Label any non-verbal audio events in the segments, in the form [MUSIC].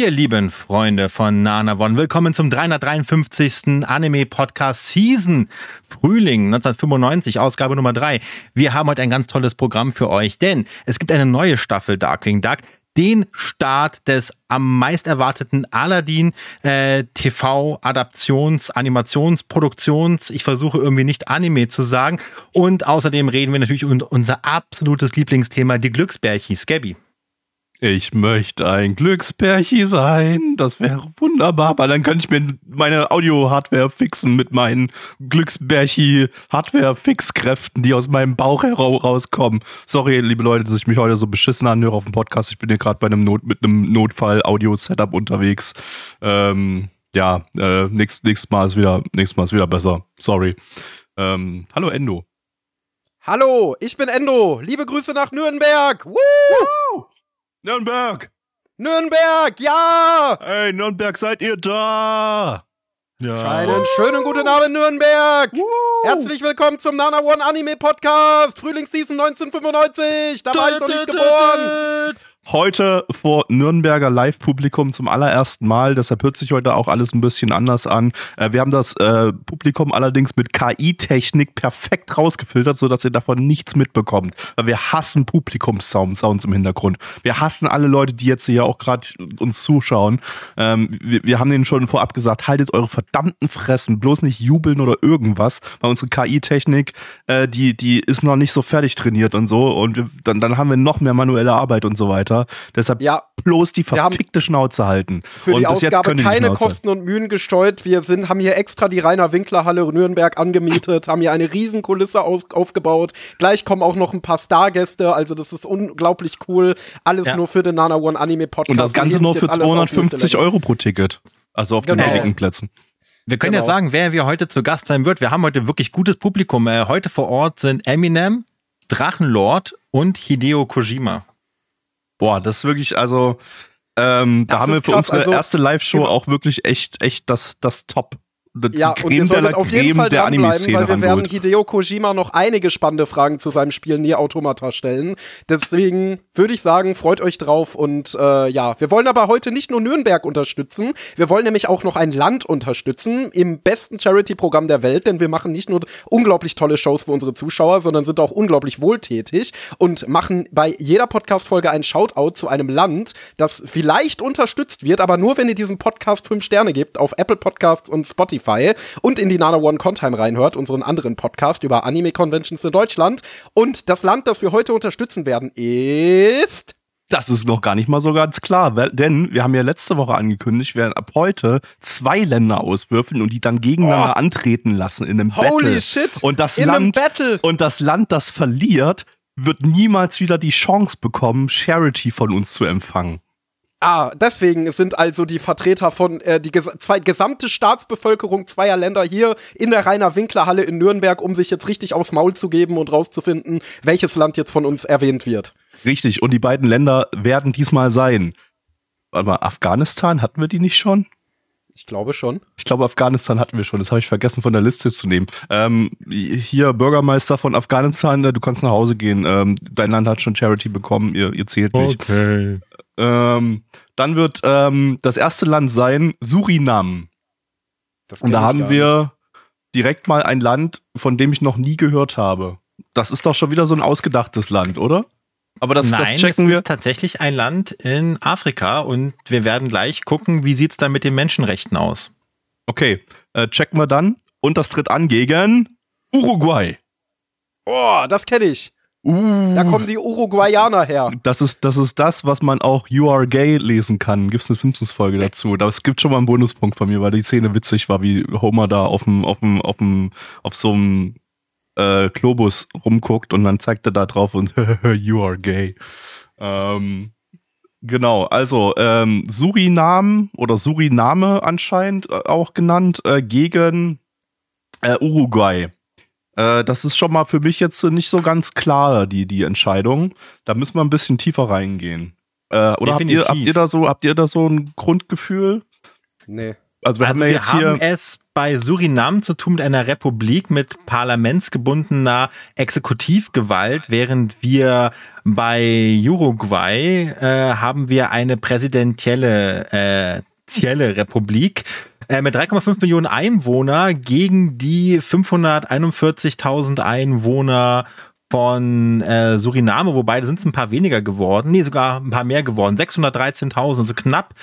Ihr lieben Freunde von Nanavon, willkommen zum 353. Anime Podcast Season Frühling 1995, Ausgabe Nummer 3. Wir haben heute ein ganz tolles Programm für euch, denn es gibt eine neue Staffel Darkwing Duck, den Start des am meist erwarteten Aladdin äh, TV Adaptions Animations Produktions ich versuche irgendwie nicht Anime zu sagen und außerdem reden wir natürlich über unser absolutes Lieblingsthema die Glücksbärchi Scabby ich möchte ein Glücksbärchi sein. Das wäre wunderbar, weil dann könnte ich mir meine Audio-Hardware fixen mit meinen Glücksbärchi-Hardware-Fixkräften, die aus meinem Bauch herauskommen. Sorry, liebe Leute, dass ich mich heute so beschissen anhöre auf dem Podcast. Ich bin hier gerade bei einem Not mit einem Notfall-Audio-Setup unterwegs. Ähm, ja, äh, nächstes, nächstes Mal ist wieder, nächstes Mal ist wieder besser. Sorry. Ähm, hallo Endo. Hallo, ich bin Endo. Liebe Grüße nach Nürnberg. Woo! Woo! Nürnberg! Nürnberg, ja! Hey, Nürnberg, seid ihr da? Ja. Einen schönen guten Abend, Nürnberg! Woo. Herzlich willkommen zum Nana One Anime Podcast, Frühlingsseason 1995. Da war ich noch nicht geboren. Heute vor Nürnberger Live-Publikum zum allerersten Mal. Deshalb hört sich heute auch alles ein bisschen anders an. Äh, wir haben das äh, Publikum allerdings mit KI-Technik perfekt rausgefiltert, sodass ihr davon nichts mitbekommt. Weil wir hassen Publikumssounds im Hintergrund. Wir hassen alle Leute, die jetzt hier auch gerade uns zuschauen. Ähm, wir, wir, haben denen schon vorab gesagt, haltet eure verdammten Fressen, bloß nicht jubeln oder irgendwas, weil unsere KI-Technik, äh, die, die ist noch nicht so fertig trainiert und so. Und dann, dann haben wir noch mehr manuelle Arbeit und so weiter weiter. Deshalb ja, bloß die verfickte Schnauze halten. Für und die Ausgabe keine Kosten und Mühen gesteuert. Wir sind, haben hier extra die Rainer Winkler Halle Nürnberg angemietet, haben hier eine Riesenkulisse aus, aufgebaut. Gleich kommen auch noch ein paar Stargäste, also das ist unglaublich cool. Alles ja. nur für den Nana One Anime Podcast. Und das Ganze nur für 250 Euro pro Ticket. Also auf genau. den ewigen Plätzen. Wir können genau. ja sagen, wer wir heute zu Gast sein wird. Wir haben heute wirklich gutes Publikum. Äh, heute vor Ort sind Eminem, Drachenlord und Hideo Kojima. Boah, das ist wirklich, also, ähm, da haben wir für krass. unsere also, erste Live-Show auch wirklich echt, echt das, das Top ja, und ihr solltet auf jeden Fall dranbleiben, weil wir werden Hideo Kojima noch einige spannende Fragen zu seinem Spiel Nier Automata stellen. Deswegen würde ich sagen, freut euch drauf und äh, ja, wir wollen aber heute nicht nur Nürnberg unterstützen, wir wollen nämlich auch noch ein Land unterstützen im besten Charity-Programm der Welt, denn wir machen nicht nur unglaublich tolle Shows für unsere Zuschauer, sondern sind auch unglaublich wohltätig und machen bei jeder Podcast-Folge einen Shoutout zu einem Land, das vielleicht unterstützt wird, aber nur wenn ihr diesem Podcast fünf Sterne gibt auf Apple Podcasts und Spotify. Spotify und in die Nana One Contime reinhört, unseren anderen Podcast über Anime Conventions in Deutschland. Und das Land, das wir heute unterstützen werden, ist das ist noch gar nicht mal so ganz klar, denn wir haben ja letzte Woche angekündigt, wir werden ab heute zwei Länder auswürfeln und die dann gegeneinander oh. antreten lassen in einem Holy Battle. shit! Und das in Land und das Land, das verliert, wird niemals wieder die Chance bekommen, Charity von uns zu empfangen. Ah, deswegen sind also die Vertreter von äh, die ges zwei, gesamte Staatsbevölkerung zweier Länder hier in der Rainer Winkler Halle in Nürnberg, um sich jetzt richtig aufs Maul zu geben und rauszufinden, welches Land jetzt von uns erwähnt wird. Richtig, und die beiden Länder werden diesmal sein. Warte mal, Afghanistan hatten wir die nicht schon? Ich glaube schon. Ich glaube, Afghanistan hatten wir schon. Das habe ich vergessen von der Liste zu nehmen. Ähm, hier, Bürgermeister von Afghanistan, du kannst nach Hause gehen. Ähm, dein Land hat schon Charity bekommen, ihr, ihr zählt nicht. Okay. Ähm, dann wird ähm, das erste Land sein Surinam. Und da haben wir direkt mal ein Land, von dem ich noch nie gehört habe. Das ist doch schon wieder so ein ausgedachtes Land, oder? Aber das, Nein, das checken es wir. ist tatsächlich ein Land in Afrika und wir werden gleich gucken, wie sieht es da mit den Menschenrechten aus. Okay, äh, checken wir dann. Und das tritt an gegen Uruguay. Oh, das kenne ich. Uh, da kommen die Uruguayaner her. Das ist, das ist das, was man auch You Are Gay lesen kann. Gibt es eine Simpsons-Folge dazu? Es gibt schon mal einen Bonuspunkt von mir, weil die Szene witzig war, wie Homer da auf dem, auf dem, auf dem, auf so einem äh, Globus rumguckt und dann zeigt er da drauf und [LAUGHS] You Are Gay. Ähm, Genau, also ähm, Surinam oder Suriname anscheinend äh, auch genannt, äh, gegen äh, Uruguay. Äh, das ist schon mal für mich jetzt nicht so ganz klar, die, die Entscheidung. Da müssen wir ein bisschen tiefer reingehen. Äh, oder habt ihr, habt ihr, da so, habt ihr da so ein Grundgefühl? Nee. Also wir, also haben, wir jetzt haben es bei Surinam zu tun mit einer Republik mit parlamentsgebundener Exekutivgewalt, während wir bei Uruguay äh, haben wir eine präsidentielle äh, Republik äh, mit 3,5 Millionen Einwohner gegen die 541.000 Einwohner von äh, Suriname, wobei da sind es ein paar weniger geworden, nee, sogar ein paar mehr geworden, 613.000, also knapp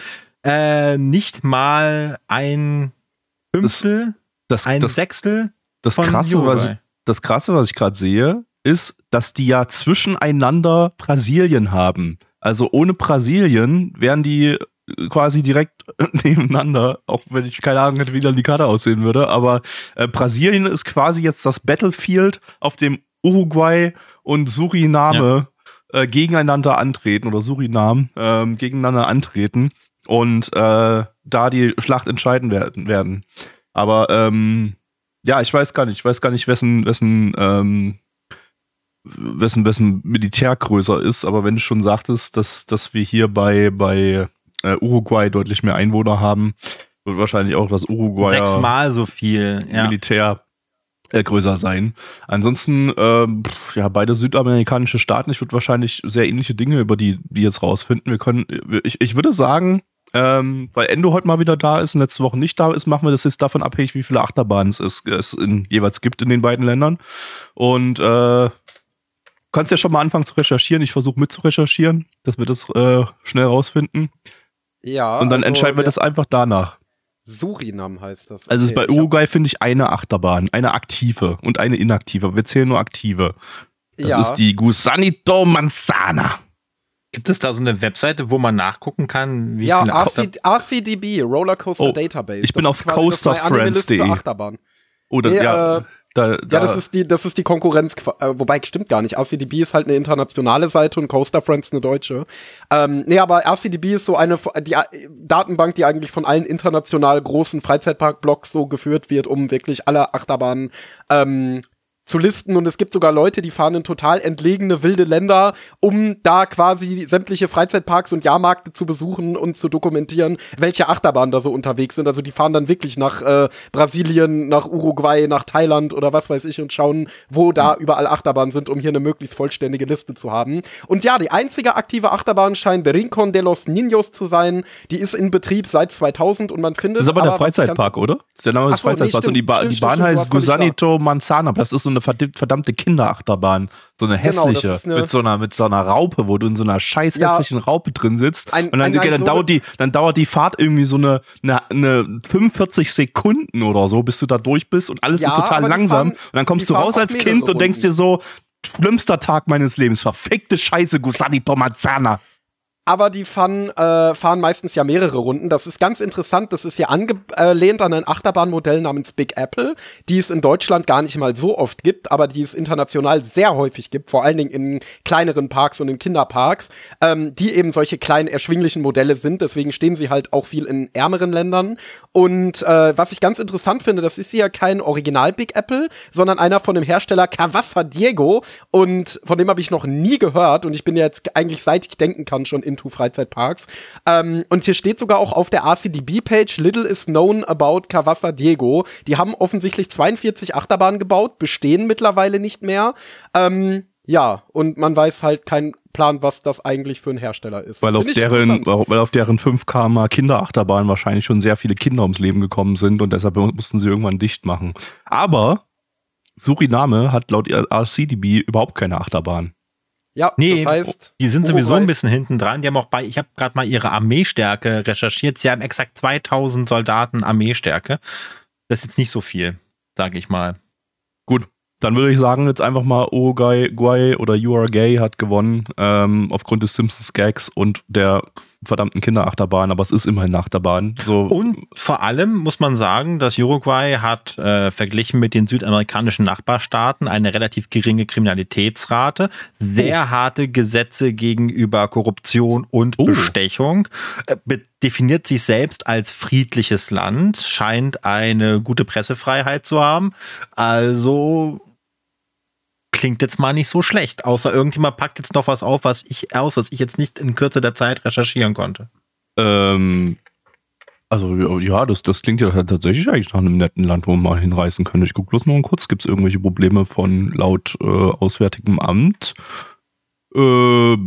äh, nicht mal ein Fünftel, das, das, ein das, Sechstel. Das Krasse, was ich, das Krasse, was ich gerade sehe, ist, dass die ja zwischeneinander Brasilien haben. Also ohne Brasilien wären die quasi direkt [LAUGHS] nebeneinander, auch wenn ich keine Ahnung hätte, wie dann die Karte aussehen würde. Aber äh, Brasilien ist quasi jetzt das Battlefield, auf dem Uruguay und Suriname ja. äh, gegeneinander antreten oder Surinam äh, gegeneinander antreten und äh, da die Schlacht entscheiden werden. werden. Aber ähm, ja, ich weiß gar nicht, ich weiß gar nicht, wessen, wessen, ähm, wessen, wessen Militär größer ist, aber wenn du schon sagtest, dass, dass wir hier bei, bei äh, Uruguay deutlich mehr Einwohner haben, wird wahrscheinlich auch das Uruguay sechsmal so viel ja. Militär äh, größer sein. Ansonsten, ähm, ja, beide südamerikanische Staaten, ich würde wahrscheinlich sehr ähnliche Dinge über die, die jetzt rausfinden. Wir können, ich, ich würde sagen, ähm, weil Endo heute mal wieder da ist und letzte Woche nicht da ist, machen wir das jetzt davon abhängig, wie viele Achterbahnen es, es in, jeweils gibt in den beiden Ländern. Und äh, kannst ja schon mal anfangen zu recherchieren. Ich versuche mit zu recherchieren, dass wir das äh, schnell rausfinden. Ja. Und dann also, entscheiden wir das einfach danach. Surinam heißt das. Also okay, also bei Uruguay finde ich eine Achterbahn, eine aktive und eine inaktive. Wir zählen nur aktive. Das ja. ist die Gusanito Manzana. Gibt es da so eine Webseite, wo man nachgucken kann, wie ja, viele RC, RCDB, Rollercoaster oh, Database. Ich bin auf Coaster Friends.de. Oder nee, ja. Da, da. Ja, das ist die, das ist die Konkurrenz, äh, wobei stimmt gar nicht. RCDB ist halt eine internationale Seite und Coaster Friends eine deutsche. Ähm, nee, aber RCDB ist so eine die äh, Datenbank, die eigentlich von allen international großen Freizeitpark-Blogs so geführt wird, um wirklich alle Achterbahnen ähm, zu listen und es gibt sogar Leute, die fahren in total entlegene wilde Länder, um da quasi sämtliche Freizeitparks und Jahrmärkte zu besuchen und zu dokumentieren, welche Achterbahnen da so unterwegs sind. Also die fahren dann wirklich nach äh, Brasilien, nach Uruguay, nach Thailand oder was weiß ich und schauen, wo da mhm. überall Achterbahnen sind, um hier eine möglichst vollständige Liste zu haben. Und ja, die einzige aktive Achterbahn scheint Rincon de los Niños zu sein. Die ist in Betrieb seit 2000 und man findet. Das ist aber, aber der Freizeitpark, oder? Ist der Name des Freizeitparks. Nee, stimmt, und die, ba stimmt, die Bahn stimmt, heißt Gusanito Manzana. Das ist so eine verdammte Kinderachterbahn. So eine genau, hässliche. Genau, eine mit, so einer, mit so einer Raupe, wo du in so einer scheiß hässlichen ja, Raupe drin sitzt. Ein, und dann, ein, ein, dann, dauert die, dann dauert die Fahrt irgendwie so eine, eine, eine 45 Sekunden oder so, bis du da durch bist und alles ja, ist total langsam. Fahren, und dann kommst du raus als Kind und denkst dir so, schlimmster Tag meines Lebens, verfickte Scheiße, Gusani Tomazana aber die fahren, äh, fahren meistens ja mehrere Runden. Das ist ganz interessant. Das ist ja angelehnt an ein Achterbahnmodell namens Big Apple, die es in Deutschland gar nicht mal so oft gibt, aber die es international sehr häufig gibt, vor allen Dingen in kleineren Parks und in Kinderparks, ähm, die eben solche kleinen erschwinglichen Modelle sind. Deswegen stehen sie halt auch viel in ärmeren Ländern. Und äh, was ich ganz interessant finde, das ist ja kein Original Big Apple, sondern einer von dem Hersteller Cavassa Diego. Und von dem habe ich noch nie gehört. Und ich bin ja jetzt eigentlich seit ich denken kann schon in into Freizeitparks. Ähm, und hier steht sogar auch auf der RCDB-Page, Little is known about Cavassa Diego. Die haben offensichtlich 42 Achterbahnen gebaut, bestehen mittlerweile nicht mehr. Ähm, ja, und man weiß halt kein Plan, was das eigentlich für ein Hersteller ist. Weil auf, deren, weil auf deren 5K mal Kinderachterbahn wahrscheinlich schon sehr viele Kinder ums Leben gekommen sind und deshalb mussten sie irgendwann dicht machen. Aber Suriname hat laut RCDB überhaupt keine Achterbahn. Ja, nee, das heißt, die sind sowieso ein bisschen hinten dran. Die haben auch bei, ich habe gerade mal ihre Armeestärke recherchiert. Sie haben exakt 2000 Soldaten Armeestärke. Das ist jetzt nicht so viel, sage ich mal. Gut, dann würde ich sagen, jetzt einfach mal Uruguay Guay oder You Are Gay hat gewonnen ähm, aufgrund des Simpsons Gags und der verdammten Kinderachterbahn, aber es ist immerhin eine Achterbahn. So. Und vor allem muss man sagen, dass Uruguay hat äh, verglichen mit den südamerikanischen Nachbarstaaten eine relativ geringe Kriminalitätsrate, sehr oh. harte Gesetze gegenüber Korruption und oh. Bestechung, äh, definiert sich selbst als friedliches Land, scheint eine gute Pressefreiheit zu haben. Also klingt jetzt mal nicht so schlecht, außer irgendjemand packt jetzt noch was auf, was ich aus, was ich jetzt nicht in Kürze der Zeit recherchieren konnte. Ähm, also ja, das, das klingt ja tatsächlich eigentlich nach einem netten Land, wo man mal hinreisen könnte. Ich gucke bloß noch kurz, gibt es irgendwelche Probleme von laut äh, Auswärtigem Amt? Äh,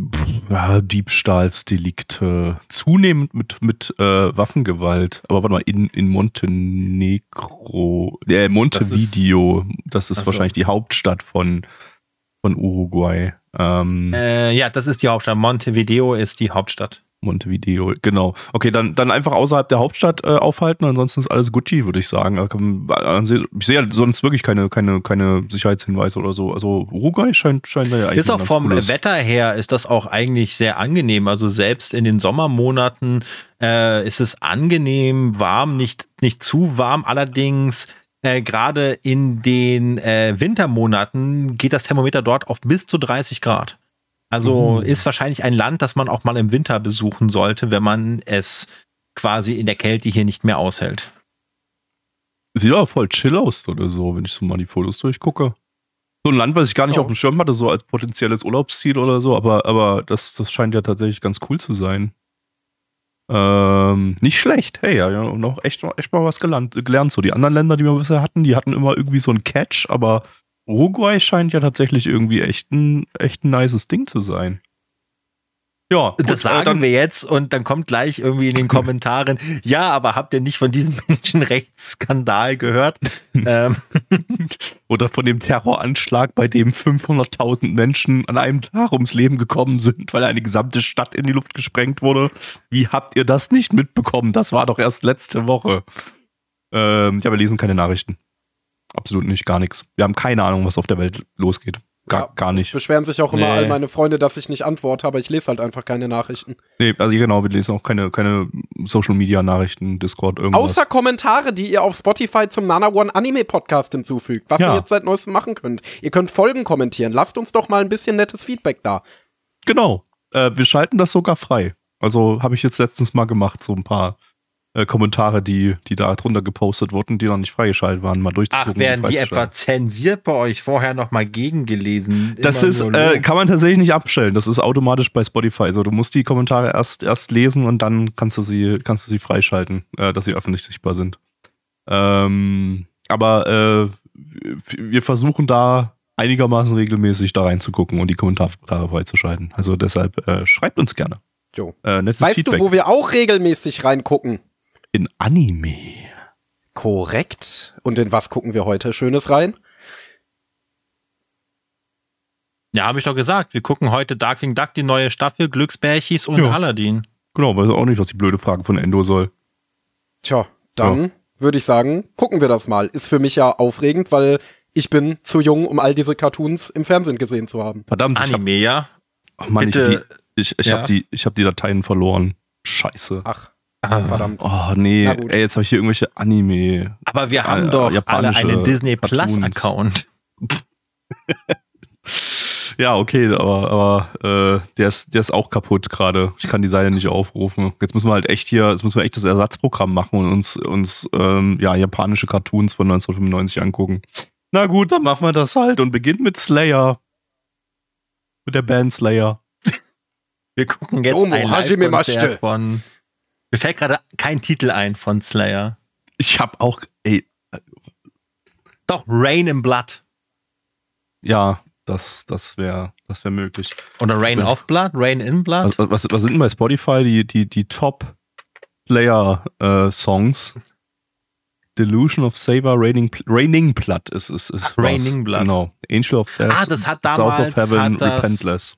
ja, Diebstahlsdelikte, zunehmend mit, mit äh, Waffengewalt. Aber warte mal, in, in Montenegro, äh, Montevideo, das ist, das ist wahrscheinlich die Hauptstadt von, von Uruguay. Ähm, äh, ja, das ist die Hauptstadt. Montevideo ist die Hauptstadt. Montevideo, genau. Okay, dann, dann einfach außerhalb der Hauptstadt äh, aufhalten, ansonsten ist alles Gucci, würde ich sagen. Ich sehe sonst wirklich keine, keine, keine Sicherheitshinweise oder so. Also Uruguay scheint, scheint ja eigentlich. Ist auch vom cooles. Wetter her ist das auch eigentlich sehr angenehm. Also selbst in den Sommermonaten äh, ist es angenehm, warm, nicht, nicht zu warm. Allerdings äh, gerade in den äh, Wintermonaten geht das Thermometer dort auf bis zu 30 Grad. Also mhm. ist wahrscheinlich ein Land, das man auch mal im Winter besuchen sollte, wenn man es quasi in der Kälte hier nicht mehr aushält. Sieht aber voll chill aus oder so, wenn ich so mal die Fotos durchgucke. So ein Land, was ich gar nicht oh. auf dem Schirm hatte, so als potenzielles Urlaubsziel oder so, aber, aber das, das scheint ja tatsächlich ganz cool zu sein. Ähm, nicht schlecht. Hey, ja, noch echt, echt mal was gelernt, gelernt. So, die anderen Länder, die wir bisher hatten, die hatten immer irgendwie so ein Catch, aber Uruguay scheint ja tatsächlich irgendwie echt ein, echt ein nices Ding zu sein. Ja, gut, das äh, sagen dann, wir jetzt und dann kommt gleich irgendwie in den [LAUGHS] Kommentaren, ja, aber habt ihr nicht von diesem [LAUGHS] Menschenrechtsskandal gehört? [LAUGHS] ähm. Oder von dem Terroranschlag, bei dem 500.000 Menschen an einem Tag ums Leben gekommen sind, weil eine gesamte Stadt in die Luft gesprengt wurde. Wie habt ihr das nicht mitbekommen? Das war doch erst letzte Woche. Ähm, ja, wir lesen keine Nachrichten. Absolut nicht, gar nichts. Wir haben keine Ahnung, was auf der Welt losgeht. Gar, ja, gar nicht. Beschweren sich auch immer nee. all meine Freunde, dass ich nicht antworte, aber ich lese halt einfach keine Nachrichten. Nee, also genau, wir lesen auch keine, keine Social Media Nachrichten, Discord, irgendwas. Außer Kommentare, die ihr auf Spotify zum Nana One Anime Podcast hinzufügt, was ja. ihr jetzt seit neuestem machen könnt. Ihr könnt Folgen kommentieren. Lasst uns doch mal ein bisschen nettes Feedback da. Genau. Äh, wir schalten das sogar frei. Also habe ich jetzt letztens mal gemacht, so ein paar äh, Kommentare, die, die da drunter gepostet wurden, die noch nicht freigeschaltet waren, mal durchzugucken. Ach, werden die etwa zensiert bei euch vorher noch mal gegengelesen? Das ist, äh, kann man tatsächlich nicht abstellen. Das ist automatisch bei Spotify. Also du musst die Kommentare erst, erst lesen und dann kannst du sie, kannst du sie freischalten, äh, dass sie öffentlich sichtbar sind. Ähm, aber äh, wir versuchen da einigermaßen regelmäßig da reinzugucken und die Kommentare freizuschalten. Also deshalb äh, schreibt uns gerne. Jo. Äh, weißt Feedback. du, wo wir auch regelmäßig reingucken? In Anime. Korrekt. Und in was gucken wir heute Schönes rein? Ja, habe ich doch gesagt. Wir gucken heute Darkwing Duck, die neue Staffel, Glücksbärchis und ja. Aladdin. Genau, weiß auch nicht, was die blöde Frage von Endo soll. Tja, dann ja. würde ich sagen, gucken wir das mal. Ist für mich ja aufregend, weil ich bin zu jung, um all diese Cartoons im Fernsehen gesehen zu haben. Verdammt. Anime, hab, ja. Ach Mann, Bitte. ich, ich, ich ja. habe die, hab die Dateien verloren. Scheiße. Ach. Ah, verdammt. Oh, nee. Ey, jetzt habe ich hier irgendwelche Anime. Aber wir haben äh, doch alle einen Disney Plus Account. [LAUGHS] ja, okay, aber, aber äh, der, ist, der ist auch kaputt gerade. Ich kann die Seite nicht aufrufen. Jetzt müssen wir halt echt hier, jetzt müssen wir echt das Ersatzprogramm machen und uns, uns ähm, ja, japanische Cartoons von 1995 angucken. Na gut, dann machen wir das halt und beginnt mit Slayer. Mit der Band Slayer. Wir gucken jetzt Domo, ein Live-Konzert von mir fällt gerade kein Titel ein von Slayer. Ich hab auch, ey. Doch, Rain in Blood. Ja, das, das wäre das wär möglich. Oder Rain of Blood? Rain in Blood? Was, was, was, sind denn bei Spotify die, die, die Top Slayer-Songs? Äh, Delusion of Saber, Raining, Raining Blood ist, ist Raining Blood. Genau. Angel of Death, ah, das hat damals, South of Heaven, Repentless.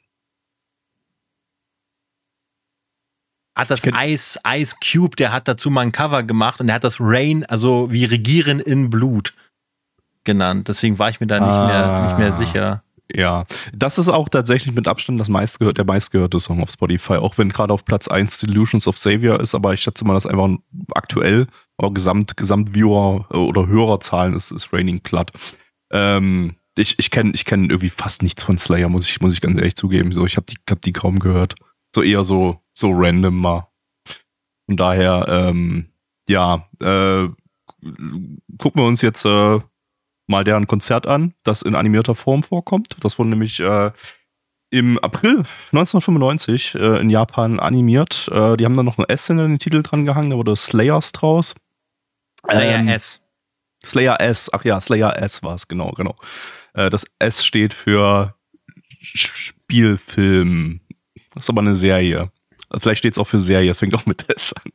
Hat das Ice, Ice Cube, der hat dazu mal ein Cover gemacht und der hat das Rain, also wie Regieren in Blut genannt. Deswegen war ich mir da nicht, ah, mehr, nicht mehr sicher. Ja, das ist auch tatsächlich mit Abstand das meistgehört, der meistgehörte Song auf Spotify, auch wenn gerade auf Platz 1 Delusions of Savior ist, aber ich schätze mal, dass einfach aktuell, aber Gesamt, Gesamtviewer äh, oder Hörerzahlen ist, ist Raining Blood. Ähm, ich ich kenne ich kenn irgendwie fast nichts von Slayer, muss ich, muss ich ganz ehrlich zugeben. So, ich habe die, hab die kaum gehört. So eher so, so random mal. Von daher, ähm, ja, äh, gucken wir uns jetzt äh, mal deren Konzert an, das in animierter Form vorkommt. Das wurde nämlich äh, im April 1995 äh, in Japan animiert. Äh, die haben dann noch ein S in den Titel dran gehangen, da wurde Slayers draus. Slayer ähm, S. Slayer S, ach ja, Slayer S war es, genau, genau. Äh, das S steht für Spielfilm. Das ist aber eine Serie. Vielleicht steht es auch für Serie, fängt auch mit S an.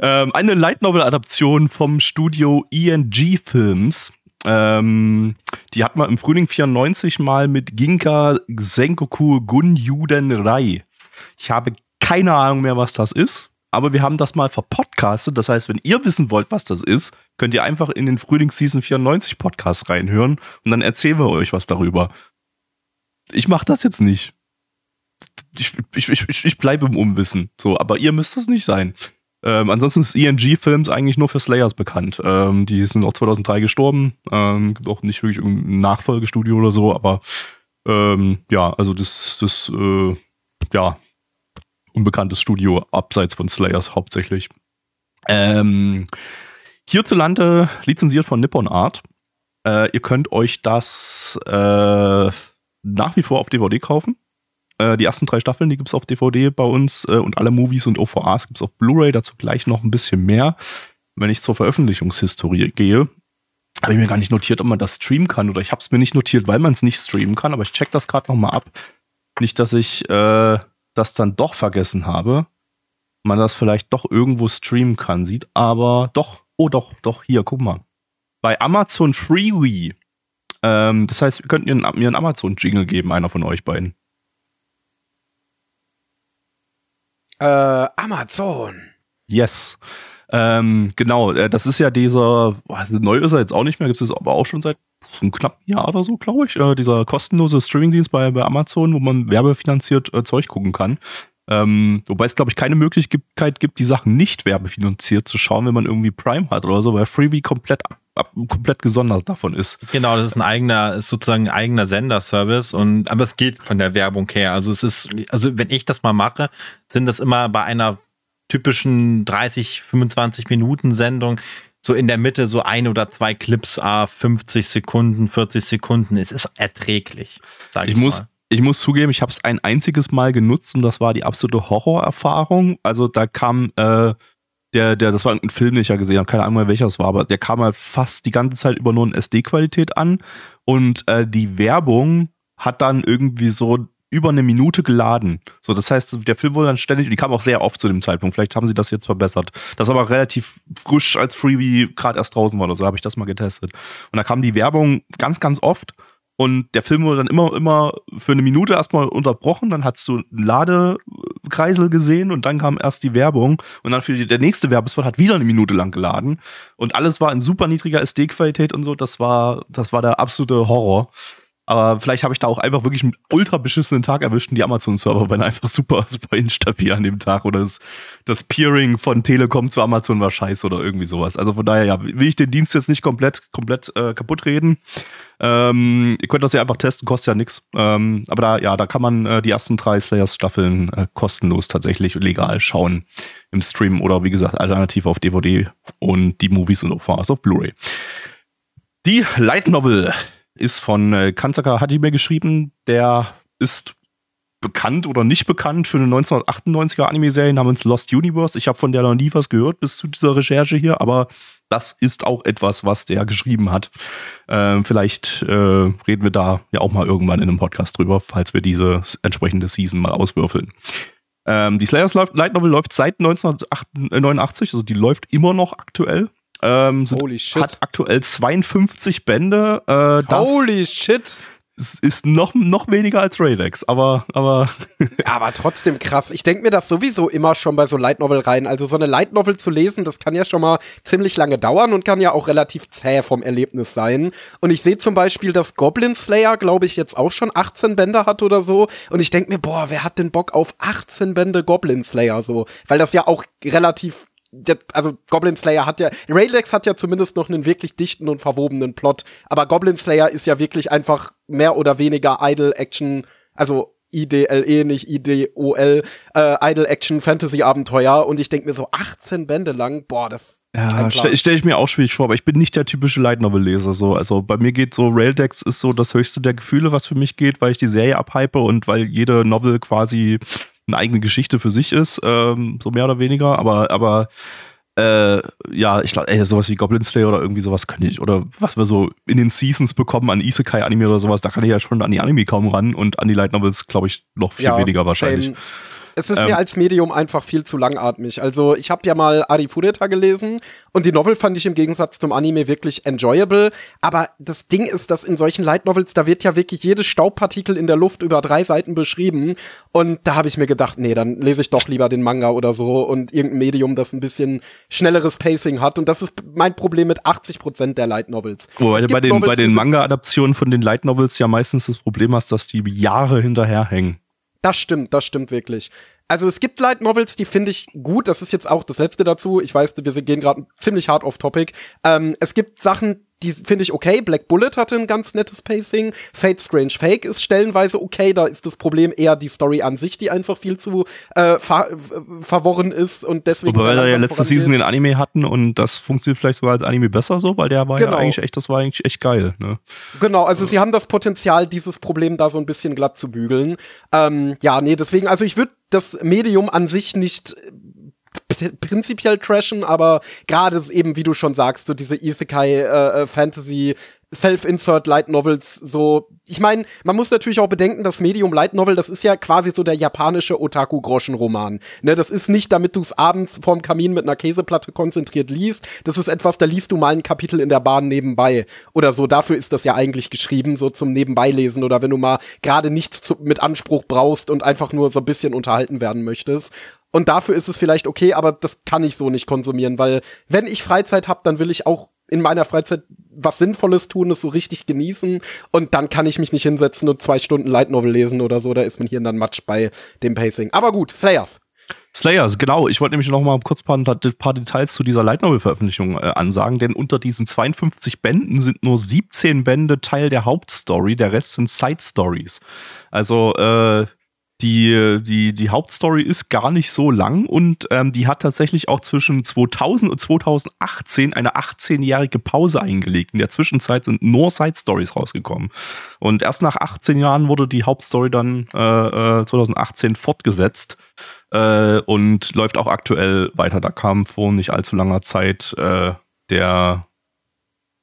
Ähm, eine Light Novel Adaption vom Studio ENG Films. Ähm, die hat man im Frühling 94 mal mit Ginka Senkoku Gunyuden Rai. Ich habe keine Ahnung mehr, was das ist, aber wir haben das mal verpodcastet. Das heißt, wenn ihr wissen wollt, was das ist, könnt ihr einfach in den Frühlingsseason 94 Podcast reinhören und dann erzählen wir euch was darüber. Ich mache das jetzt nicht. Ich, ich, ich, ich bleibe im Unwissen. So, aber ihr müsst es nicht sein. Ähm, ansonsten ist ENG Films eigentlich nur für Slayers bekannt. Ähm, die sind auch 2003 gestorben. Ähm, gibt auch nicht wirklich ein Nachfolgestudio oder so, aber ähm, ja, also das, das äh, ja, unbekanntes Studio abseits von Slayers hauptsächlich. Ähm, hierzulande lizenziert von Nippon Art. Äh, ihr könnt euch das äh, nach wie vor auf DVD kaufen. Äh, die ersten drei Staffeln, die gibt es auf DVD bei uns äh, und alle Movies und OVAs gibt es auf Blu-ray, dazu gleich noch ein bisschen mehr. Wenn ich zur Veröffentlichungshistorie gehe, habe ich mir gar nicht notiert, ob man das streamen kann oder ich habe es mir nicht notiert, weil man es nicht streamen kann, aber ich check das gerade nochmal ab. Nicht, dass ich äh, das dann doch vergessen habe. Man das vielleicht doch irgendwo streamen kann. Sieht aber doch, oh doch, doch, hier, guck mal. Bei Amazon Freewee. Ähm, das heißt, wir könnten mir einen Amazon-Jingle geben, einer von euch beiden. Äh, Amazon. Yes. Ähm, genau, äh, das ist ja dieser, neu ist er jetzt auch nicht mehr, gibt es aber auch schon seit einem knappen Jahr oder so, glaube ich. Äh, dieser kostenlose Streamingdienst bei, bei Amazon, wo man werbefinanziert äh, Zeug gucken kann. Ähm, wobei es, glaube ich, keine Möglichkeit gibt, die Sachen nicht werbefinanziert zu schauen, wenn man irgendwie Prime hat oder so, weil Freebie komplett komplett gesondert davon ist. Genau, das ist ein eigener, ist sozusagen ein eigener Senderservice und aber es geht von der Werbung her. Also es ist, also wenn ich das mal mache, sind das immer bei einer typischen 30, 25 Minuten Sendung so in der Mitte so ein oder zwei Clips, a 50 Sekunden, 40 Sekunden. Es ist erträglich. Sag ich, ich muss, mal. ich muss zugeben, ich habe es ein einziges Mal genutzt und das war die absolute Horrorerfahrung. Also da kam äh, der, der, das war ein Film, den ich ja gesehen habe, keine Ahnung mehr welcher es war, aber der kam halt fast die ganze Zeit über nur in SD-Qualität an und äh, die Werbung hat dann irgendwie so über eine Minute geladen. So, das heißt, der Film wurde dann ständig, die kam auch sehr oft zu dem Zeitpunkt. Vielleicht haben sie das jetzt verbessert. Das war aber relativ frisch als Freebie gerade erst draußen war oder so, habe ich das mal getestet. Und da kam die Werbung ganz, ganz oft und der Film wurde dann immer, immer für eine Minute erstmal unterbrochen. Dann hast du einen Ladekreisel gesehen und dann kam erst die Werbung. Und dann für die, der nächste Werbespot hat wieder eine Minute lang geladen. Und alles war in super niedriger SD-Qualität und so. Das war, das war der absolute Horror. Aber vielleicht habe ich da auch einfach wirklich einen ultra beschissenen Tag erwischt und die Amazon-Server waren einfach super, [LAUGHS] super instabil an dem Tag. Oder das, das Peering von Telekom zu Amazon war scheiße oder irgendwie sowas. Also von daher, ja, will ich den Dienst jetzt nicht komplett, komplett äh, kaputt reden. Ähm, ihr könnt das ja einfach testen, kostet ja nichts. Ähm, aber da, ja, da kann man äh, die ersten drei Slayers-Staffeln äh, kostenlos tatsächlich legal schauen im Stream oder wie gesagt, alternativ auf DVD und die Movies und OVAs auf Blu-ray. Die Light Novel ist von äh, Kanzaka Hajime geschrieben. Der ist bekannt oder nicht bekannt für eine 1998er Anime-Serie namens Lost Universe. Ich habe von der noch nie was gehört bis zu dieser Recherche hier, aber das ist auch etwas, was der geschrieben hat. Ähm, vielleicht äh, reden wir da ja auch mal irgendwann in einem Podcast drüber, falls wir diese entsprechende Season mal auswürfeln. Ähm, die Slayers Light Novel läuft seit 1989, also die läuft immer noch aktuell. Ähm, sind, Holy shit. Hat aktuell 52 Bände. Äh, Holy shit. Es ist noch, noch weniger als Raylex, aber, aber. [LAUGHS] aber trotzdem krass. Ich denke mir das sowieso immer schon bei so Light Novel rein. Also so eine Light Novel zu lesen, das kann ja schon mal ziemlich lange dauern und kann ja auch relativ zäh vom Erlebnis sein. Und ich sehe zum Beispiel, dass Goblin Slayer, glaube ich, jetzt auch schon 18 Bände hat oder so. Und ich denke mir, boah, wer hat denn Bock auf 18 Bände Goblin Slayer so? Weil das ja auch relativ also Goblin Slayer hat ja, Raylex hat ja zumindest noch einen wirklich dichten und verwobenen Plot, aber Goblin Slayer ist ja wirklich einfach mehr oder weniger Idle Action, also IDLE, nicht IDOL, äh, Idle Action Fantasy Abenteuer und ich denke mir so 18 Bände lang, boah, das ja, stelle stell ich mir auch schwierig vor, aber ich bin nicht der typische Light Novel Leser so. Also bei mir geht so Raildex ist so das höchste der Gefühle, was für mich geht, weil ich die Serie abhype und weil jede Novel quasi eine eigene Geschichte für sich ist, ähm, so mehr oder weniger. Aber, aber äh, ja, ich glaube, sowas wie Goblin Slayer oder irgendwie sowas könnte ich, oder was wir so in den Seasons bekommen an Isekai-Anime oder sowas, da kann ich ja schon an die Anime kaum ran und an die Light Novels, glaube ich, noch viel ja, weniger wahrscheinlich. Same. Es ist ähm, mir als Medium einfach viel zu langatmig. Also ich habe ja mal Arifureta gelesen und die Novel fand ich im Gegensatz zum Anime wirklich enjoyable. Aber das Ding ist, dass in solchen Light Novels, da wird ja wirklich jedes Staubpartikel in der Luft über drei Seiten beschrieben. Und da habe ich mir gedacht, nee, dann lese ich doch lieber den Manga oder so und irgendein Medium, das ein bisschen schnelleres Pacing hat. Und das ist mein Problem mit 80 Prozent der Light Novels. Wobei bei den, bei den Manga-Adaptionen von den Light Novels ja meistens das Problem hast, dass die Jahre hinterherhängen. Das stimmt, das stimmt wirklich. Also es gibt Light Novels, die finde ich gut. Das ist jetzt auch das letzte dazu. Ich weiß, wir gehen gerade ziemlich hart off Topic. Ähm, es gibt Sachen, die finde ich okay. Black Bullet hatte ein ganz nettes Pacing. Fate Strange Fake ist stellenweise okay. Da ist das Problem eher die Story an sich, die einfach viel zu äh, ver verworren ist und deswegen. Aber weil wir ja letzte Season den Anime hatten und das funktioniert vielleicht sogar als Anime besser so, weil der war genau. ja eigentlich echt, das war eigentlich echt geil. Ne? Genau, also sie haben das Potenzial, dieses Problem da so ein bisschen glatt zu bügeln. Ähm, ja, nee, deswegen, also ich würde das Medium an sich nicht prinzipiell trashen, aber gerade eben, wie du schon sagst, so diese Isekai äh, äh, Fantasy Self-Insert Light Novels so. Ich meine, man muss natürlich auch bedenken, das Medium Light Novel, das ist ja quasi so der japanische Otaku-Groschen-Roman. Ne, das ist nicht, damit du es abends vorm Kamin mit einer Käseplatte konzentriert liest. Das ist etwas, da liest du mal ein Kapitel in der Bahn nebenbei oder so. Dafür ist das ja eigentlich geschrieben, so zum Nebenbeilesen oder wenn du mal gerade nichts zu, mit Anspruch brauchst und einfach nur so ein bisschen unterhalten werden möchtest. Und dafür ist es vielleicht okay, aber das kann ich so nicht konsumieren, weil wenn ich Freizeit habe, dann will ich auch in meiner Freizeit was Sinnvolles tun, es so richtig genießen und dann kann ich mich nicht hinsetzen und zwei Stunden Light Novel lesen oder so, da ist man hier dann Matsch bei dem Pacing. Aber gut, Slayers. Slayers, genau. Ich wollte nämlich noch mal kurz ein paar, paar Details zu dieser Light Novel Veröffentlichung äh, ansagen, denn unter diesen 52 Bänden sind nur 17 Bände Teil der Hauptstory, der Rest sind Side Stories. Also äh, die, die, die Hauptstory ist gar nicht so lang und ähm, die hat tatsächlich auch zwischen 2000 und 2018 eine 18-jährige Pause eingelegt. In der Zwischenzeit sind nur Side-Stories rausgekommen. Und erst nach 18 Jahren wurde die Hauptstory dann äh, 2018 äh, fortgesetzt äh, und läuft auch aktuell weiter. Da kam vor nicht allzu langer Zeit äh, der,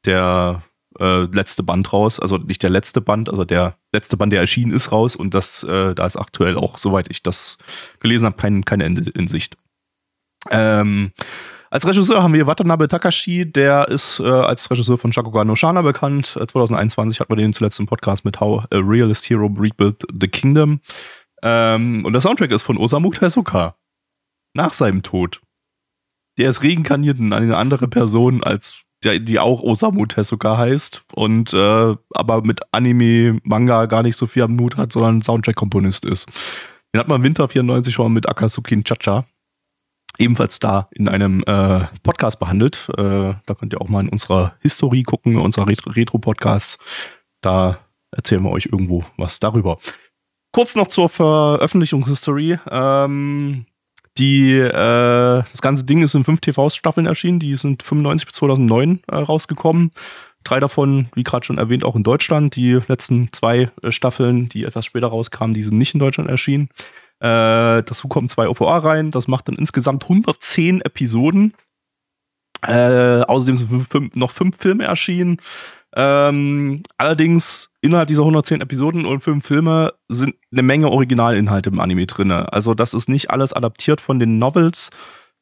der äh, letzte Band raus. Also nicht der letzte Band, also der letzte Band, der erschienen ist, raus. Und das, äh, da ist aktuell auch, soweit ich das gelesen habe, kein, kein Ende in Sicht. Ähm, als Regisseur haben wir Watanabe Takashi, der ist äh, als Regisseur von Shakugan no Shana bekannt. 2021 hatten wir den zuletzt im Podcast mit How a Realist Hero Rebuilt the Kingdom. Ähm, und der Soundtrack ist von Osamu Tezuka. Nach seinem Tod. Der ist reinkarniert in eine andere Person als der, die auch Osamu Tezuka heißt und äh, aber mit Anime, Manga gar nicht so viel am Mut hat, sondern Soundtrack-Komponist ist. Den hat man Winter 94 schon mit Akatsuki Chacha ebenfalls da in einem äh, Podcast behandelt. Äh, da könnt ihr auch mal in unserer Historie gucken, unserer Retro-Podcasts. Da erzählen wir euch irgendwo was darüber. Kurz noch zur Veröffentlichungshistorie. Ähm, die, äh, das ganze Ding ist in fünf TV-Staffeln erschienen. Die sind 95 bis 2009 äh, rausgekommen. Drei davon, wie gerade schon erwähnt, auch in Deutschland. Die letzten zwei äh, Staffeln, die etwas später rauskamen, die sind nicht in Deutschland erschienen. Äh, dazu kommen zwei OVA rein. Das macht dann insgesamt 110 Episoden. Äh, außerdem sind noch fünf Filme erschienen. Ähm, allerdings innerhalb dieser 110 Episoden und fünf Filme sind eine Menge Originalinhalte im Anime drin. Also das ist nicht alles adaptiert von den Novels,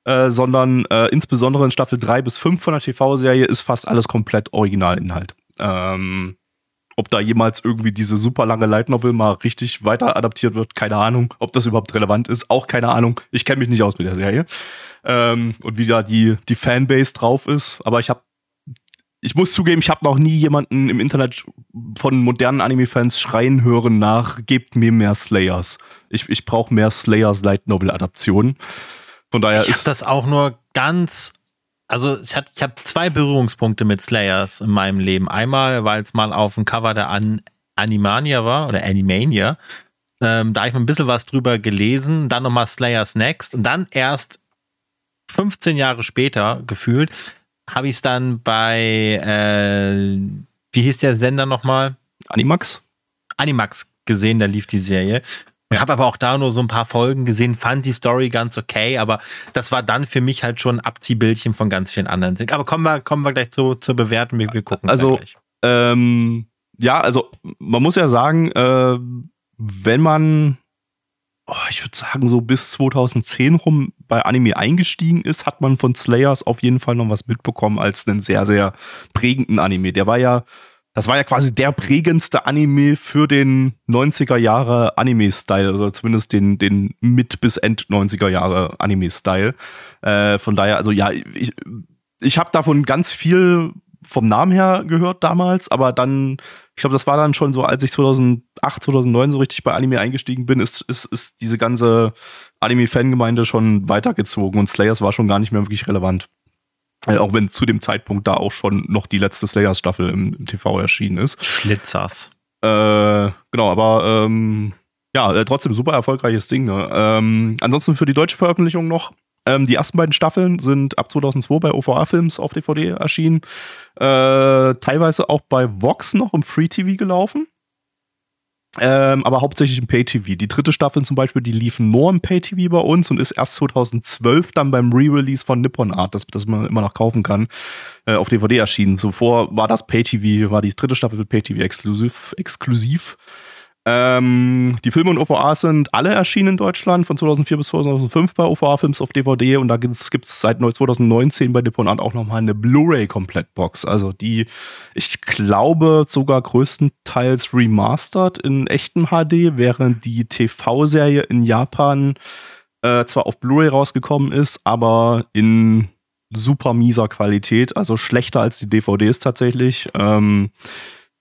äh, sondern äh, insbesondere in Staffel 3 bis 5 von der TV-Serie ist fast alles komplett Originalinhalt. Ähm, ob da jemals irgendwie diese super lange Light Novel mal richtig weiter adaptiert wird, keine Ahnung. Ob das überhaupt relevant ist, auch keine Ahnung. Ich kenne mich nicht aus mit der Serie. Ähm, und wie da die, die Fanbase drauf ist. Aber ich habe ich muss zugeben, ich habe noch nie jemanden im Internet von modernen Anime-Fans schreien hören nach, gebt mir mehr Slayers. Ich, ich brauche mehr Slayers Light Novel-Adaptionen. Von daher ich ist das auch nur ganz. Also ich, ich habe zwei Berührungspunkte mit Slayers in meinem Leben. Einmal, weil es mal auf dem Cover der An Animania war oder Animania. Ähm, da habe ich mal ein bisschen was drüber gelesen. Dann nochmal Slayers Next und dann erst 15 Jahre später gefühlt habe ich es dann bei, äh, wie hieß der Sender nochmal? Animax? Animax gesehen, da lief die Serie. Ja. Habe aber auch da nur so ein paar Folgen gesehen, fand die Story ganz okay, aber das war dann für mich halt schon ein Abziehbildchen von ganz vielen anderen. Aber kommen wir, kommen wir gleich zu, zur Bewertung, wir, wir gucken. Also, ähm, ja, also man muss ja sagen, äh, wenn man oh, ich würde sagen, so bis 2010 rum bei Anime eingestiegen ist, hat man von Slayers auf jeden Fall noch was mitbekommen als einen sehr, sehr prägenden Anime. Der war ja, das war ja quasi der prägendste Anime für den 90er Jahre Anime-Style, also zumindest den, den Mit- bis End 90er Jahre Anime-Style. Äh, von daher, also ja, ich, ich habe davon ganz viel vom Namen her gehört damals, aber dann ich glaube, das war dann schon so, als ich 2008, 2009 so richtig bei Anime eingestiegen bin, ist, ist, ist diese ganze Anime-Fangemeinde schon weitergezogen und Slayers war schon gar nicht mehr wirklich relevant. Äh, auch wenn zu dem Zeitpunkt da auch schon noch die letzte Slayers-Staffel im, im, TV erschienen ist. Schlitzers. Äh, genau, aber ähm, ja, äh, trotzdem super erfolgreiches Ding. Ne? Ähm, ansonsten für die deutsche Veröffentlichung noch ähm, die ersten beiden Staffeln sind ab 2002 bei OVA Films auf DVD erschienen. Äh, teilweise auch bei Vox noch im Free TV gelaufen. Ähm, aber hauptsächlich im Pay-TV. Die dritte Staffel zum Beispiel, die lief nur im Pay-TV bei uns und ist erst 2012 dann beim Re-Release von Nippon Art, das, das man immer noch kaufen kann, äh, auf DVD erschienen. Zuvor war das Pay-TV, war die dritte Staffel Pay-TV exklusiv. exklusiv. Ähm, die Filme und OVAs sind alle erschienen in Deutschland von 2004 bis 2005 bei OVA-Films auf DVD und da gibt es seit 2019 bei Nippon auch nochmal eine Blu-ray-Komplettbox. Also die, ich glaube, sogar größtenteils remastered in echtem HD, während die TV-Serie in Japan äh, zwar auf Blu-ray rausgekommen ist, aber in super mieser Qualität, also schlechter als die DVDs tatsächlich. Ähm,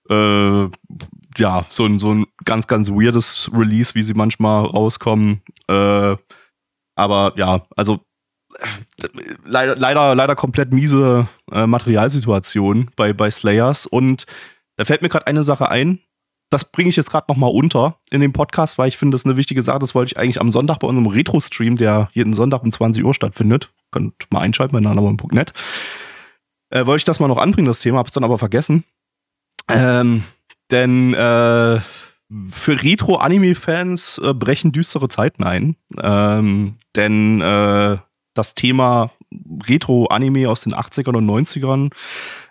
äh, ja, so ein, so ein ganz, ganz weirdes Release, wie sie manchmal rauskommen. Äh, aber ja, also äh, leider, leider, leider komplett miese äh, Materialsituation bei, bei Slayers. Und da fällt mir gerade eine Sache ein. Das bringe ich jetzt gerade nochmal unter in dem Podcast, weil ich finde, das ist eine wichtige Sache. Das wollte ich eigentlich am Sonntag bei unserem Retro-Stream, der jeden Sonntag um 20 Uhr stattfindet. Könnt mal einschalten bei nanamon.net. Äh, wollte ich das mal noch anbringen, das Thema, hab's dann aber vergessen. Ähm, denn äh, für Retro-Anime-Fans äh, brechen düstere Zeiten ein. Ähm, denn äh, das Thema Retro-Anime aus den 80ern und 90ern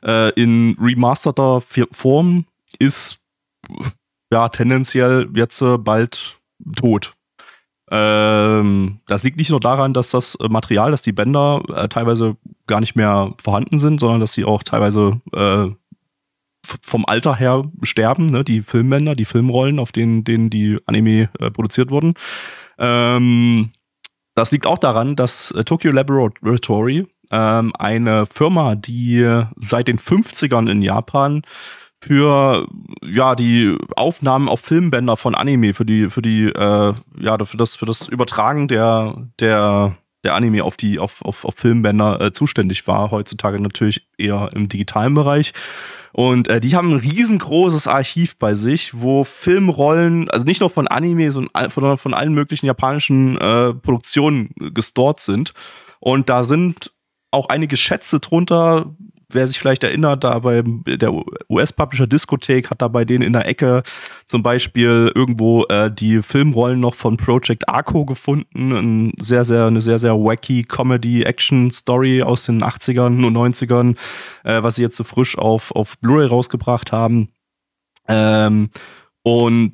äh, in remasterter Form ist ja tendenziell jetzt äh, bald tot. Ähm, das liegt nicht nur daran, dass das Material, dass die Bänder äh, teilweise gar nicht mehr vorhanden sind, sondern dass sie auch teilweise äh, vom Alter her sterben, ne? die Filmbänder, die Filmrollen, auf denen, denen die Anime äh, produziert wurden. Ähm, das liegt auch daran, dass äh, Tokyo Laboratory, ähm, eine Firma, die seit den 50ern in Japan für ja die Aufnahmen auf Filmbänder von Anime für die für die äh, ja für das für das Übertragen der der der Anime auf die auf auf, auf Filmbänder äh, zuständig war heutzutage natürlich eher im digitalen Bereich und äh, die haben ein riesengroßes Archiv bei sich, wo Filmrollen, also nicht nur von Anime, sondern von, von allen möglichen japanischen äh, Produktionen gestort sind. Und da sind auch einige Schätze drunter, wer sich vielleicht erinnert, da bei der US-Publisher Discothek hat da bei denen in der Ecke zum Beispiel irgendwo äh, die Filmrollen noch von Project Arco gefunden. Ein sehr, sehr, eine sehr, sehr wacky Comedy-Action-Story aus den 80ern und 90ern, äh, was sie jetzt so frisch auf, auf Blu-ray rausgebracht haben. Ähm, und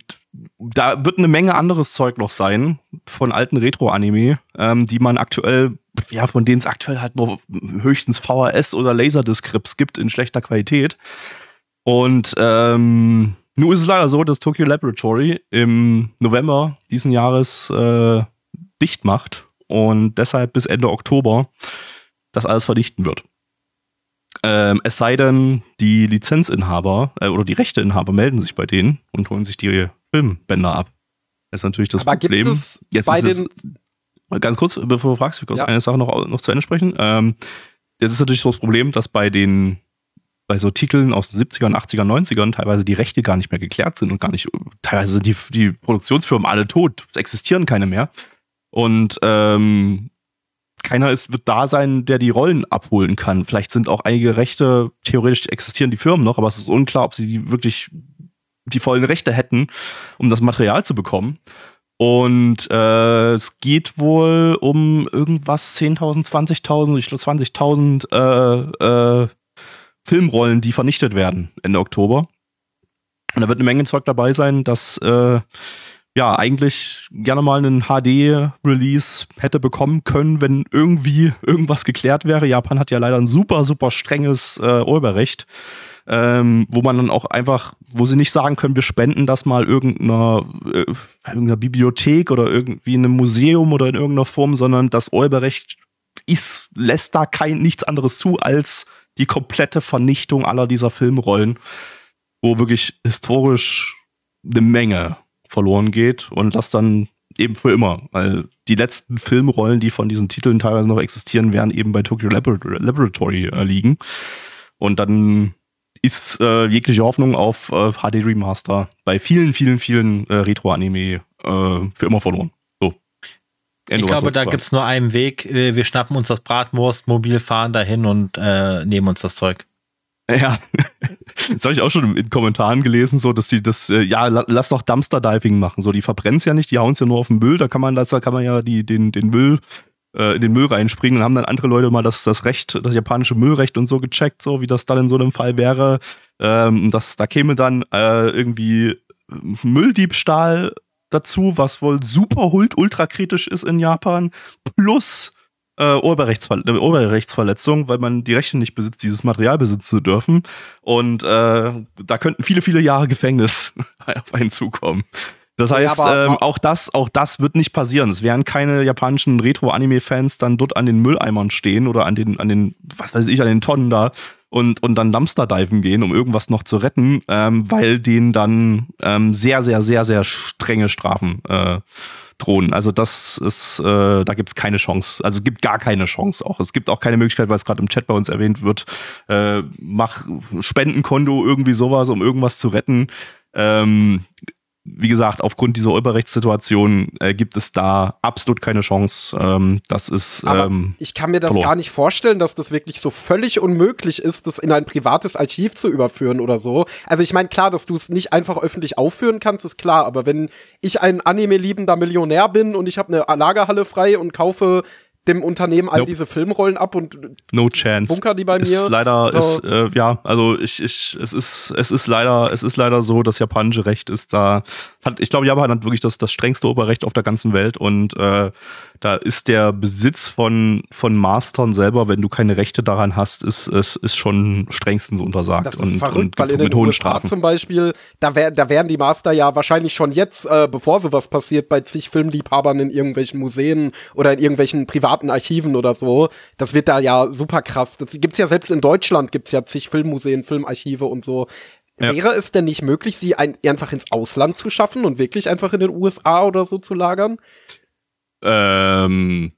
da wird eine Menge anderes Zeug noch sein von alten Retro-Anime, ähm, die man aktuell, ja, von denen es aktuell halt nur höchstens VHS oder Laserdisc-Clips gibt in schlechter Qualität. Und ähm, Nun ist es leider so, dass Tokyo Laboratory im November diesen Jahres äh, dicht macht und deshalb bis Ende Oktober das alles verdichten wird. Ähm, es sei denn, die Lizenzinhaber äh, oder die Rechteinhaber melden sich bei denen und holen sich die Filmbänder ab. Das ist natürlich das Aber Problem. Gibt es Jetzt bei den ganz kurz, bevor du fragst, ich kurz ja. eine Sache noch, noch zu Ende sprechen. Ähm, jetzt ist natürlich so das Problem, dass bei den bei so Titeln aus den 70ern, 80ern, 90ern teilweise die Rechte gar nicht mehr geklärt sind und gar nicht, teilweise sind die, die Produktionsfirmen alle tot, es existieren keine mehr. Und ähm, keiner ist, wird da sein, der die Rollen abholen kann. Vielleicht sind auch einige Rechte, theoretisch existieren die Firmen noch, aber es ist unklar, ob sie die wirklich die vollen Rechte hätten, um das Material zu bekommen. Und äh, es geht wohl um irgendwas 10.000, 20.000, ich glaube 20.000 äh, äh, Filmrollen, die vernichtet werden Ende Oktober. Und da wird eine Menge Zeug dabei sein, das äh, ja eigentlich gerne mal einen HD-Release hätte bekommen können, wenn irgendwie irgendwas geklärt wäre. Japan hat ja leider ein super, super strenges äh, Urheberrecht. Ähm, wo man dann auch einfach, wo sie nicht sagen können, wir spenden das mal irgendeiner, äh, irgendeiner Bibliothek oder irgendwie einem Museum oder in irgendeiner Form, sondern das Urheberrecht ist, lässt da kein nichts anderes zu als die komplette Vernichtung aller dieser Filmrollen, wo wirklich historisch eine Menge verloren geht und das dann eben für immer, weil die letzten Filmrollen, die von diesen Titeln teilweise noch existieren, werden eben bei Tokyo Laboratory äh, liegen. Und dann ist äh, jegliche Hoffnung auf äh, HD Remaster bei vielen, vielen, vielen äh, Retro-Anime äh, für immer verloren. So. ich glaube, da gibt es nur einen Weg. Äh, wir schnappen uns das Bratwurstmobil, fahren dahin und äh, nehmen uns das Zeug. [LAUGHS] Ja, das habe ich auch schon in Kommentaren gelesen, so dass die das, ja, lass doch Dumpster Diving machen. So, die verbrennen es ja nicht, die hauen es ja nur auf den Müll, da kann man, da kann man ja die, den, den Müll äh, in den Müll reinspringen und haben dann andere Leute mal das, das Recht, das japanische Müllrecht und so gecheckt, so wie das dann in so einem Fall wäre. Ähm, das, da käme dann äh, irgendwie Mülldiebstahl dazu, was wohl super ultrakritisch ist in Japan, plus äh, Urheberrechtsver äh, Urheberrechtsverletzung, weil man die Rechte nicht besitzt, dieses Material besitzen zu dürfen. Und äh, da könnten viele, viele Jahre Gefängnis [LAUGHS] auf einen zukommen. Das heißt, ja, ähm, auch, das, auch das wird nicht passieren. Es werden keine japanischen Retro-Anime-Fans dann dort an den Mülleimern stehen oder an den, an den, was weiß ich, an den Tonnen da und, und dann Dumpster-Diven gehen, um irgendwas noch zu retten, ähm, weil denen dann ähm, sehr, sehr, sehr, sehr strenge Strafen äh, drohen. Also das ist, äh, da gibt es keine Chance. Also es gibt gar keine Chance auch. Es gibt auch keine Möglichkeit, weil es gerade im Chat bei uns erwähnt wird, äh, mach Spendenkonto, irgendwie sowas, um irgendwas zu retten. Ähm, wie gesagt, aufgrund dieser Urheberrechtssituation äh, gibt es da absolut keine Chance. Ähm, das ist. Ähm, ich kann mir das verloren. gar nicht vorstellen, dass das wirklich so völlig unmöglich ist, das in ein privates Archiv zu überführen oder so. Also ich meine, klar, dass du es nicht einfach öffentlich aufführen kannst, ist klar. Aber wenn ich ein Anime-liebender Millionär bin und ich habe eine Lagerhalle frei und kaufe dem Unternehmen all nope. diese Filmrollen ab und no chance. bunker die bei mir. Ist leider so. ist äh, ja, also ich, ich es ist es ist leider es ist leider so, das japanische Recht ist da hat ich glaube Japan hat wirklich das das strengste Oberrecht auf der ganzen Welt und äh, da ist der Besitz von, von Mastern selber, wenn du keine Rechte daran hast, ist, ist, ist schon strengstens untersagt. Das ist und, verrückt, und weil in den USA Strafen. zum Beispiel, da, wär, da wären die Master ja wahrscheinlich schon jetzt, äh, bevor sowas passiert, bei zig Filmliebhabern in irgendwelchen Museen oder in irgendwelchen privaten Archiven oder so. Das wird da ja super krass. Das gibt's ja selbst in Deutschland, gibt's ja zig Filmmuseen, Filmarchive und so. Ja. Wäre es denn nicht möglich, sie ein, einfach ins Ausland zu schaffen und wirklich einfach in den USA oder so zu lagern? Ähm,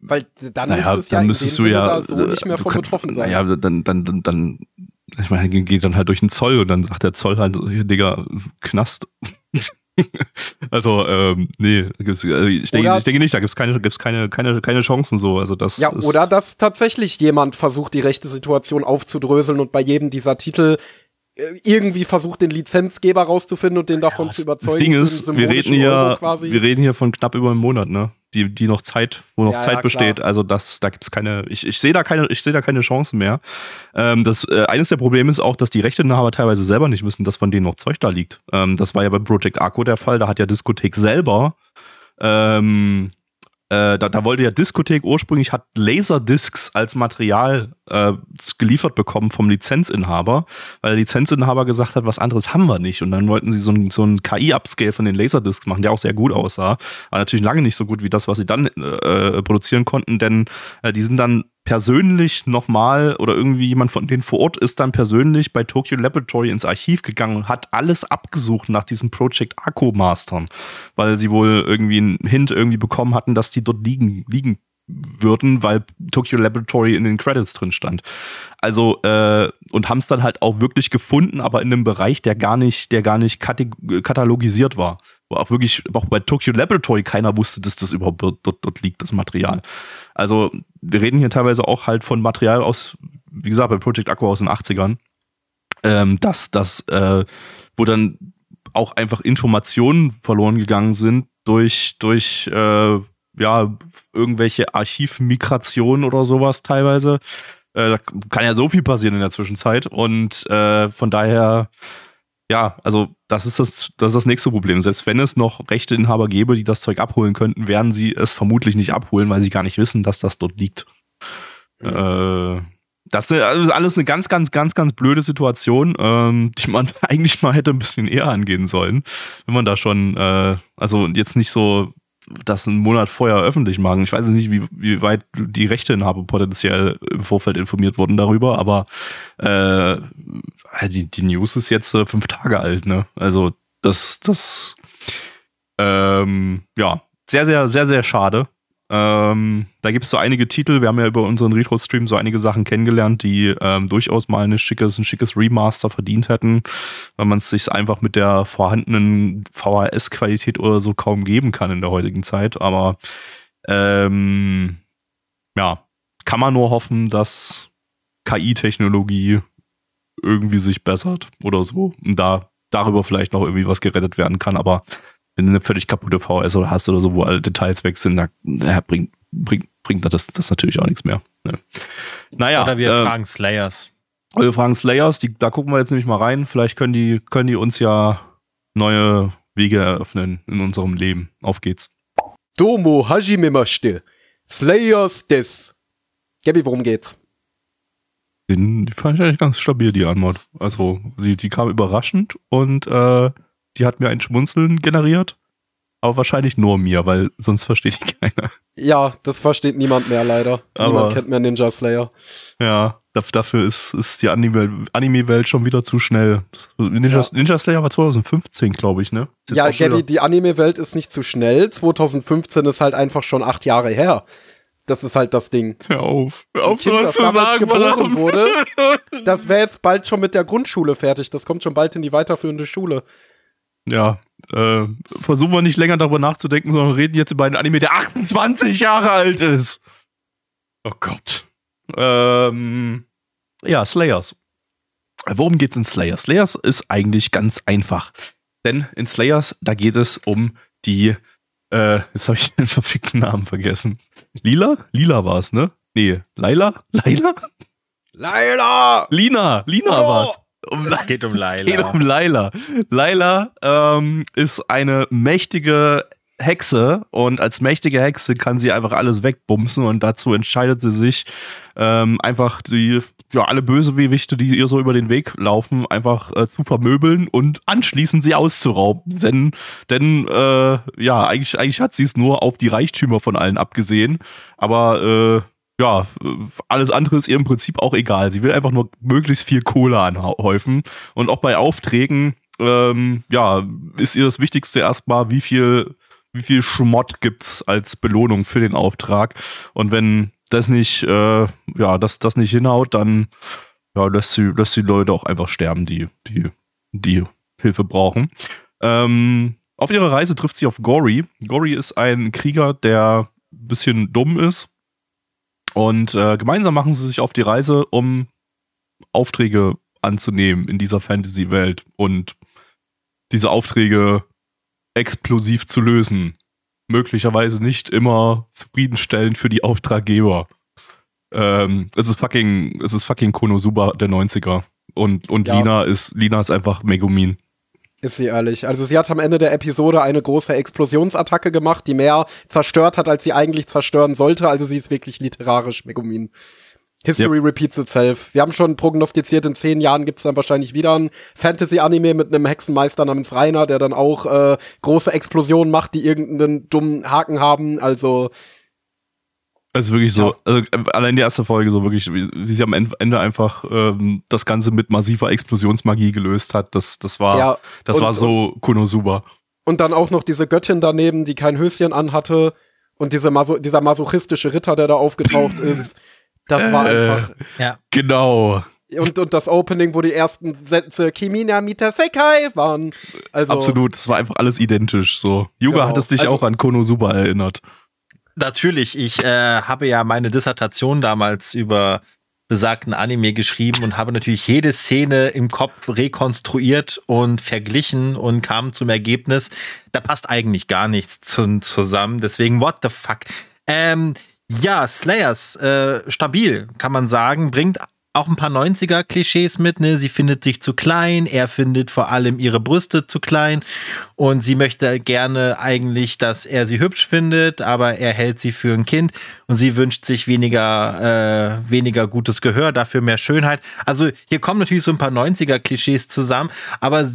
Weil dann naja, müsstest dann müsstest du ja so nicht mehr von betroffen sein. Ja, dann, dann, dann, dann, ich meine, geht dann halt durch den Zoll und dann sagt der Zoll halt, Digga, Knast. [LAUGHS] also, ähm, nee, also ich, denke, ich denke nicht, da gibt es keine, gibt's keine, keine, keine Chancen so. Also das ja, oder dass tatsächlich jemand versucht, die rechte Situation aufzudröseln und bei jedem dieser Titel äh, irgendwie versucht, den Lizenzgeber rauszufinden und den davon ja, zu überzeugen. Das Ding ist, wir reden hier, wir reden hier von knapp über einem Monat, ne? Die, die noch Zeit, wo noch ja, Zeit ja, besteht. Also das, da gibt's keine, ich, ich sehe da keine, ich sehe da keine Chance mehr. Ähm, das, äh, eines der Probleme ist auch, dass die Rechteinhaber teilweise selber nicht wissen, dass von denen noch Zeug da liegt. Ähm, das war ja bei Project Arco der Fall, da hat ja Diskothek selber ähm, äh, da, da, wollte ja Diskothek ursprünglich hat Laserdiscs als Material äh, geliefert bekommen vom Lizenzinhaber, weil der Lizenzinhaber gesagt hat, was anderes haben wir nicht. Und dann wollten sie so ein, so KI-Upscale von den Laserdiscs machen, der auch sehr gut aussah. Aber natürlich lange nicht so gut wie das, was sie dann äh, produzieren konnten, denn äh, die sind dann persönlich nochmal oder irgendwie jemand von denen vor Ort ist dann persönlich bei Tokyo Laboratory ins Archiv gegangen und hat alles abgesucht nach diesem Project Akku Mastern, weil sie wohl irgendwie einen Hint irgendwie bekommen hatten, dass die dort liegen, liegen würden, weil Tokyo Laboratory in den Credits drin stand. Also äh, und haben es dann halt auch wirklich gefunden, aber in einem Bereich, der gar nicht, der gar nicht katalogisiert war wo auch wirklich auch bei Tokyo Laboratory keiner wusste, dass das überhaupt dort, dort liegt, das Material. Also wir reden hier teilweise auch halt von Material aus, wie gesagt, bei Project Aqua aus den 80ern, ähm, dass das, äh, wo dann auch einfach Informationen verloren gegangen sind durch, durch äh, ja, irgendwelche Archivmigrationen oder sowas teilweise. Äh, da kann ja so viel passieren in der Zwischenzeit und äh, von daher ja, also das ist das, das ist das nächste Problem. Selbst wenn es noch Rechteinhaber gäbe, die das Zeug abholen könnten, werden sie es vermutlich nicht abholen, weil sie gar nicht wissen, dass das dort liegt. Mhm. Äh, das ist alles eine ganz, ganz, ganz, ganz blöde Situation, ähm, die man [LAUGHS] eigentlich mal hätte ein bisschen eher angehen sollen, wenn man da schon, äh, also jetzt nicht so das einen Monat vorher öffentlich machen. Ich weiß nicht, wie, wie weit die Rechteinhaber potenziell im Vorfeld informiert wurden darüber, aber äh, die, die News ist jetzt äh, fünf Tage alt, ne? Also das, das, ähm, ja, sehr, sehr, sehr, sehr schade. Ähm, da gibt es so einige Titel, wir haben ja über unseren Retro-Stream so einige Sachen kennengelernt, die ähm, durchaus mal eine schickes, ein schickes Remaster verdient hätten, weil man es sich einfach mit der vorhandenen VHS-Qualität oder so kaum geben kann in der heutigen Zeit. Aber ähm, ja, kann man nur hoffen, dass KI-Technologie irgendwie sich bessert oder so und da darüber vielleicht noch irgendwie was gerettet werden kann, aber wenn du eine völlig kaputte VS oder hast oder so, wo alle Details weg sind, da ja, bringt, bringt, bringt das, das natürlich auch nichts mehr. Ne? Naja. Oder wir äh, fragen Slayers. Wir fragen Slayers, die, da gucken wir jetzt nämlich mal rein. Vielleicht können die, können die uns ja neue Wege eröffnen in unserem Leben. Auf geht's. Domo Hajimemashite. Slayers des. Gabby, worum geht's? Die, die fand ich eigentlich ganz stabil, die Antwort. Also, die, die kam überraschend und äh, die hat mir ein Schmunzeln generiert. Aber wahrscheinlich nur mir, weil sonst versteht die [LAUGHS] keiner. Ja, das versteht niemand mehr leider. Aber, niemand kennt mehr Ninja Slayer. Ja, dafür ist, ist die Anime-Welt schon wieder zu schnell. Ninja, ja. Ninja Slayer war 2015, glaube ich, ne? Ja, Gabby, die Anime-Welt ist nicht zu schnell. 2015 ist halt einfach schon acht Jahre her. Das ist halt das Ding. Hör auf. Hör auf, kind, sowas zu sagen, geboren wurde, [LAUGHS] das wäre jetzt bald schon mit der Grundschule fertig. Das kommt schon bald in die weiterführende Schule ja, äh, versuchen wir nicht länger darüber nachzudenken, sondern reden jetzt über einen Anime, der 28 Jahre alt ist. Oh Gott. Ähm, ja, Slayers. Worum geht's in Slayers? Slayers ist eigentlich ganz einfach. Denn in Slayers, da geht es um die, äh, jetzt habe ich den [LAUGHS] verfickten Namen vergessen. Lila? Lila war es, ne? Nee, Laila? Laila? Laila! Lina! Lina oh. war's. Um, es geht um Laila. Es geht um Laila. Laila ähm, ist eine mächtige Hexe und als mächtige Hexe kann sie einfach alles wegbumsen und dazu entscheidet sie sich, ähm, einfach die, ja, alle Bösewichte, die ihr so über den Weg laufen, einfach äh, zu vermöbeln und anschließend sie auszurauben. Denn, denn äh, ja, eigentlich, eigentlich hat sie es nur auf die Reichtümer von allen abgesehen, aber äh, ja, alles andere ist ihr im Prinzip auch egal. Sie will einfach nur möglichst viel Kohle anhäufen. Und auch bei Aufträgen, ähm, ja, ist ihr das Wichtigste erstmal, wie viel, wie viel Schmott es als Belohnung für den Auftrag. Und wenn das nicht, äh, ja, das, das nicht hinhaut, dann ja, lässt sie, lässt die Leute auch einfach sterben, die, die, die Hilfe brauchen. Ähm, auf ihrer Reise trifft sie auf Gory. Gory ist ein Krieger, der ein bisschen dumm ist und äh, gemeinsam machen sie sich auf die Reise, um Aufträge anzunehmen in dieser Fantasy-Welt und diese Aufträge explosiv zu lösen. Möglicherweise nicht immer zufriedenstellend für die Auftraggeber. Ähm, es ist fucking, es ist fucking Konosuba der 90er. Und, und ja. Lina ist, Lina ist einfach Megumin. Ist sie ehrlich. Also sie hat am Ende der Episode eine große Explosionsattacke gemacht, die mehr zerstört hat, als sie eigentlich zerstören sollte. Also sie ist wirklich literarisch Megumin. History yep. repeats itself. Wir haben schon prognostiziert, in zehn Jahren gibt's dann wahrscheinlich wieder ein Fantasy-Anime mit einem Hexenmeister namens Rainer, der dann auch äh, große Explosionen macht, die irgendeinen dummen Haken haben. Also also wirklich so, ja. also allein die erste Folge, so wirklich, wie, wie sie am Ende einfach ähm, das Ganze mit massiver Explosionsmagie gelöst hat, das, das war, ja, das und, war so Konosuba. Und dann auch noch diese Göttin daneben, die kein Höschen anhatte und diese Maso dieser masochistische Ritter, der da aufgetaucht [CLEARS THROAT] ist. Das war äh, einfach. Ja. Genau. Und, und das Opening, wo die ersten Sätze Kimina Mita Sekai waren. Also, Absolut, es war einfach alles identisch. So. Yuga genau. hat es dich also, auch an Konosuba erinnert. Natürlich, ich äh, habe ja meine Dissertation damals über besagten Anime geschrieben und habe natürlich jede Szene im Kopf rekonstruiert und verglichen und kam zum Ergebnis, da passt eigentlich gar nichts zu, zusammen. Deswegen, what the fuck? Ähm, ja, Slayers, äh, stabil, kann man sagen, bringt auch ein paar 90er-Klischees mit, ne? Sie findet sich zu klein, er findet vor allem ihre Brüste zu klein und sie möchte gerne eigentlich, dass er sie hübsch findet, aber er hält sie für ein Kind und sie wünscht sich weniger, äh, weniger gutes Gehör, dafür mehr Schönheit. Also hier kommen natürlich so ein paar 90er-Klischees zusammen, aber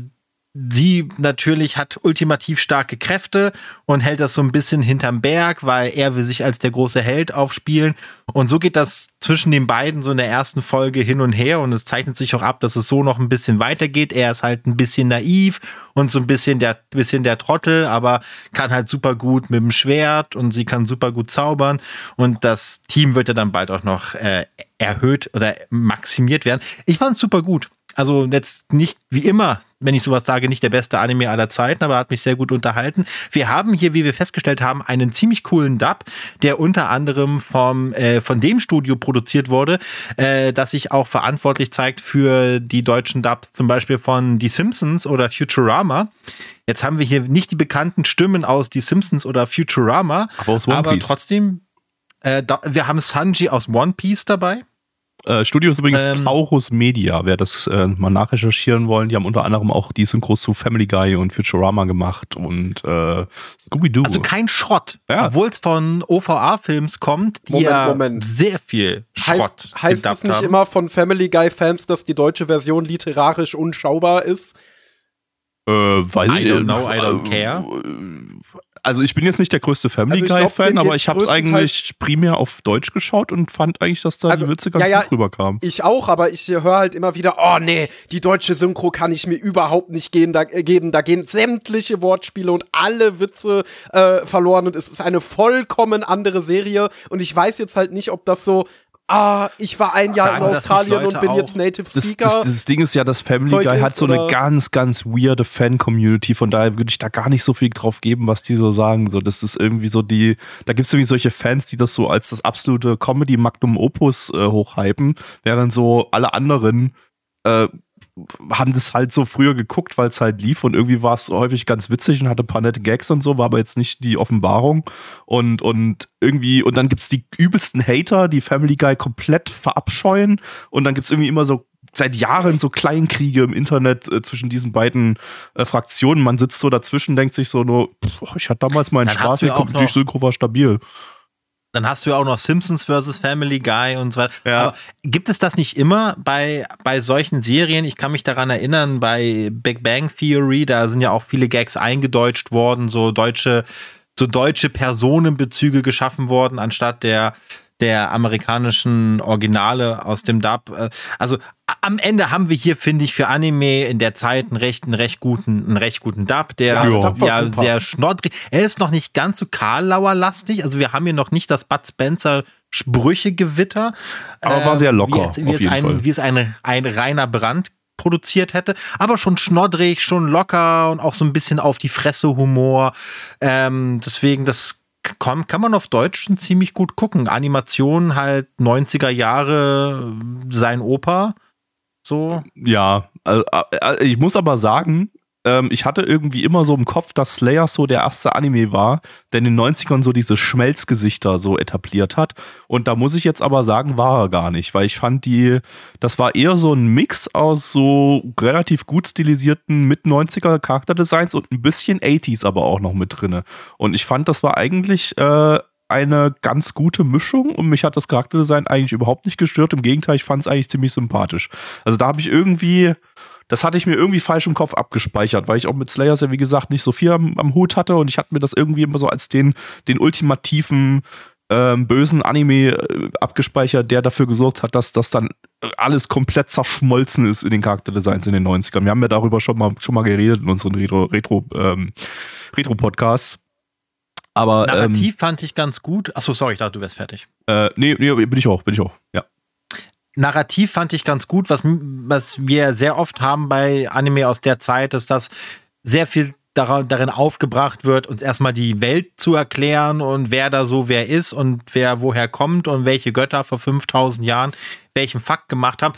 sie natürlich hat ultimativ starke Kräfte und hält das so ein bisschen hinterm Berg, weil er will sich als der große Held aufspielen. Und so geht das zwischen den beiden so in der ersten Folge hin und her und es zeichnet sich auch ab, dass es so noch ein bisschen weitergeht. Er ist halt ein bisschen naiv und so ein bisschen der, bisschen der Trottel, aber kann halt super gut mit dem Schwert und sie kann super gut zaubern und das Team wird ja dann bald auch noch äh, erhöht oder maximiert werden. Ich fand es super gut. Also jetzt nicht wie immer, wenn ich sowas sage, nicht der beste Anime aller Zeiten, aber hat mich sehr gut unterhalten. Wir haben hier, wie wir festgestellt haben, einen ziemlich coolen Dub, der unter anderem vom, äh, von dem Studio produziert wurde, äh, das sich auch verantwortlich zeigt für die deutschen Dubs, zum Beispiel von Die Simpsons oder Futurama. Jetzt haben wir hier nicht die bekannten Stimmen aus Die Simpsons oder Futurama, aber, aber trotzdem, äh, da, wir haben Sanji aus One Piece dabei. Äh, Studio ist übrigens ähm, Taurus Media, wer das äh, mal nachrecherchieren wollen. Die haben unter anderem auch die Synchros zu Family Guy und Futurama gemacht und äh, Scooby-Doo. Also kein Schrott, ja. obwohl es von OVA-Films kommt, die Moment, ja Moment. sehr viel Schrott Heißt, heißt es nicht haben. immer von Family Guy-Fans, dass die deutsche Version literarisch unschaubar ist? Äh, weiß I don't know, I don't care. Also ich bin jetzt nicht der größte Family also Guy-Fan, aber ich habe es eigentlich primär auf Deutsch geschaut und fand eigentlich, dass da also, die Witze ganz ja, ja, gut rüberkamen. Ich auch, aber ich höre halt immer wieder, oh nee, die deutsche Synchro kann ich mir überhaupt nicht gehen, da, äh, geben. Da gehen sämtliche Wortspiele und alle Witze äh, verloren und es ist eine vollkommen andere Serie und ich weiß jetzt halt nicht, ob das so ah, ich war ein Jahr Sagen, in Australien und bin jetzt Native Speaker. Das, das, das, Ding ist ja, das Family Zeug Guy hat so eine ganz, ganz weirde Fan-Community, von daher würde ich da gar nicht so viel drauf geben, was die so sagen. So, das ist irgendwie so die, da gibt es irgendwie solche Fans, die das so als das absolute Comedy-Magnum Opus äh, hochhypen, während so alle anderen äh, haben das halt so früher geguckt, weil es halt lief und irgendwie war es häufig ganz witzig und hatte ein paar nette Gags und so, war aber jetzt nicht die Offenbarung. Und, und irgendwie, und dann gibt es die übelsten Hater, die Family Guy komplett verabscheuen. Und dann gibt es irgendwie immer so seit Jahren so Kleinkriege im Internet äh, zwischen diesen beiden äh, Fraktionen. Man sitzt so dazwischen, denkt sich so nur, pff, ich hatte damals meinen dann Spaß, die Synchro war stabil. Dann hast du ja auch noch Simpsons vs. Family Guy und so weiter. Ja. Aber gibt es das nicht immer bei, bei solchen Serien? Ich kann mich daran erinnern, bei Big Bang Theory, da sind ja auch viele Gags eingedeutscht worden, so deutsche, so deutsche Personenbezüge geschaffen worden, anstatt der der amerikanischen Originale aus dem Dub. Äh, also am Ende haben wir hier, finde ich, für Anime in der Zeit einen recht, einen recht guten, einen recht guten Dub, der ja, ja sehr schnoddrig. Er ist noch nicht ganz so Karlauer-lastig. Also wir haben hier noch nicht das Bud Spencer Sprüchegewitter. Aber war sehr locker. Wie, wie es, ein, wie es ein, ein reiner Brand produziert hätte, aber schon schnoddrig, schon locker und auch so ein bisschen auf die Fresse Humor. Ähm, deswegen, das kann, kann man auf Deutsch schon ziemlich gut gucken. Animation halt 90er Jahre sein Opa. So. Ja, also, ich muss aber sagen, ähm, ich hatte irgendwie immer so im Kopf, dass Slayer so der erste Anime war, der in den 90ern so diese Schmelzgesichter so etabliert hat. Und da muss ich jetzt aber sagen, war er gar nicht, weil ich fand die, das war eher so ein Mix aus so relativ gut stilisierten Mit-90er Charakterdesigns und ein bisschen 80s aber auch noch mit drinne. Und ich fand, das war eigentlich äh, eine ganz gute Mischung und mich hat das Charakterdesign eigentlich überhaupt nicht gestört. Im Gegenteil, ich fand es eigentlich ziemlich sympathisch. Also da habe ich irgendwie, das hatte ich mir irgendwie falsch im Kopf abgespeichert, weil ich auch mit Slayers ja, wie gesagt, nicht so viel am, am Hut hatte und ich hatte mir das irgendwie immer so als den, den ultimativen ähm, bösen Anime äh, abgespeichert, der dafür gesorgt hat, dass das dann alles komplett zerschmolzen ist in den Charakterdesigns in den 90ern. Wir haben ja darüber schon mal, schon mal geredet in unseren Retro-Podcasts. Retro, ähm, Retro aber, Narrativ ähm, fand ich ganz gut. Achso, sorry, ich dachte, du wärst fertig. Äh, nee, nee, bin ich auch, bin ich auch, ja. Narrativ fand ich ganz gut, was, was wir sehr oft haben bei Anime aus der Zeit, ist, dass sehr viel darin aufgebracht wird, uns erstmal die Welt zu erklären und wer da so wer ist und wer woher kommt und welche Götter vor 5000 Jahren welchen Fakt gemacht haben.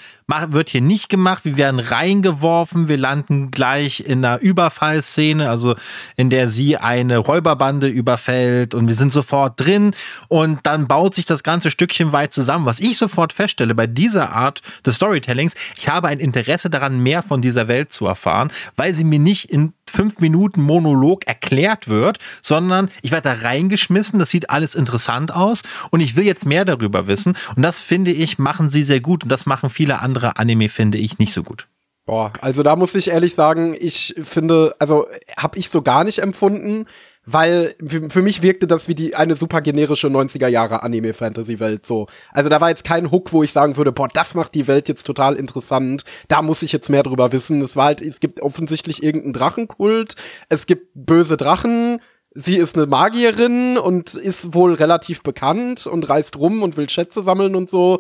Wird hier nicht gemacht. Wir werden reingeworfen. Wir landen gleich in einer Überfallszene, also in der sie eine Räuberbande überfällt und wir sind sofort drin und dann baut sich das ganze Stückchen weit zusammen. Was ich sofort feststelle bei dieser Art des Storytellings, ich habe ein Interesse daran, mehr von dieser Welt zu erfahren, weil sie mir nicht in fünf Minuten Monolog erklärt wird, sondern ich werde da reingeschmissen. Das sieht alles interessant aus und ich will jetzt mehr darüber wissen. Und das finde ich, machen sie sehr gut und das machen viele andere Anime, finde ich, nicht so gut. Boah, also da muss ich ehrlich sagen, ich finde, also habe ich so gar nicht empfunden, weil für mich wirkte das wie die eine super generische 90er Jahre Anime Fantasy Welt so. Also da war jetzt kein Hook, wo ich sagen würde, boah, das macht die Welt jetzt total interessant. Da muss ich jetzt mehr drüber wissen. Es war halt es gibt offensichtlich irgendeinen Drachenkult, es gibt böse Drachen, sie ist eine Magierin und ist wohl relativ bekannt und reist rum und will Schätze sammeln und so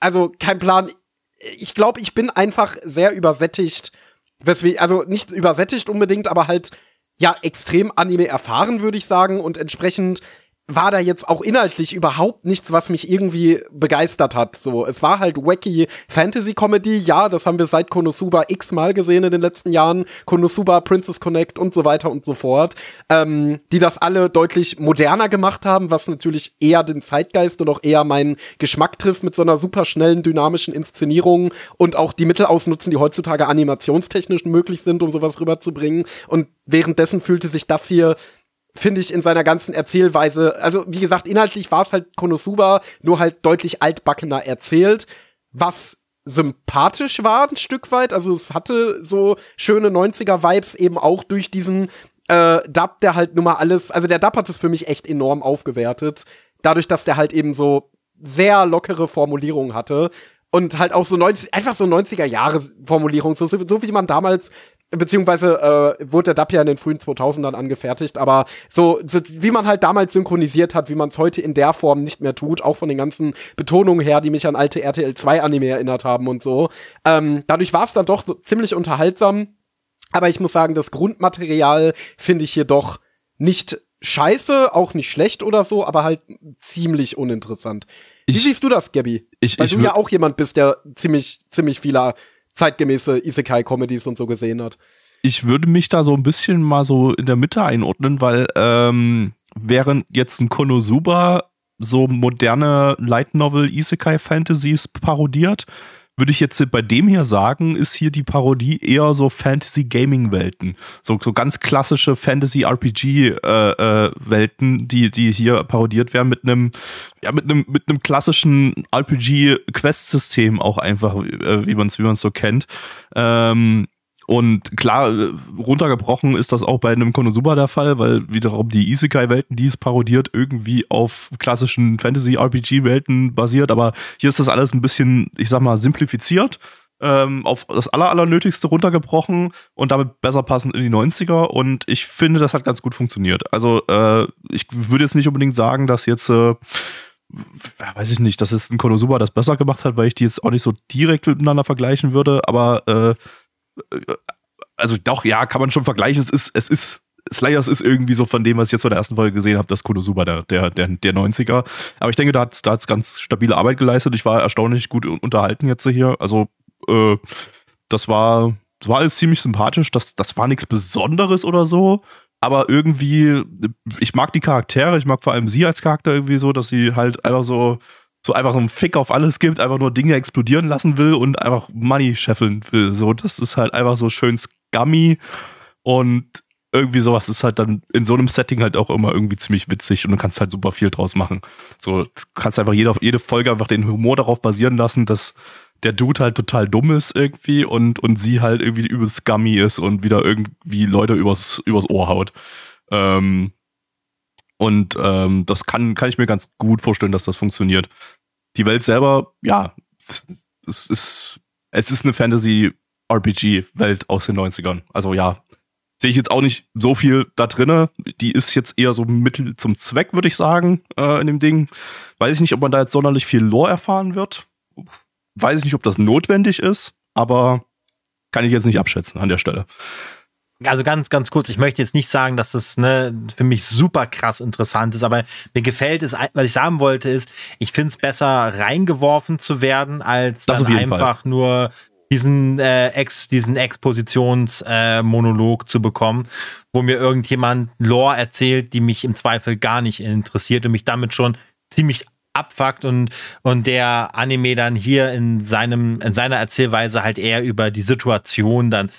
also kein Plan. Ich glaube, ich bin einfach sehr übersättigt. Weswegen, also nicht übersättigt unbedingt, aber halt ja extrem Anime erfahren, würde ich sagen. Und entsprechend war da jetzt auch inhaltlich überhaupt nichts, was mich irgendwie begeistert hat. So, es war halt wacky Fantasy Comedy. Ja, das haben wir seit Konosuba x-mal gesehen in den letzten Jahren. Konosuba, Princess Connect und so weiter und so fort. Ähm, die das alle deutlich moderner gemacht haben, was natürlich eher den Zeitgeist und auch eher meinen Geschmack trifft mit so einer super schnellen, dynamischen Inszenierung und auch die Mittel ausnutzen, die heutzutage animationstechnisch möglich sind, um sowas rüberzubringen. Und währenddessen fühlte sich das hier finde ich in seiner ganzen Erzählweise, also wie gesagt, inhaltlich war es halt Konosuba, nur halt deutlich altbackener erzählt, was sympathisch war ein Stück weit, also es hatte so schöne 90er Vibes eben auch durch diesen äh, Dub, der halt nun mal alles, also der Dub hat es für mich echt enorm aufgewertet, dadurch, dass der halt eben so sehr lockere Formulierungen hatte und halt auch so 90, einfach so 90er Jahre Formulierung, so, so wie man damals beziehungsweise äh, wurde der Dub ja in den frühen 2000ern angefertigt, aber so, so wie man halt damals synchronisiert hat, wie man es heute in der Form nicht mehr tut, auch von den ganzen Betonungen her, die mich an alte RTL 2 Anime erinnert haben und so. Ähm, dadurch war es dann doch so ziemlich unterhaltsam, aber ich muss sagen, das Grundmaterial finde ich hier doch nicht scheiße, auch nicht schlecht oder so, aber halt ziemlich uninteressant. Ich, Wie siehst du das, Gabby? Ich, Weil ich du ja auch jemand bist, der ziemlich, ziemlich vieler zeitgemäße Isekai-Comedies und so gesehen hat. Ich würde mich da so ein bisschen mal so in der Mitte einordnen, weil ähm, während jetzt ein Konosuba so moderne Light Novel Isekai Fantasies parodiert, würde ich jetzt bei dem hier sagen, ist hier die Parodie eher so Fantasy Gaming Welten. So, so ganz klassische Fantasy RPG äh, äh, die, die hier parodiert werden mit einem, ja, mit einem, mit einem klassischen RPG Quest System auch einfach, äh, wie man es wie man's so kennt. Ähm, und klar, runtergebrochen ist das auch bei einem Konosuba der Fall, weil wiederum die Isekai-Welten, die es parodiert, irgendwie auf klassischen Fantasy-RPG-Welten basiert. Aber hier ist das alles ein bisschen, ich sag mal, simplifiziert, ähm, auf das aller, allernötigste runtergebrochen und damit besser passend in die 90er. Und ich finde, das hat ganz gut funktioniert. Also, äh, ich würde jetzt nicht unbedingt sagen, dass jetzt. Äh, weiß ich nicht, dass es ein Konosuba das besser gemacht hat, weil ich die jetzt auch nicht so direkt miteinander vergleichen würde, aber äh, also doch, ja, kann man schon vergleichen. Es ist, es ist, Slayers ist irgendwie so von dem, was ich jetzt von der ersten Folge gesehen habe, das Konosuba der, der, der, der 90er. Aber ich denke, da hat es da ganz stabile Arbeit geleistet. Ich war erstaunlich gut unterhalten jetzt hier. Also, äh, das war, es war alles ziemlich sympathisch. Das, das war nichts Besonderes oder so. Aber irgendwie, ich mag die Charaktere, ich mag vor allem sie als Charakter irgendwie so, dass sie halt einfach so, so einfach so einen Fick auf alles gibt, einfach nur Dinge explodieren lassen will und einfach Money scheffeln will. So, das ist halt einfach so schön scummy und irgendwie sowas ist halt dann in so einem Setting halt auch immer irgendwie ziemlich witzig und du kannst halt super viel draus machen. So, du kannst einfach jede, jede Folge einfach den Humor darauf basieren lassen, dass der Dude halt total dumm ist irgendwie und, und sie halt irgendwie übelst scummy ist und wieder irgendwie Leute übers, übers Ohr haut. Ähm, und ähm, das kann, kann ich mir ganz gut vorstellen, dass das funktioniert. Die Welt selber, ja, es ist, es ist eine Fantasy-RPG-Welt aus den 90ern. Also ja, sehe ich jetzt auch nicht so viel da drinne. Die ist jetzt eher so Mittel zum Zweck, würde ich sagen, äh, in dem Ding. Weiß ich nicht, ob man da jetzt sonderlich viel Lore erfahren wird weiß ich nicht, ob das notwendig ist, aber kann ich jetzt nicht abschätzen an der Stelle. Also ganz, ganz kurz, ich möchte jetzt nicht sagen, dass das ne, für mich super krass interessant ist, aber mir gefällt es, was ich sagen wollte, ist, ich finde es besser, reingeworfen zu werden, als dann einfach Fall. nur diesen, äh, Ex, diesen Expositionsmonolog äh, zu bekommen, wo mir irgendjemand Lore erzählt, die mich im Zweifel gar nicht interessiert und mich damit schon ziemlich abfuckt und, und der Anime dann hier in seinem, in seiner Erzählweise halt eher über die Situation dann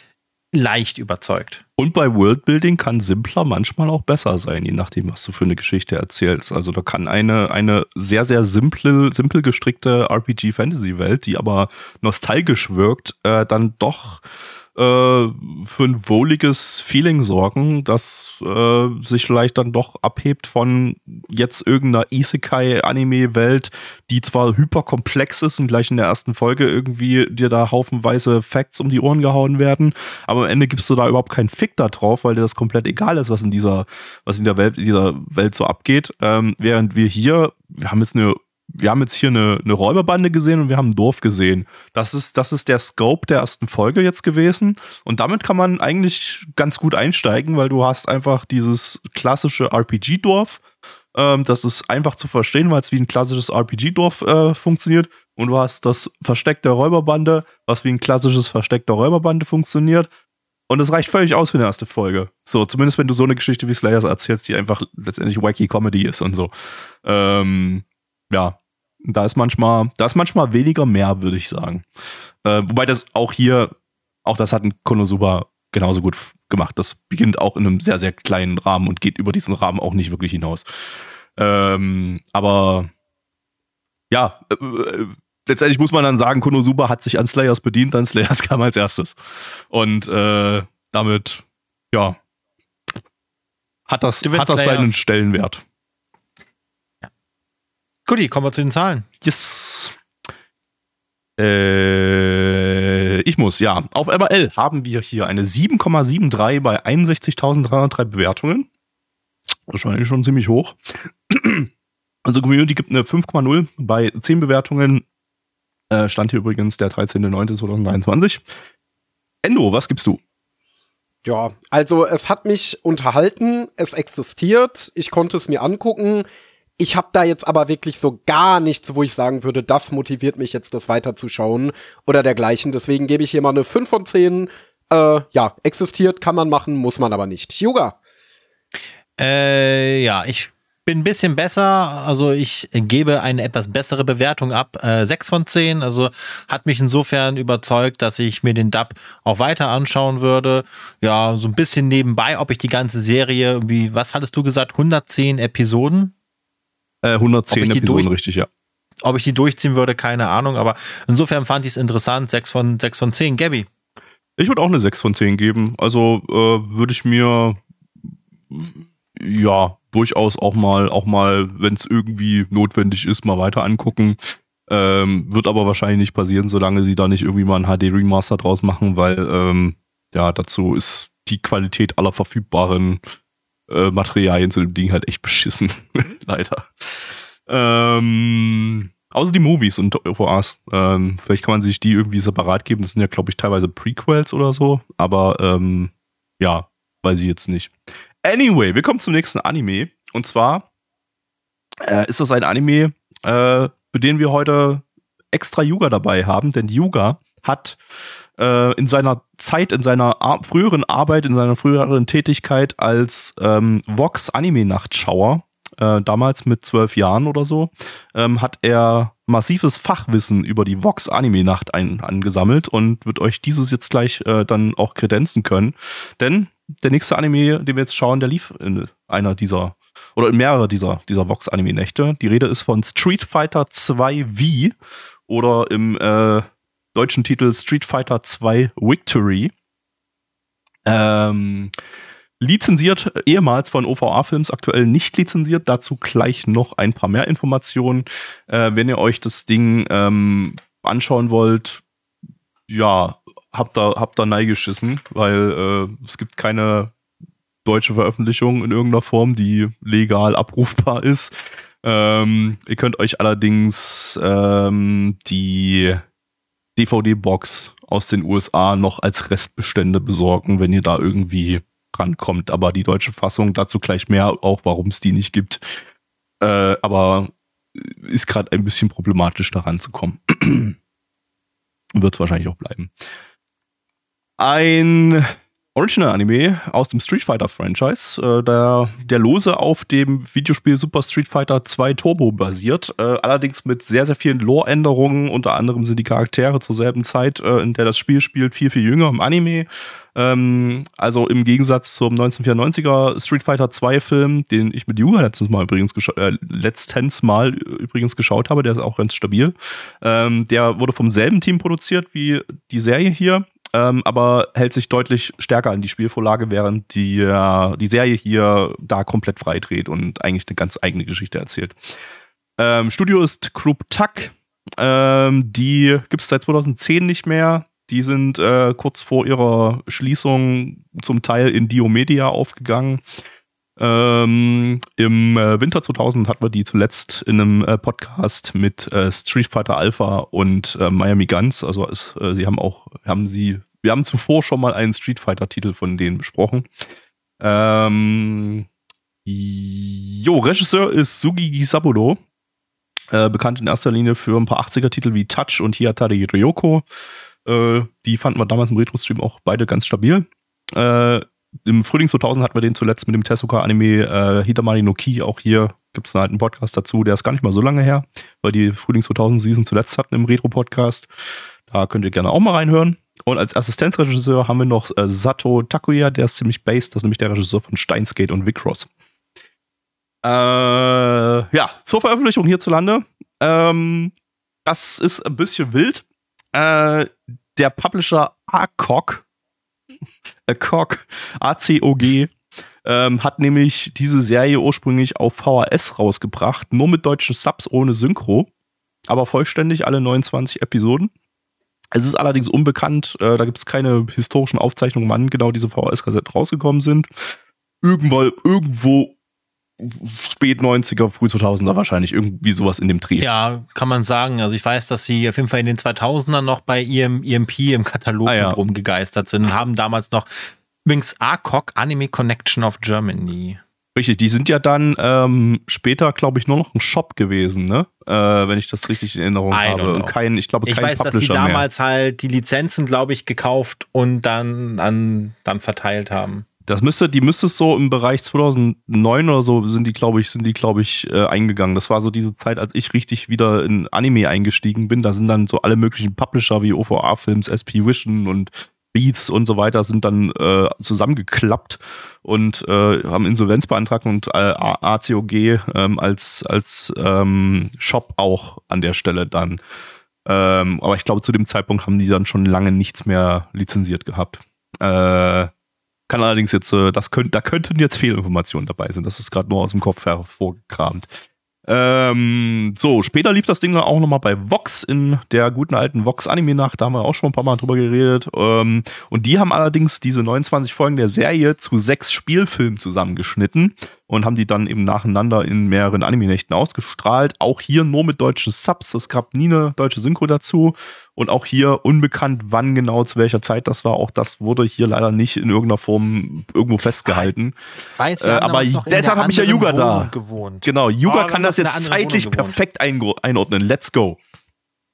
leicht überzeugt. Und bei Worldbuilding kann simpler manchmal auch besser sein, je nachdem, was du für eine Geschichte erzählst. Also da kann eine, eine sehr, sehr simple, simpel gestrickte RPG-Fantasy-Welt, die aber nostalgisch wirkt, äh, dann doch äh, für ein wohliges Feeling sorgen, das äh, sich vielleicht dann doch abhebt von jetzt irgendeiner Isekai-Anime-Welt, die zwar hyperkomplex ist und gleich in der ersten Folge irgendwie dir da haufenweise Facts um die Ohren gehauen werden, aber am Ende gibst du da überhaupt keinen Fick da drauf, weil dir das komplett egal ist, was in dieser, was in der Welt, dieser Welt so abgeht. Ähm, während wir hier, wir haben jetzt eine wir haben jetzt hier eine, eine Räuberbande gesehen und wir haben ein Dorf gesehen. Das ist, das ist der Scope der ersten Folge jetzt gewesen. Und damit kann man eigentlich ganz gut einsteigen, weil du hast einfach dieses klassische RPG-Dorf. Ähm, das ist einfach zu verstehen, weil es wie ein klassisches RPG-Dorf äh, funktioniert. Und du hast das Versteck der Räuberbande, was wie ein klassisches Versteck der Räuberbande funktioniert. Und es reicht völlig aus für eine erste Folge. So, zumindest wenn du so eine Geschichte wie Slayers erzählst, die einfach letztendlich wacky Comedy ist und so. Ähm, ja, da ist manchmal, da ist manchmal weniger mehr, würde ich sagen. Äh, wobei das auch hier, auch das hat ein Konosuba genauso gut gemacht. Das beginnt auch in einem sehr, sehr kleinen Rahmen und geht über diesen Rahmen auch nicht wirklich hinaus. Ähm, aber ja, äh, äh, letztendlich muss man dann sagen, Konosuba hat sich an Slayers bedient, dann Slayers [LAUGHS] kam als erstes. Und äh, damit, ja, hat das, hat das seinen Stellenwert. Guti, kommen wir zu den Zahlen. Yes. Äh, ich muss, ja. Auf MRL haben wir hier eine 7,73 bei 61.303 Bewertungen. Wahrscheinlich schon ziemlich hoch. [CLEARS THROAT] Also Community gibt eine 5,0 bei 10 Bewertungen. Äh, stand hier übrigens der 13.09.2023. Endo, was gibst du? Ja, also es hat mich unterhalten, es existiert, ich konnte es mir angucken. Ich habe da jetzt aber wirklich so gar nichts, wo ich sagen würde, das motiviert mich jetzt, das weiterzuschauen oder dergleichen. Deswegen gebe ich hier mal eine 5 von 10. Äh, ja, existiert, kann man machen, muss man aber nicht. Yoga. Äh, ja, ich bin ein bisschen besser. Also ich gebe eine etwas bessere Bewertung ab. Äh, 6 von 10. Also hat mich insofern überzeugt, dass ich mir den Dub auch weiter anschauen würde. Ja, so ein bisschen nebenbei, ob ich die ganze Serie, wie, was hattest du gesagt, 110 Episoden? Äh, 110 Episoden, richtig, ja. Ob ich die durchziehen würde, keine Ahnung, aber insofern fand ich es interessant. 6 von, 6 von 10. Gabby? Ich würde auch eine 6 von 10 geben. Also äh, würde ich mir ja durchaus auch mal, auch mal, wenn es irgendwie notwendig ist, mal weiter angucken. Ähm, wird aber wahrscheinlich nicht passieren, solange sie da nicht irgendwie mal ein HD-Remaster draus machen, weil ähm, ja, dazu ist die Qualität aller verfügbaren äh, Materialien zu dem Ding halt echt beschissen. [LAUGHS] Leider. Ähm, außer die Movies und OVAs. Ähm, vielleicht kann man sich die irgendwie separat geben. Das sind ja, glaube ich, teilweise Prequels oder so. Aber ähm, ja, weiß ich jetzt nicht. Anyway, wir kommen zum nächsten Anime. Und zwar äh, ist das ein Anime, äh, für den wir heute extra Yuga dabei haben. Denn Yuga hat äh, in seiner Zeit, in seiner Ar früheren Arbeit, in seiner früheren Tätigkeit als ähm, Vox Anime-Nachtschauer, äh, damals mit zwölf Jahren oder so, ähm, hat er massives Fachwissen über die Vox Anime Nacht angesammelt und wird euch dieses jetzt gleich äh, dann auch kredenzen können. Denn der nächste Anime, den wir jetzt schauen, der lief in einer dieser oder in mehrere dieser, dieser Vox Anime Nächte. Die Rede ist von Street Fighter 2 V oder im äh, deutschen Titel Street Fighter 2 Victory. Ähm, lizenziert ehemals von OVA-Films, aktuell nicht lizenziert. Dazu gleich noch ein paar mehr Informationen. Äh, wenn ihr euch das Ding ähm, anschauen wollt, ja, habt da, habt da neigeschissen, weil äh, es gibt keine deutsche Veröffentlichung in irgendeiner Form, die legal abrufbar ist. Ähm, ihr könnt euch allerdings ähm, die DVD-Box aus den USA noch als Restbestände besorgen, wenn ihr da irgendwie rankommt. Aber die deutsche Fassung, dazu gleich mehr, auch warum es die nicht gibt. Äh, aber ist gerade ein bisschen problematisch, da ranzukommen. [CLEARS THROAT] Wird es wahrscheinlich auch bleiben. Ein Original-Anime aus dem Street Fighter-Franchise, äh, der, der lose auf dem Videospiel Super Street Fighter 2 Turbo basiert, äh, allerdings mit sehr, sehr vielen Lore-Änderungen. Unter anderem sind die Charaktere zur selben Zeit, äh, in der das Spiel spielt, viel, viel jünger im Anime. Ähm, also im Gegensatz zum 1994er Street Fighter 2 Film, den ich mit Yuga letztens mal übrigens äh, letztens mal übrigens geschaut habe, der ist auch ganz stabil. Ähm, der wurde vom selben Team produziert wie die Serie hier ähm, aber hält sich deutlich stärker an die Spielvorlage, während die, äh, die Serie hier da komplett frei dreht und eigentlich eine ganz eigene Geschichte erzählt. Ähm, Studio ist Group Tuck. Ähm, die gibt es seit 2010 nicht mehr. Die sind äh, kurz vor ihrer Schließung zum Teil in Diomedia aufgegangen. Ähm, Im äh, Winter 2000 hatten wir die zuletzt in einem äh, Podcast mit äh, Street Fighter Alpha und äh, Miami Guns. Also es, äh, sie haben auch, haben sie, wir haben zuvor schon mal einen Street Fighter Titel von denen besprochen. Ähm, jo, Regisseur ist Sugi Gisabudo. Äh, bekannt in erster Linie für ein paar 80er-Titel wie Touch und Hiatari Ryoko. die fanden wir damals im Retro-Stream auch beide ganz stabil. Äh, im Frühling 2000 hatten wir den zuletzt mit dem Tezuka-Anime äh, Hitamari no Ki. Auch hier gibt es einen alten Podcast dazu. Der ist gar nicht mal so lange her, weil die Frühling 2000 Season zuletzt hatten im Retro-Podcast. Da könnt ihr gerne auch mal reinhören. Und als Assistenzregisseur haben wir noch äh, Sato Takuya, der ist ziemlich based. Das ist nämlich der Regisseur von Steinsgate und Vicross. Äh, ja, zur Veröffentlichung hierzulande. Ähm, das ist ein bisschen wild. Äh, der Publisher ACOG [LAUGHS] ACOG, A-C-O-G, ähm, hat nämlich diese Serie ursprünglich auf VHS rausgebracht, nur mit deutschen Subs ohne Synchro, aber vollständig alle 29 Episoden. Es ist allerdings unbekannt, äh, da gibt es keine historischen Aufzeichnungen, wann genau diese VHS-Kassetten rausgekommen sind. Irgendwo, irgendwo spät 90er, früh 2000er wahrscheinlich, irgendwie sowas in dem Dreh. Ja, kann man sagen. Also ich weiß, dass sie auf jeden Fall in den 2000ern noch bei ihrem EMP im Katalog ah, ja. rumgegeistert sind und haben damals noch übrigens ACOG, Anime Connection of Germany. Richtig, die sind ja dann ähm, später, glaube ich, nur noch ein Shop gewesen, ne? Äh, wenn ich das richtig in Erinnerung I habe. Und kein, ich glaube, kein Ich weiß, Publisher dass sie damals mehr. halt die Lizenzen, glaube ich, gekauft und dann, an, dann verteilt haben. Das müsste, die müsste es so im Bereich 2009 oder so sind die, glaube ich, sind die, glaube ich, äh, eingegangen. Das war so diese Zeit, als ich richtig wieder in Anime eingestiegen bin. Da sind dann so alle möglichen Publisher wie OVA Films, SP Vision und Beats und so weiter sind dann äh, zusammengeklappt und äh, haben Insolvenz beantragt und äh, ACOG ähm, als, als ähm, Shop auch an der Stelle dann. Ähm, aber ich glaube, zu dem Zeitpunkt haben die dann schon lange nichts mehr lizenziert gehabt. Äh, kann allerdings jetzt, äh, das könnt, da könnten jetzt Fehlinformationen dabei sein. Das ist gerade nur aus dem Kopf hervorgekramt. Ähm, so, später lief das Ding dann auch nochmal bei Vox in der guten alten Vox-Anime-Nacht. Da haben wir auch schon ein paar Mal drüber geredet. Ähm, und die haben allerdings diese 29 Folgen der Serie zu sechs Spielfilmen zusammengeschnitten und haben die dann eben nacheinander in mehreren Anime-Nächten ausgestrahlt. Auch hier nur mit deutschen Subs. Es gab nie eine deutsche Synchro dazu. Und auch hier unbekannt, wann genau, zu welcher Zeit das war. Auch das wurde hier leider nicht in irgendeiner Form irgendwo festgehalten. Weiß, äh, aber deshalb habe ich ja Yuga da. Gewohnt. Genau, Yuga oh, kann das jetzt zeitlich perfekt einordnen. Let's go.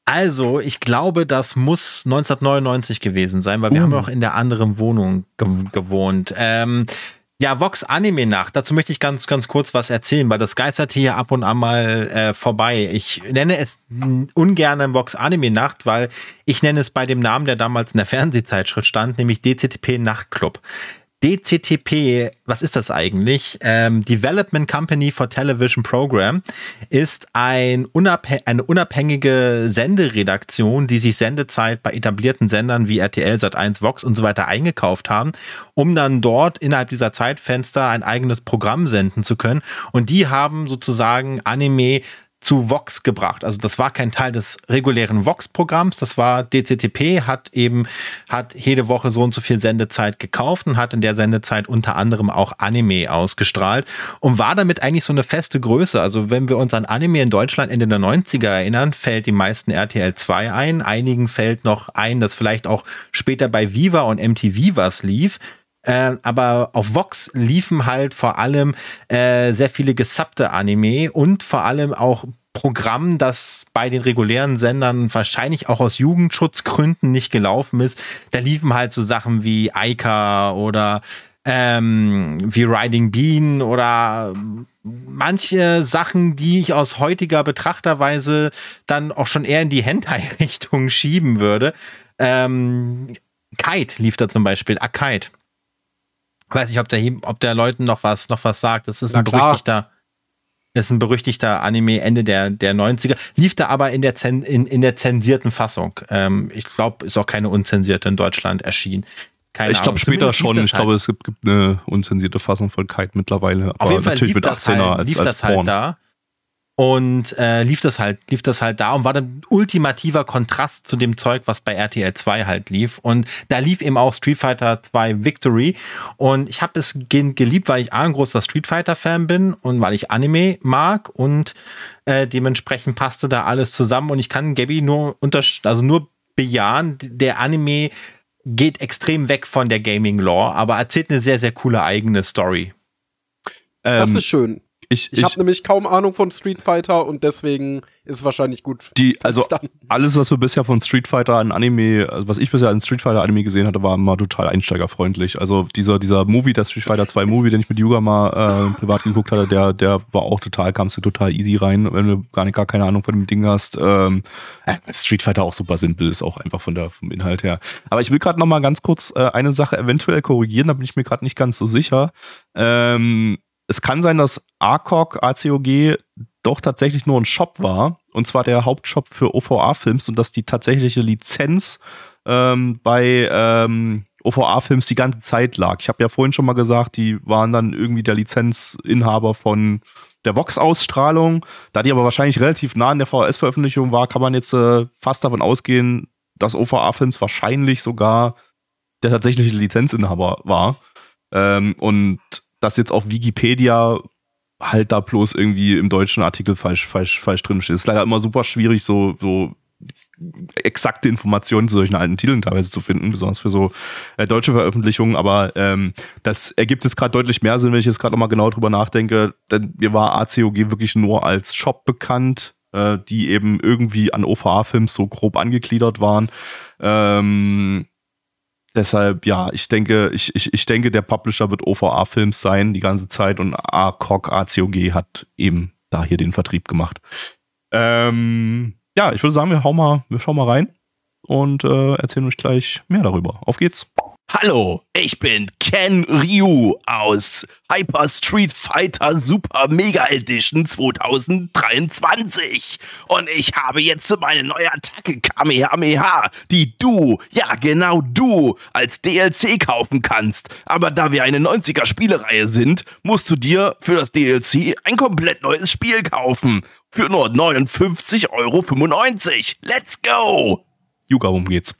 Also, ich glaube, das muss 1999 gewesen sein, weil wir uh. haben auch in der anderen Wohnung ge gewohnt. Ähm, ja, Vox Anime Nacht. Dazu möchte ich ganz, ganz kurz was erzählen, weil das geistert hier ab und an mal äh, vorbei. Ich nenne es ungern Vox Anime Nacht, weil ich nenne es bei dem Namen, der damals in der Fernsehzeitschrift stand, nämlich DCTP Nachtclub. DCTP, was ist das eigentlich? Ähm, Development Company for Television Program ist ein unabhäng eine unabhängige Senderedaktion, die sich Sendezeit bei etablierten Sendern wie RTL, Sat1, Vox und so weiter eingekauft haben, um dann dort innerhalb dieser Zeitfenster ein eigenes Programm senden zu können. Und die haben sozusagen Anime zu Vox gebracht. Also das war kein Teil des regulären Vox-Programms, das war DCTP, hat eben, hat jede Woche so und so viel Sendezeit gekauft und hat in der Sendezeit unter anderem auch Anime ausgestrahlt und war damit eigentlich so eine feste Größe. Also wenn wir uns an Anime in Deutschland Ende der 90er erinnern, fällt die meisten RTL 2 ein, einigen fällt noch ein, dass vielleicht auch später bei Viva und MTV was lief. Äh, aber auf Vox liefen halt vor allem äh, sehr viele gesubbte Anime und vor allem auch Programm, das bei den regulären Sendern wahrscheinlich auch aus Jugendschutzgründen nicht gelaufen ist. Da liefen halt so Sachen wie Aika oder ähm, wie Riding Bean oder manche Sachen, die ich aus heutiger Betrachterweise dann auch schon eher in die Hentai-Richtung schieben würde. Ähm, Kite lief da zum Beispiel, Akite. Weiß nicht, ob der, ob der Leuten noch was, noch was sagt. Das ist ein berüchtigter, ist ein berüchtigter Anime Ende der, der 90er. Lief da aber in der, Zen, in, in der zensierten Fassung. Ähm, ich glaube, ist auch keine unzensierte in Deutschland erschienen. Keine ich glaube später schon. Ich halt. glaube, es gibt, gibt, eine unzensierte Fassung von Kite mittlerweile. Auf aber jeden Fall natürlich mit 18er halt, als, lief als das halt Porn. halt da. Und äh, lief das halt, lief das halt da und war dann ultimativer Kontrast zu dem Zeug, was bei RTL 2 halt lief. Und da lief eben auch Street Fighter 2 Victory. Und ich habe es geliebt, weil ich A, ein großer Street Fighter-Fan bin und weil ich Anime mag und äh, dementsprechend passte da alles zusammen. Und ich kann Gabby nur unter, also nur bejahen, der Anime geht extrem weg von der Gaming-Lore, aber erzählt eine sehr, sehr coole eigene Story. Das ähm, ist schön. Ich, ich, ich habe nämlich kaum Ahnung von Street Fighter und deswegen ist es wahrscheinlich gut. Die, also alles, was wir bisher von Street Fighter an Anime, also was ich bisher an Street Fighter Anime gesehen hatte, war immer total einsteigerfreundlich. Also dieser, dieser Movie, der Street Fighter 2 Movie, den ich mit Yuga mal äh, privat geguckt hatte, der, der war auch total, kamst du total easy rein, wenn du gar nicht gar keine Ahnung von dem Ding hast. Ähm, äh, Street Fighter auch super simpel, ist auch einfach von der, vom Inhalt her. Aber ich will gerade noch mal ganz kurz äh, eine Sache eventuell korrigieren, da bin ich mir gerade nicht ganz so sicher. Ähm, es kann sein, dass ACOG, ACOG doch tatsächlich nur ein Shop war, und zwar der Hauptshop für OVA-Films und dass die tatsächliche Lizenz ähm, bei ähm, OVA-Films die ganze Zeit lag. Ich habe ja vorhin schon mal gesagt, die waren dann irgendwie der Lizenzinhaber von der Vox-Ausstrahlung. Da die aber wahrscheinlich relativ nah an der VHS-Veröffentlichung war, kann man jetzt äh, fast davon ausgehen, dass OVA-Films wahrscheinlich sogar der tatsächliche Lizenzinhaber war. Ähm, und dass jetzt auf Wikipedia halt da bloß irgendwie im deutschen Artikel falsch, falsch, falsch drin steht. Ist leider immer super schwierig, so, so exakte Informationen zu solchen alten Titeln teilweise zu finden, besonders für so äh, deutsche Veröffentlichungen. Aber ähm, das ergibt jetzt gerade deutlich mehr Sinn, wenn ich jetzt gerade nochmal genau drüber nachdenke. Denn mir war ACOG wirklich nur als Shop bekannt, äh, die eben irgendwie an OVA-Films so grob angegliedert waren. Ähm, Deshalb, ja, ich denke, ich, ich, ich denke, der Publisher wird OVA Films sein die ganze Zeit und ACOG, ACOG hat eben da hier den Vertrieb gemacht. Ähm, ja, ich würde sagen, wir, hauen mal, wir schauen mal rein und äh, erzählen euch gleich mehr darüber. Auf geht's. Hallo, ich bin Ken Ryu aus Hyper Street Fighter Super Mega Edition 2023 und ich habe jetzt meine neue Attacke Kamehameha, die du, ja genau du, als DLC kaufen kannst. Aber da wir eine 90er Spielereihe sind, musst du dir für das DLC ein komplett neues Spiel kaufen. Für nur 59,95 Euro. Let's go! Yuga, worum geht's?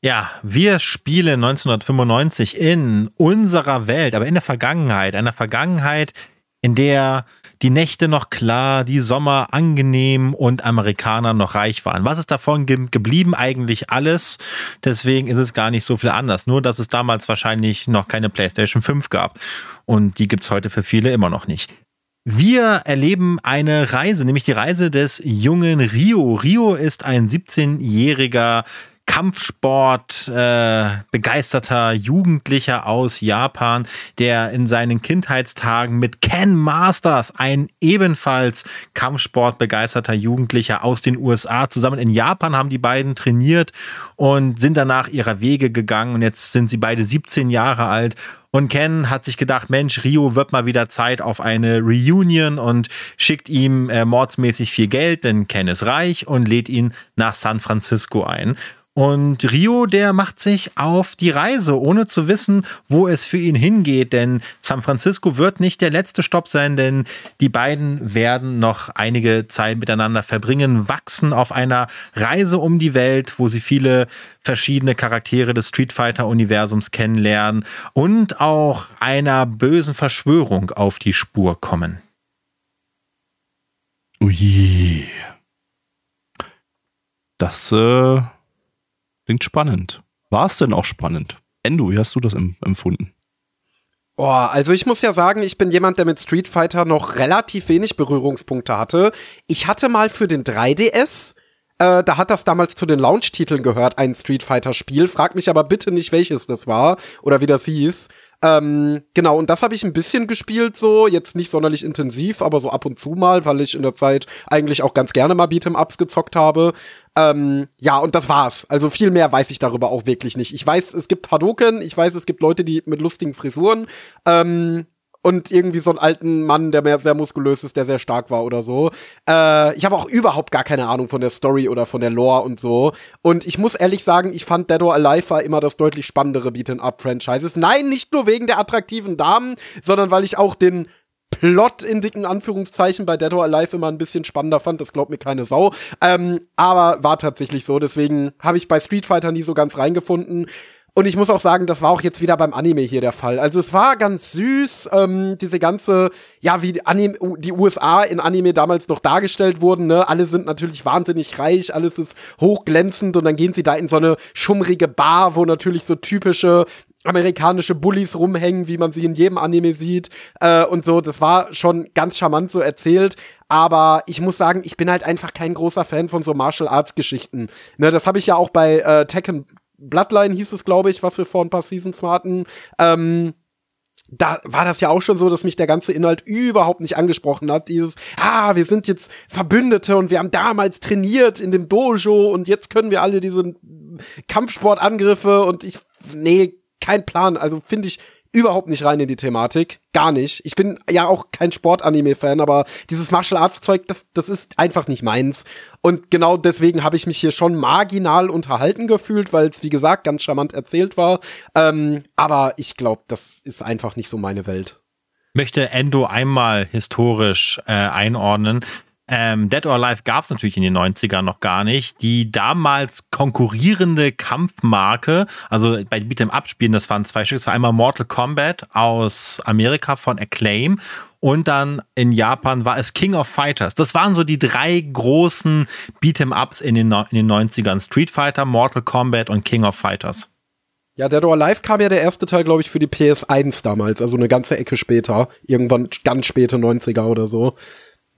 Ja, wir spielen 1995 in unserer Welt, aber in der Vergangenheit. Einer Vergangenheit, in der die Nächte noch klar, die Sommer angenehm und Amerikaner noch reich waren. Was ist davon ge geblieben? Eigentlich alles. Deswegen ist es gar nicht so viel anders. Nur, dass es damals wahrscheinlich noch keine PlayStation 5 gab. Und die gibt es heute für viele immer noch nicht. Wir erleben eine Reise, nämlich die Reise des jungen Rio. Rio ist ein 17-jähriger Kampfsport äh, begeisterter Jugendlicher aus Japan, der in seinen Kindheitstagen mit Ken Masters, ein ebenfalls Kampfsport begeisterter Jugendlicher aus den USA, zusammen in Japan haben die beiden trainiert und sind danach ihrer Wege gegangen und jetzt sind sie beide 17 Jahre alt und Ken hat sich gedacht, Mensch, Rio wird mal wieder Zeit auf eine Reunion und schickt ihm äh, mordsmäßig viel Geld, denn Ken ist reich und lädt ihn nach San Francisco ein. Und Rio, der macht sich auf die Reise, ohne zu wissen, wo es für ihn hingeht. Denn San Francisco wird nicht der letzte Stopp sein, denn die beiden werden noch einige Zeit miteinander verbringen, wachsen auf einer Reise um die Welt, wo sie viele verschiedene Charaktere des Street Fighter-Universums kennenlernen und auch einer bösen Verschwörung auf die Spur kommen. Ui. Das äh Klingt spannend. War es denn auch spannend? Endo, wie hast du das empfunden? Oh, also ich muss ja sagen, ich bin jemand, der mit Street Fighter noch relativ wenig Berührungspunkte hatte. Ich hatte mal für den 3DS, äh, da hat das damals zu den Launch-Titeln gehört, ein Street Fighter-Spiel. Frag mich aber bitte nicht, welches das war oder wie das hieß. Ähm, genau, und das habe ich ein bisschen gespielt, so, jetzt nicht sonderlich intensiv, aber so ab und zu mal, weil ich in der Zeit eigentlich auch ganz gerne mal Beat'em-Ups gezockt habe. Ähm, ja, und das war's. Also viel mehr weiß ich darüber auch wirklich nicht. Ich weiß, es gibt Hadoken, ich weiß, es gibt Leute, die mit lustigen Frisuren. Ähm, und irgendwie so einen alten Mann, der mehr sehr muskulös ist, der sehr stark war oder so. Äh, ich habe auch überhaupt gar keine Ahnung von der Story oder von der Lore und so. Und ich muss ehrlich sagen, ich fand Dead or Alive war immer das deutlich spannendere Beat'em-up-Franchises. Nein, nicht nur wegen der attraktiven Damen, sondern weil ich auch den Plot in dicken Anführungszeichen bei Dead or Alive immer ein bisschen spannender fand. Das glaubt mir keine Sau. Ähm, aber war tatsächlich so. Deswegen habe ich bei Street Fighter nie so ganz reingefunden. Und ich muss auch sagen, das war auch jetzt wieder beim Anime hier der Fall. Also es war ganz süß, ähm, diese ganze, ja, wie die, Anime, die USA in Anime damals noch dargestellt wurden, ne? Alle sind natürlich wahnsinnig reich, alles ist hochglänzend und dann gehen sie da in so eine schummrige Bar, wo natürlich so typische amerikanische Bullies rumhängen, wie man sie in jedem Anime sieht äh, und so. Das war schon ganz charmant so erzählt. Aber ich muss sagen, ich bin halt einfach kein großer Fan von so Martial Arts Geschichten. Ne, das habe ich ja auch bei äh, Tekken Bloodline hieß es, glaube ich, was wir vor ein paar Seasons hatten. Ähm, da war das ja auch schon so, dass mich der ganze Inhalt überhaupt nicht angesprochen hat. Dieses, ah, wir sind jetzt Verbündete und wir haben damals trainiert in dem Dojo und jetzt können wir alle diese Kampfsportangriffe und ich, nee, kein Plan. Also finde ich überhaupt nicht rein in die Thematik. Gar nicht. Ich bin ja auch kein Sport-Anime-Fan, aber dieses Martial Arts-Zeug, das, das ist einfach nicht meins. Und genau deswegen habe ich mich hier schon marginal unterhalten gefühlt, weil es, wie gesagt, ganz charmant erzählt war. Ähm, aber ich glaube, das ist einfach nicht so meine Welt. Möchte Endo einmal historisch äh, einordnen. Ähm, Dead or Alive gab es natürlich in den 90ern noch gar nicht. Die damals konkurrierende Kampfmarke, also bei Beat'em Up Spielen, das waren zwei Stück, das war einmal Mortal Kombat aus Amerika von Acclaim und dann in Japan war es King of Fighters. Das waren so die drei großen Beat'em Ups in den, in den 90ern. Street Fighter, Mortal Kombat und King of Fighters. Ja, Dead or Alive kam ja der erste Teil, glaube ich, für die PS1 damals, also eine ganze Ecke später. Irgendwann ganz späte 90er oder so.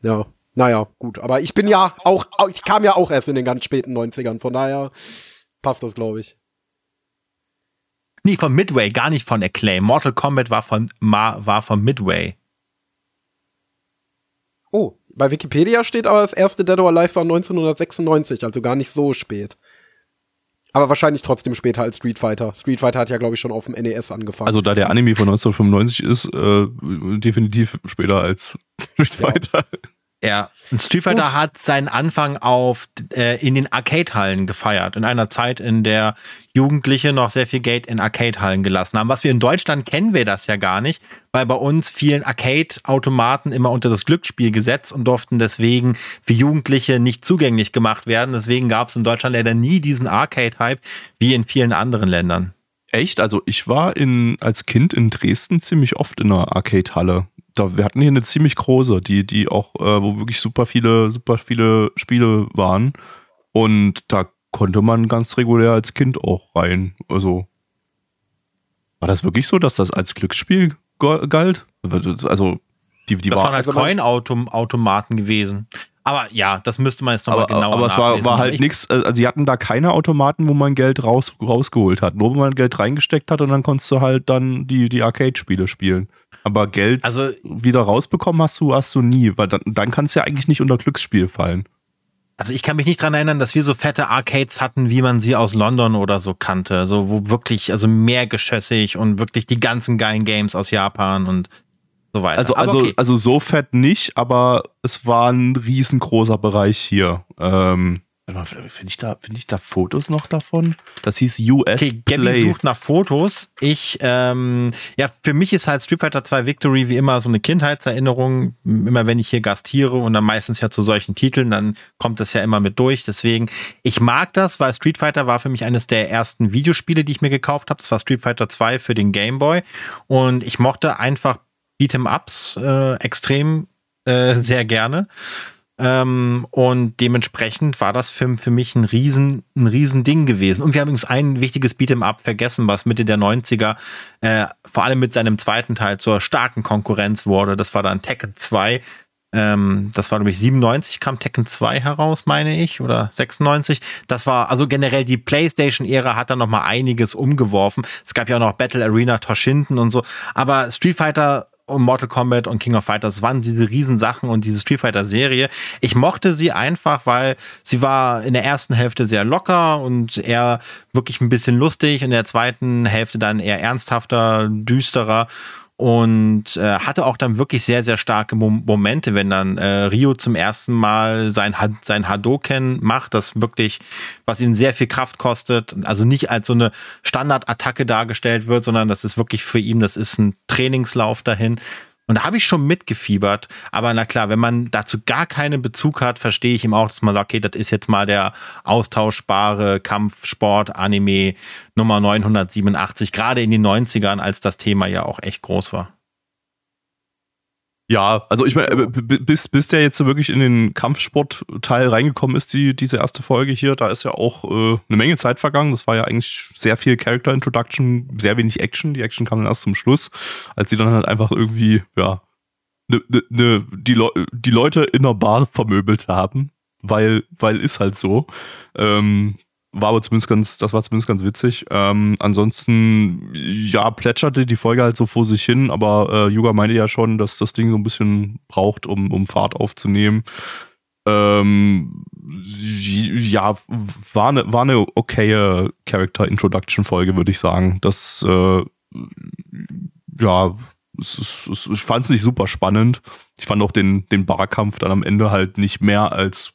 Ja. Naja, gut. Aber ich bin ja auch, ich kam ja auch erst in den ganz späten 90ern. Von daher passt das, glaube ich. Nee, von Midway, gar nicht von Acclaim. Mortal Kombat war von, war von Midway. Oh, bei Wikipedia steht aber, das erste Dead or Alive war 1996, also gar nicht so spät. Aber wahrscheinlich trotzdem später als Street Fighter. Street Fighter hat ja, glaube ich, schon auf dem NES angefangen. Also da der Anime von 1995 ist, äh, definitiv später als Street Fighter. Ja. Ja, Street Fighter Gut. hat seinen Anfang auf äh, in den Arcade-Hallen gefeiert. In einer Zeit, in der Jugendliche noch sehr viel Geld in Arcade-Hallen gelassen haben. Was wir in Deutschland kennen wir das ja gar nicht, weil bei uns fielen Arcade-Automaten immer unter das Glücksspielgesetz und durften deswegen für Jugendliche nicht zugänglich gemacht werden. Deswegen gab es in Deutschland leider nie diesen Arcade-Hype wie in vielen anderen Ländern. Echt? Also ich war in, als Kind in Dresden ziemlich oft in einer Arcade-Halle da, wir hatten hier eine ziemlich große, die, die auch, äh, wo wirklich super viele, super viele Spiele waren. Und da konnte man ganz regulär als Kind auch rein. Also war das wirklich so, dass das als Glücksspiel galt? Also Die, die das war, waren halt also Coin-Automaten gewesen. Aber ja, das müsste man jetzt nochmal genauer Aber es war, war halt nichts, äh, also sie hatten da keine Automaten, wo man Geld raus, rausgeholt hat. Nur wo man Geld reingesteckt hat und dann konntest du halt dann die, die Arcade-Spiele spielen. Aber Geld also, wieder rausbekommen hast du, hast du nie, weil dann, dann kann es ja eigentlich nicht unter Glücksspiel fallen. Also ich kann mich nicht dran erinnern, dass wir so fette Arcades hatten, wie man sie aus London oder so kannte. So, wo wirklich, also mehr geschössig und wirklich die ganzen geilen Games aus Japan und so weiter. Also, also, okay. also so fett nicht, aber es war ein riesengroßer Bereich hier. Ähm, Finde ich, da, find ich da Fotos noch davon? Das hieß US okay, Play. Gabby sucht nach Fotos. Ich, ähm, ja, für mich ist halt Street Fighter 2 Victory wie immer so eine Kindheitserinnerung. Immer wenn ich hier gastiere und dann meistens ja zu solchen Titeln, dann kommt das ja immer mit durch. Deswegen, ich mag das, weil Street Fighter war für mich eines der ersten Videospiele, die ich mir gekauft habe. Das war Street Fighter 2 für den Game Boy. Und ich mochte einfach Beat'em-Ups äh, extrem äh, [LAUGHS] sehr gerne. Ähm, und dementsprechend war das für, für mich ein riesen, ein riesen Ding gewesen. Und wir haben übrigens ein wichtiges Beat'em Up vergessen, was Mitte der 90er äh, vor allem mit seinem zweiten Teil zur starken Konkurrenz wurde. Das war dann Tekken 2. Ähm, das war, glaube ich, 97 kam Tekken 2 heraus, meine ich, oder 96. Das war, also generell die PlayStation-Ära hat da noch mal einiges umgeworfen. Es gab ja auch noch Battle Arena Toshinden und so. Aber Street Fighter Mortal Kombat und King of Fighters waren diese Riesensachen und diese Street Fighter Serie. Ich mochte sie einfach, weil sie war in der ersten Hälfte sehr locker und eher wirklich ein bisschen lustig, in der zweiten Hälfte dann eher ernsthafter, düsterer und äh, hatte auch dann wirklich sehr, sehr starke Mom Momente, wenn dann äh, Rio zum ersten Mal sein, sein Hadoken macht, das wirklich, was ihn sehr viel Kraft kostet, also nicht als so eine Standardattacke dargestellt wird, sondern das ist wirklich für ihn, das ist ein Trainingslauf dahin. Und da habe ich schon mitgefiebert. Aber na klar, wenn man dazu gar keinen Bezug hat, verstehe ich ihm auch, dass man sagt, okay, das ist jetzt mal der austauschbare Kampfsport-Anime Nummer 987, gerade in den 90ern, als das Thema ja auch echt groß war. Ja, also ich meine, bis, bis der jetzt so wirklich in den Kampfsportteil reingekommen ist, die, diese erste Folge hier, da ist ja auch äh, eine Menge Zeit vergangen. Das war ja eigentlich sehr viel Character Introduction, sehr wenig Action. Die Action kam dann erst zum Schluss, als sie dann halt einfach irgendwie, ja, ne, ne, ne, die, Le die Leute in einer Bar vermöbelt haben, weil, weil ist halt so. Ähm, war aber zumindest ganz, das war zumindest ganz witzig. Ähm, ansonsten, ja, plätscherte die Folge halt so vor sich hin, aber äh, Yuga meinte ja schon, dass das Ding so ein bisschen braucht, um, um Fahrt aufzunehmen. Ähm, ja, war eine, war eine okaye Character Introduction Folge, würde ich sagen. Das, äh, ja, es, es, es, ich fand es nicht super spannend. Ich fand auch den, den Barkampf dann am Ende halt nicht mehr als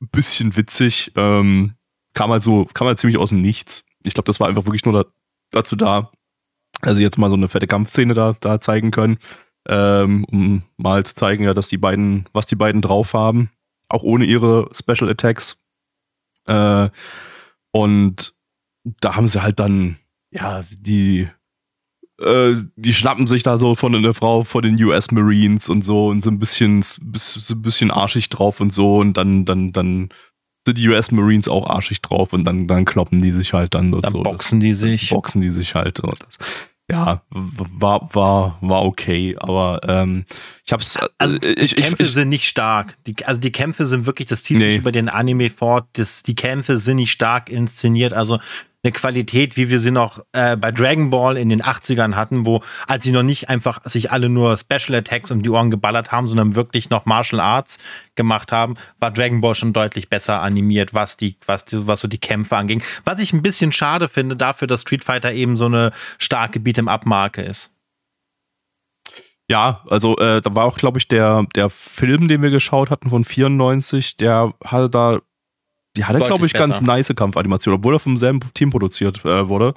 ein bisschen witzig. Ähm, kam halt so, kam halt ziemlich aus dem Nichts. Ich glaube, das war einfach wirklich nur da, dazu da, also jetzt mal so eine fette Kampfszene da, da zeigen können, ähm, um mal zu zeigen, ja, dass die beiden, was die beiden drauf haben, auch ohne ihre Special Attacks. Äh, und da haben sie halt dann, ja, die, äh, die schnappen sich da so von einer Frau von den US Marines und so und so ein bisschen, so ein bisschen arschig drauf und so und dann, dann, dann sind die US Marines auch arschig drauf und dann, dann kloppen die sich halt dann, dann so. boxen die sich. Boxen die sich halt. Das, ja, war, war, war okay, aber ähm, ich hab's. Also, die ich, Kämpfe ich, sind nicht stark. Die, also die Kämpfe sind wirklich, das zieht nee. sich über den Anime fort. Das, die Kämpfe sind nicht stark inszeniert. Also eine Qualität, wie wir sie noch äh, bei Dragon Ball in den 80ern hatten, wo, als sie noch nicht einfach sich alle nur Special Attacks um die Ohren geballert haben, sondern wirklich noch Martial Arts gemacht haben, war Dragon Ball schon deutlich besser animiert, was die, was die, was so die Kämpfe anging. Was ich ein bisschen schade finde dafür, dass Street Fighter eben so eine starke Beat'em-up-Marke ist. Ja, also äh, da war auch, glaube ich, der, der Film, den wir geschaut hatten von 94, der hatte da die hatte, glaube ich, besser. ganz nice Kampfanimation, obwohl er vom selben Team produziert äh, wurde.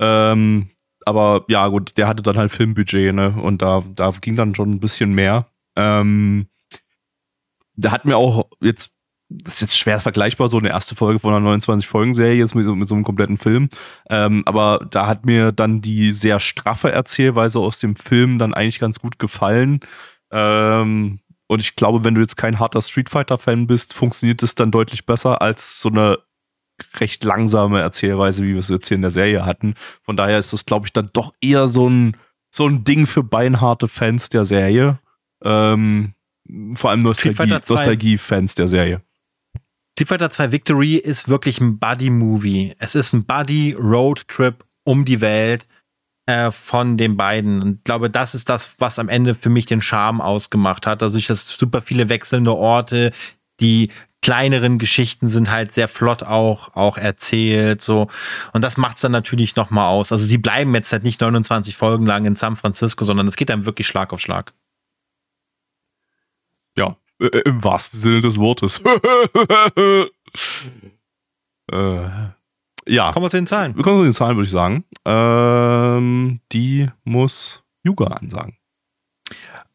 Ähm, aber ja, gut, der hatte dann halt Filmbudget, ne? Und da, da ging dann schon ein bisschen mehr. Ähm, da hat mir auch jetzt, das ist jetzt schwer vergleichbar, so eine erste Folge von einer 29-Folgen-Serie jetzt mit, mit, so einem kompletten Film. Ähm, aber da hat mir dann die sehr straffe Erzählweise aus dem Film dann eigentlich ganz gut gefallen. Ähm, und ich glaube, wenn du jetzt kein harter Street Fighter-Fan bist, funktioniert es dann deutlich besser als so eine recht langsame Erzählweise, wie wir es jetzt hier in der Serie hatten. Von daher ist das, glaube ich, dann doch eher so ein, so ein Ding für beinharte Fans der Serie. Ähm, vor allem Nostalgie-Fans Nostalgie der Serie. Street Fighter 2 Victory ist wirklich ein Buddy-Movie. Es ist ein Buddy-Road-Trip um die Welt äh, von den beiden. Und ich glaube, das ist das, was am Ende für mich den Charme ausgemacht hat. Also ich habe super viele wechselnde Orte, die kleineren Geschichten sind halt sehr flott auch, auch erzählt, so. Und das macht es dann natürlich nochmal aus. Also sie bleiben jetzt halt nicht 29 Folgen lang in San Francisco, sondern es geht dann wirklich Schlag auf Schlag. Ja, äh, äh im wahrsten Sinne des Wortes. [LAUGHS] äh, ja. Kommen wir zu den Zahlen. Wir kommen zu den Zahlen, würde ich sagen. Ähm, die muss Yuga ansagen.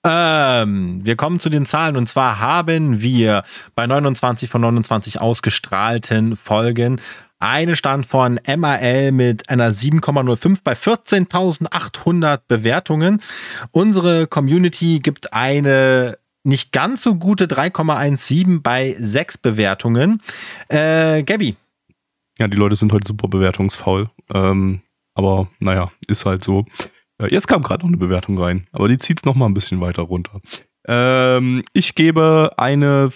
Ähm, wir kommen zu den Zahlen und zwar haben wir bei 29 von 29 ausgestrahlten Folgen einen Stand von MAL mit einer 7,05 bei 14.800 Bewertungen. Unsere Community gibt eine nicht ganz so gute 3,17 bei 6 Bewertungen. Äh, Gabby. Ja, die Leute sind heute super bewertungsfaul. Ähm, aber naja, ist halt so. Jetzt kam gerade noch eine Bewertung rein, aber die zieht es nochmal ein bisschen weiter runter. Ähm, ich gebe eine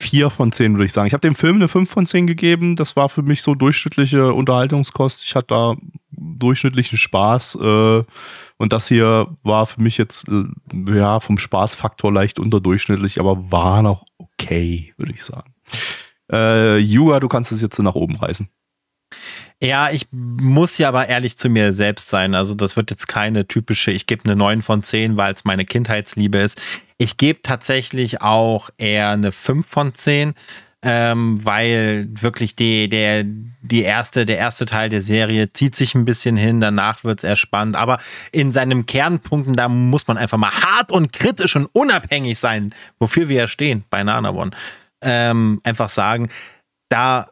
4 von 10, würde ich sagen. Ich habe dem Film eine 5 von 10 gegeben. Das war für mich so durchschnittliche Unterhaltungskost. Ich hatte da durchschnittlichen Spaß. Äh, und das hier war für mich jetzt äh, ja vom Spaßfaktor leicht unterdurchschnittlich, aber war noch okay, würde ich sagen. Äh, Yuga, du kannst es jetzt nach oben reißen. Ja, ich muss ja aber ehrlich zu mir selbst sein. Also das wird jetzt keine typische, ich gebe eine 9 von 10, weil es meine Kindheitsliebe ist. Ich gebe tatsächlich auch eher eine 5 von 10, ähm, weil wirklich die, der, die erste, der erste Teil der Serie zieht sich ein bisschen hin, danach wird es eher spannend. Aber in seinen Kernpunkten, da muss man einfach mal hart und kritisch und unabhängig sein, wofür wir ja stehen bei Nanavon. Ähm, einfach sagen, da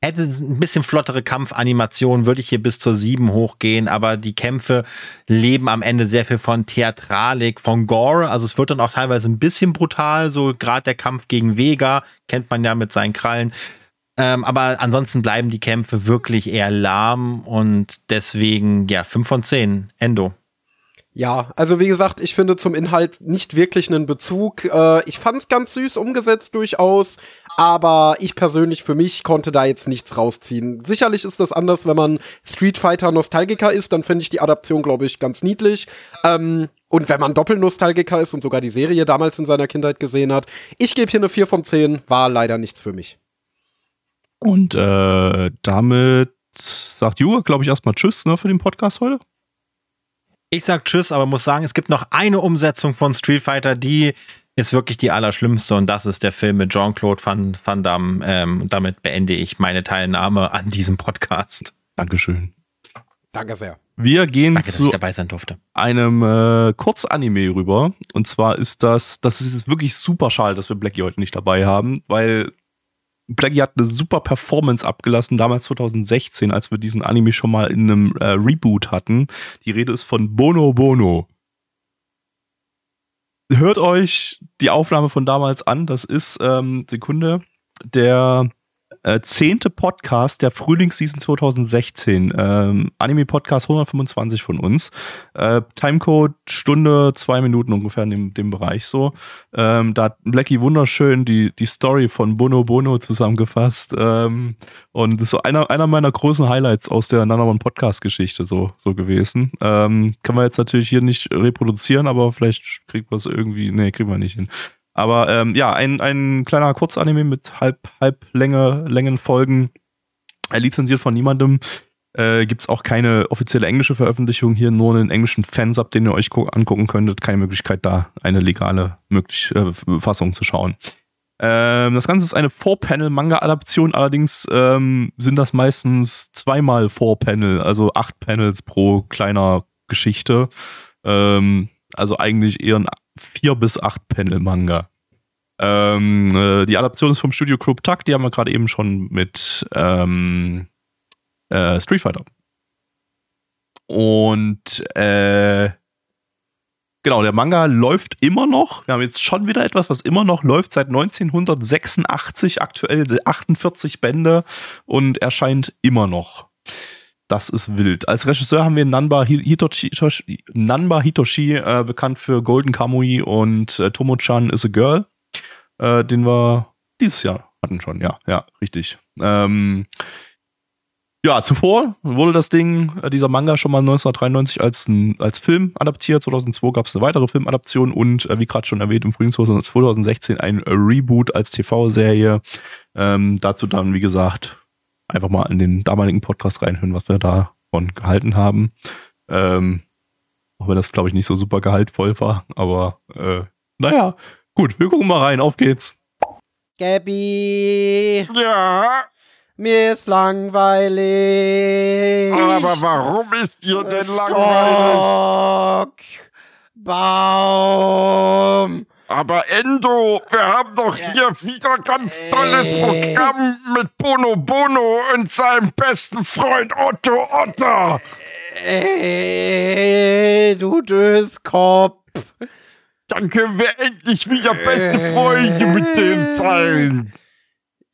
hätte ein bisschen flottere Kampfanimation, würde ich hier bis zur 7 hochgehen, aber die Kämpfe leben am Ende sehr viel von Theatralik, von Gore. Also es wird dann auch teilweise ein bisschen brutal, so gerade der Kampf gegen Vega, kennt man ja mit seinen Krallen. Ähm, aber ansonsten bleiben die Kämpfe wirklich eher lahm und deswegen, ja, 5 von 10. Endo. Ja, also wie gesagt, ich finde zum Inhalt nicht wirklich einen Bezug. Äh, ich fand es ganz süß umgesetzt durchaus, aber ich persönlich für mich konnte da jetzt nichts rausziehen. Sicherlich ist das anders, wenn man Street Fighter Nostalgiker ist, dann finde ich die Adaption, glaube ich, ganz niedlich. Ähm, und wenn man Doppelnostalgiker ist und sogar die Serie damals in seiner Kindheit gesehen hat, ich gebe hier eine 4 von 10, war leider nichts für mich. Und äh, damit sagt Juga, glaube ich, erstmal Tschüss ne, für den Podcast heute. Ich sag Tschüss, aber muss sagen, es gibt noch eine Umsetzung von Street Fighter, die ist wirklich die allerschlimmste und das ist der Film mit Jean-Claude Van, Van Damme. Ähm, damit beende ich meine Teilnahme an diesem Podcast. Dankeschön. Danke sehr. Wir gehen Danke, zu einem äh, Kurzanime rüber. Und zwar ist das, das ist wirklich super schade, dass wir Blackie heute nicht dabei haben, weil Blackie hat eine super Performance abgelassen, damals 2016, als wir diesen Anime schon mal in einem äh, Reboot hatten. Die Rede ist von Bono Bono. Hört euch die Aufnahme von damals an. Das ist, ähm, Sekunde, der äh, zehnte Podcast der Frühlingsseason 2016. Ähm, Anime-Podcast 125 von uns. Äh, Timecode Stunde, zwei Minuten ungefähr in dem, dem Bereich so. Ähm, da hat Blackie wunderschön die, die Story von Bono Bono zusammengefasst. Ähm, und das ist so einer, einer meiner großen Highlights aus der Nanamon Podcast-Geschichte so, so gewesen. Ähm, kann man jetzt natürlich hier nicht reproduzieren, aber vielleicht kriegt man es irgendwie. Nee, kriegen wir nicht hin. Aber ähm, ja, ein, ein kleiner Kurzanime mit halb, halb Länge, Längenfolgen, äh, lizenziert von niemandem. Äh, Gibt es auch keine offizielle englische Veröffentlichung hier, nur einen englischen Fansub, den ihr euch angucken könntet. Keine Möglichkeit, da eine legale möglich äh, Fassung zu schauen. Ähm, das Ganze ist eine Four-Panel-Manga-Adaption, allerdings ähm, sind das meistens zweimal Four-Panel, also acht Panels pro kleiner Geschichte. Ähm, also eigentlich eher ein 4 bis 8 Panel-Manga. Ähm, äh, die Adaption ist vom Studio Group Tuck, die haben wir gerade eben schon mit ähm, äh, Street Fighter. Und äh, genau, der Manga läuft immer noch. Wir haben jetzt schon wieder etwas, was immer noch läuft seit 1986, aktuell 48 Bände und erscheint immer noch. Das ist wild. Als Regisseur haben wir Nanba Hitoshi, Nanba Hitoshi äh, bekannt für Golden Kamui und äh, Tomo-chan is a Girl, äh, den wir dieses Jahr hatten schon. Ja, ja, richtig. Ähm, ja, zuvor wurde das Ding, äh, dieser Manga, schon mal 1993 als, als Film adaptiert. 2002 gab es eine weitere Filmadaption und, äh, wie gerade schon erwähnt, im Frühling 2016 ein Reboot als TV-Serie. Ähm, dazu dann, wie gesagt, einfach mal in den damaligen Podcast reinhören, was wir davon gehalten haben. Ähm, auch wenn das, glaube ich, nicht so super gehaltvoll war. Aber äh, naja, gut, wir gucken mal rein. Auf geht's. Gabby. Ja. Mir ist langweilig. Aber warum ist dir denn langweilig? Baum. Aber Endo, wir haben doch hier wieder ganz tolles Programm mit Bono Bono und seinem besten Freund Otto Otter. Ey, du Döskopf. Danke, wir endlich wieder beste Freunde mit dem sein.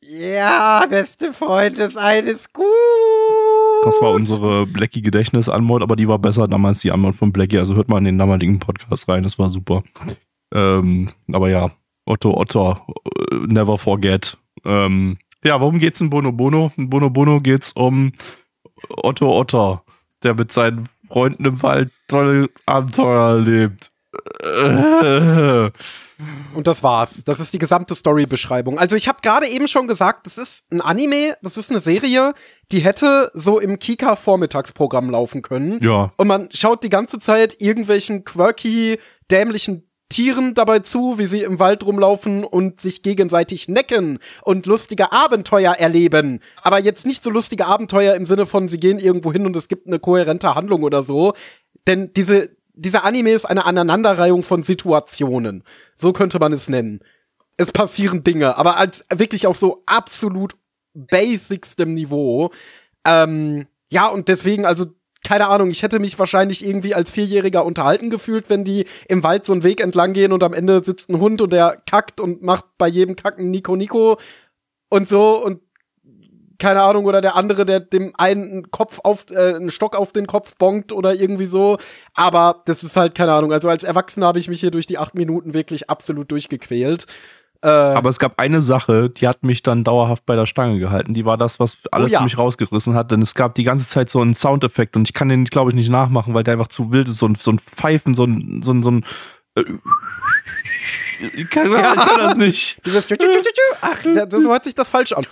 Ja, beste Freunde sein ist gut. Das war unsere Blackie Gedächtnis-Anmod, aber die war besser damals, die Anmod von Blackie. Also hört mal in den damaligen Podcast rein, das war super. Ähm, aber ja, Otto Otto, äh, never forget. Ähm, ja, worum geht's in Bono Bono? In Bono Bono geht's um Otto Otto, der mit seinen Freunden im Wald tolle Abenteuer erlebt. Äh, und das war's. Das ist die gesamte Story-Beschreibung. Also ich habe gerade eben schon gesagt, das ist ein Anime, das ist eine Serie, die hätte so im Kika-Vormittagsprogramm laufen können. Ja. Und man schaut die ganze Zeit irgendwelchen quirky, dämlichen Tieren dabei zu, wie sie im Wald rumlaufen und sich gegenseitig necken und lustige Abenteuer erleben. Aber jetzt nicht so lustige Abenteuer im Sinne von, sie gehen irgendwo hin und es gibt eine kohärente Handlung oder so. Denn diese, dieser Anime ist eine Aneinanderreihung von Situationen. So könnte man es nennen. Es passieren Dinge, aber als wirklich auf so absolut basicstem Niveau. Ähm, ja, und deswegen, also, keine Ahnung, ich hätte mich wahrscheinlich irgendwie als Vierjähriger unterhalten gefühlt, wenn die im Wald so einen Weg entlang gehen und am Ende sitzt ein Hund und der kackt und macht bei jedem Kacken Nico Nico und so und keine Ahnung, oder der andere, der dem einen einen Kopf auf, äh, einen Stock auf den Kopf bonkt oder irgendwie so. Aber das ist halt, keine Ahnung. Also als Erwachsener habe ich mich hier durch die acht Minuten wirklich absolut durchgequält. Äh, Aber es gab eine Sache, die hat mich dann dauerhaft bei der Stange gehalten. Die war das, was alles oh ja. für mich rausgerissen hat. Denn es gab die ganze Zeit so einen Soundeffekt und ich kann den, glaube ich, nicht nachmachen, weil der einfach zu wild ist. So ein, so ein Pfeifen, so ein, so ein, so ein äh, ich kann, ja. ich kann das nicht. [LAUGHS] Dieses Ach, das hört sich das falsch an.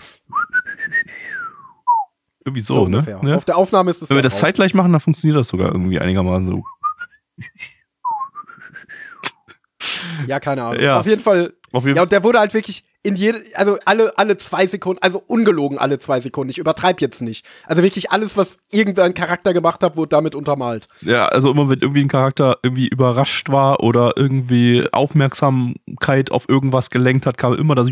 Irgendwie so, so ne? Ja. Auf der Aufnahme ist es. Wenn wir das zeitgleich machen, dann funktioniert das sogar irgendwie einigermaßen so. Ja, keine Ahnung. Ja. Auf jeden Fall. Ja, und der wurde halt wirklich in jede, also alle, alle zwei Sekunden, also ungelogen alle zwei Sekunden. Ich übertreibe jetzt nicht. Also wirklich alles, was irgendein Charakter gemacht hat, wurde damit untermalt. Ja, also immer wenn irgendwie ein Charakter irgendwie überrascht war oder irgendwie Aufmerksamkeit auf irgendwas gelenkt hat, kam immer das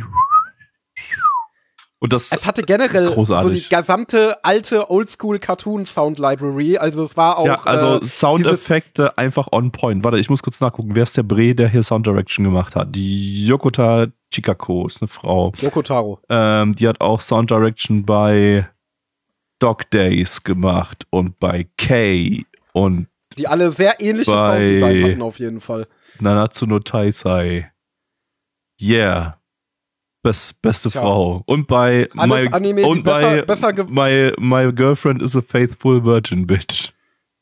und das es hatte generell so die gesamte alte Oldschool Cartoon Sound Library. Also es war auch. Ja, also äh, Soundeffekte einfach on point. Warte, ich muss kurz nachgucken. Wer ist der Bre, der hier Sound Direction gemacht hat? Die Yokota Chikako ist eine Frau. Yokotaro. Ähm, die hat auch Sound Direction bei Dog Days gemacht und bei Kay und. Die alle sehr ähnliche Sounddesign hatten auf jeden Fall. Nanatsu no Taisai. Yeah. Best, beste Tja. Frau. Und bei Alles my, Anime, und bei besser, besser my, my Girlfriend is a Faithful Virgin Bitch.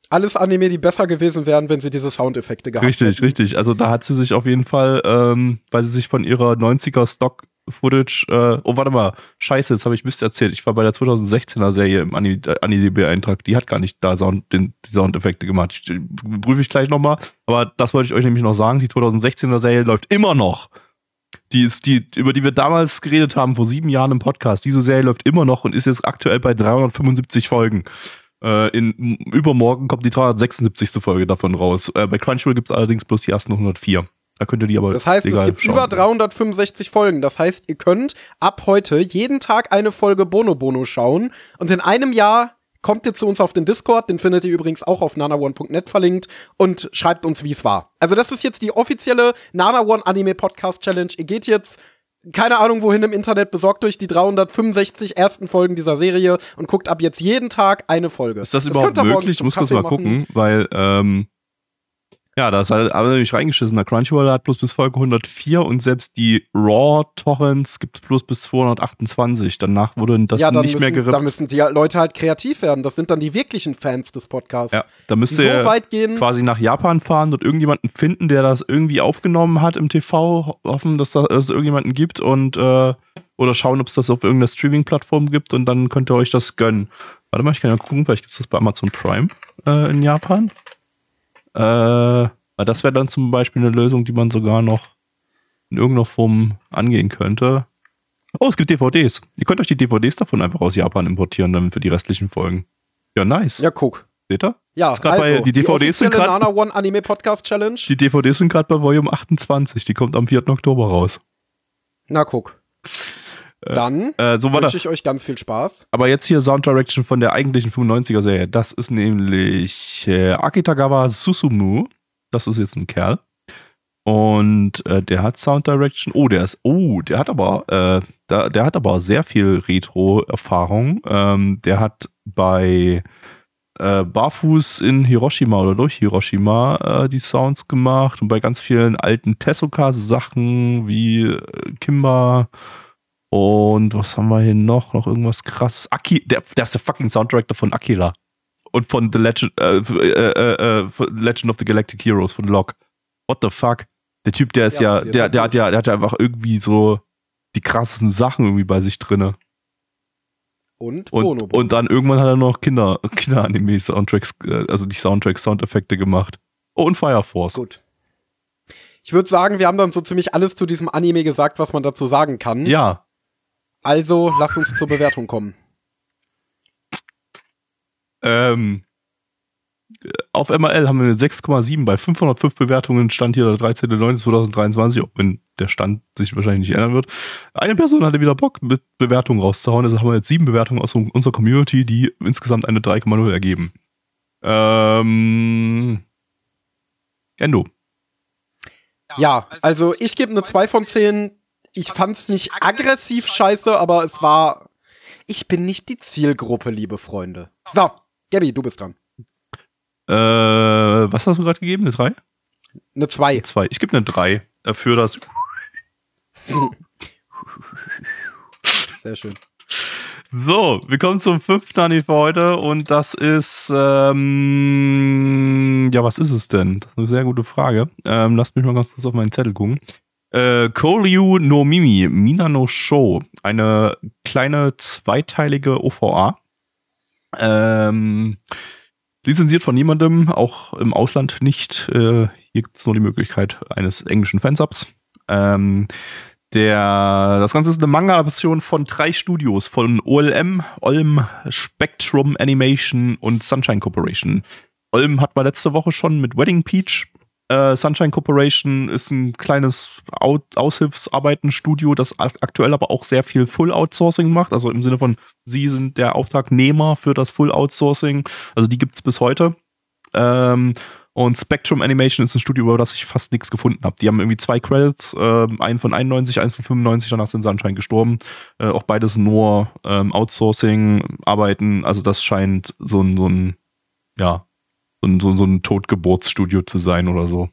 Alles Anime, die besser gewesen wären, wenn sie diese Soundeffekte gehabt richtig, hätten. Richtig, richtig. Also da hat sie sich auf jeden Fall, ähm, weil sie sich von ihrer 90er Stock Footage, äh, oh warte mal, scheiße, jetzt habe ich Mist erzählt. Ich war bei der 2016er Serie im AniDB-Eintrag, die hat gar nicht da Sound, den, die Soundeffekte gemacht. Ich, prüfe ich gleich nochmal, aber das wollte ich euch nämlich noch sagen, die 2016er Serie läuft immer noch die ist die, über die wir damals geredet haben, vor sieben Jahren im Podcast. Diese Serie läuft immer noch und ist jetzt aktuell bei 375 Folgen. Äh, in, übermorgen kommt die 376. Folge davon raus. Äh, bei Crunchyroll gibt es allerdings bloß die ersten 104. Da könnt ihr die aber. Das heißt, es gibt schauen. über 365 Folgen. Das heißt, ihr könnt ab heute jeden Tag eine Folge Bono Bono schauen und in einem Jahr Kommt ihr zu uns auf den Discord, den findet ihr übrigens auch auf nanaone.net verlinkt und schreibt uns, wie es war. Also das ist jetzt die offizielle Nana One Anime Podcast Challenge. Ihr geht jetzt keine Ahnung wohin im Internet, besorgt euch die 365 ersten Folgen dieser Serie und guckt ab jetzt jeden Tag eine Folge. Ist das, das überhaupt möglich? Ich muss das mal machen. gucken, weil ähm, ja, da ist halt aber nämlich reingeschissen. Der Crunchyroll hat bloß bis Folge 104 und selbst die Raw-Torrents gibt es bloß bis 228. Danach wurde das ja, nicht müssen, mehr gerippt. Da müssen die Leute halt kreativ werden. Das sind dann die wirklichen Fans des Podcasts. Ja, da müsst ihr so weit gehen. quasi nach Japan fahren und irgendjemanden finden, der das irgendwie aufgenommen hat im TV. Hoffen, dass es irgendjemanden gibt und äh, oder schauen, ob es das auf irgendeiner Streaming-Plattform gibt und dann könnt ihr euch das gönnen. Warte mal, ich kann ja gucken, vielleicht gibt es das bei Amazon Prime äh, in Japan. Äh, das wäre dann zum Beispiel eine Lösung, die man sogar noch in irgendeiner Form angehen könnte. Oh, es gibt DVDs. Ihr könnt euch die DVDs davon einfach aus Japan importieren, dann für die restlichen Folgen. Ja, nice. Ja, guck. Seht ihr? Ja, also, bei, die DVDs die sind gerade. Nana One Anime Podcast Challenge. Die DVDs sind gerade bei Volume 28. Die kommt am 4. Oktober raus. Na, guck. Äh, Dann äh, so wünsche ich euch ganz viel Spaß. Aber jetzt hier Sound Direction von der eigentlichen 95er-Serie. Das ist nämlich äh, Akitagawa Susumu. Das ist jetzt ein Kerl. Und äh, der hat Sound Direction. Oh, der ist. Oh, der hat aber. Äh, der, der hat aber sehr viel Retro-Erfahrung. Ähm, der hat bei äh, Barfuß in Hiroshima oder durch Hiroshima äh, die Sounds gemacht und bei ganz vielen alten Tezuka-Sachen wie äh, Kimba und was haben wir hier noch? Noch irgendwas krasses. Aki, der, der ist der fucking Soundtrack von Akira. Und von The Legend, äh, äh, äh, äh Legend of the Galactic Heroes von Locke. What the fuck? Der Typ, der ist ja, ja der, der hat ja, der hat ja einfach irgendwie so die krassesten Sachen irgendwie bei sich drinne. Und, und, und dann irgendwann hat er noch Kinder, [LAUGHS] Kinder-Anime-Soundtracks, äh, also die Soundtracks, Soundeffekte gemacht. Oh, und Fire Force. Gut. Ich würde sagen, wir haben dann so ziemlich alles zu diesem Anime gesagt, was man dazu sagen kann. Ja. Also, lass uns zur Bewertung kommen. Ähm, auf MRL haben wir eine 6,7 bei 505 Bewertungen. Stand hier der 13.09.2023, auch wenn der Stand sich wahrscheinlich nicht ändern wird. Eine Person hatte wieder Bock, mit Bewertungen rauszuhauen. Also haben wir jetzt sieben Bewertungen aus unserer Community, die insgesamt eine 3,0 ergeben. Ähm, Endo. Ja, also ich gebe eine 2 von 10 ich fand's nicht aggressiv scheiße, aber es war. Ich bin nicht die Zielgruppe, liebe Freunde. So, Gabby, du bist dran. Äh, was hast du gerade gegeben? Eine 3? Eine 2. Eine 2. Ich gebe eine 3 dafür, dass. [LAUGHS] Sehr schön. So, wir kommen zum fünften Anime für heute und das ist, ähm, ja, was ist es denn? Das ist eine sehr gute Frage. Ähm, lasst mich mal ganz kurz auf meinen Zettel gucken. Äh, Koryu no Mimi, Mina no Show, eine kleine zweiteilige OVA. Ähm, lizenziert von niemandem, auch im Ausland nicht. Äh, hier gibt es nur die Möglichkeit eines englischen Fansubs. Ähm, der, das Ganze ist eine Manga-Adaption von drei Studios, von OLM, Olm, Spectrum Animation und Sunshine Corporation. Olm hat wir letzte Woche schon mit Wedding Peach äh, Sunshine Corporation ist ein kleines Aushilfsarbeitenstudio, das aktuell aber auch sehr viel Full Outsourcing macht. Also im Sinne von, sie sind der Auftragnehmer für das Full Outsourcing. Also die gibt es bis heute. Ähm, und Spectrum Animation ist ein Studio, über das ich fast nichts gefunden habe. Die haben irgendwie zwei Credits, äh, einen von 91, einen von 95, danach sind sie anscheinend gestorben. Äh, auch beides nur ähm, Outsourcing-Arbeiten. Also das scheint so ein, so ein, ja, so ein, so, so ein Totgeburtsstudio zu sein oder so.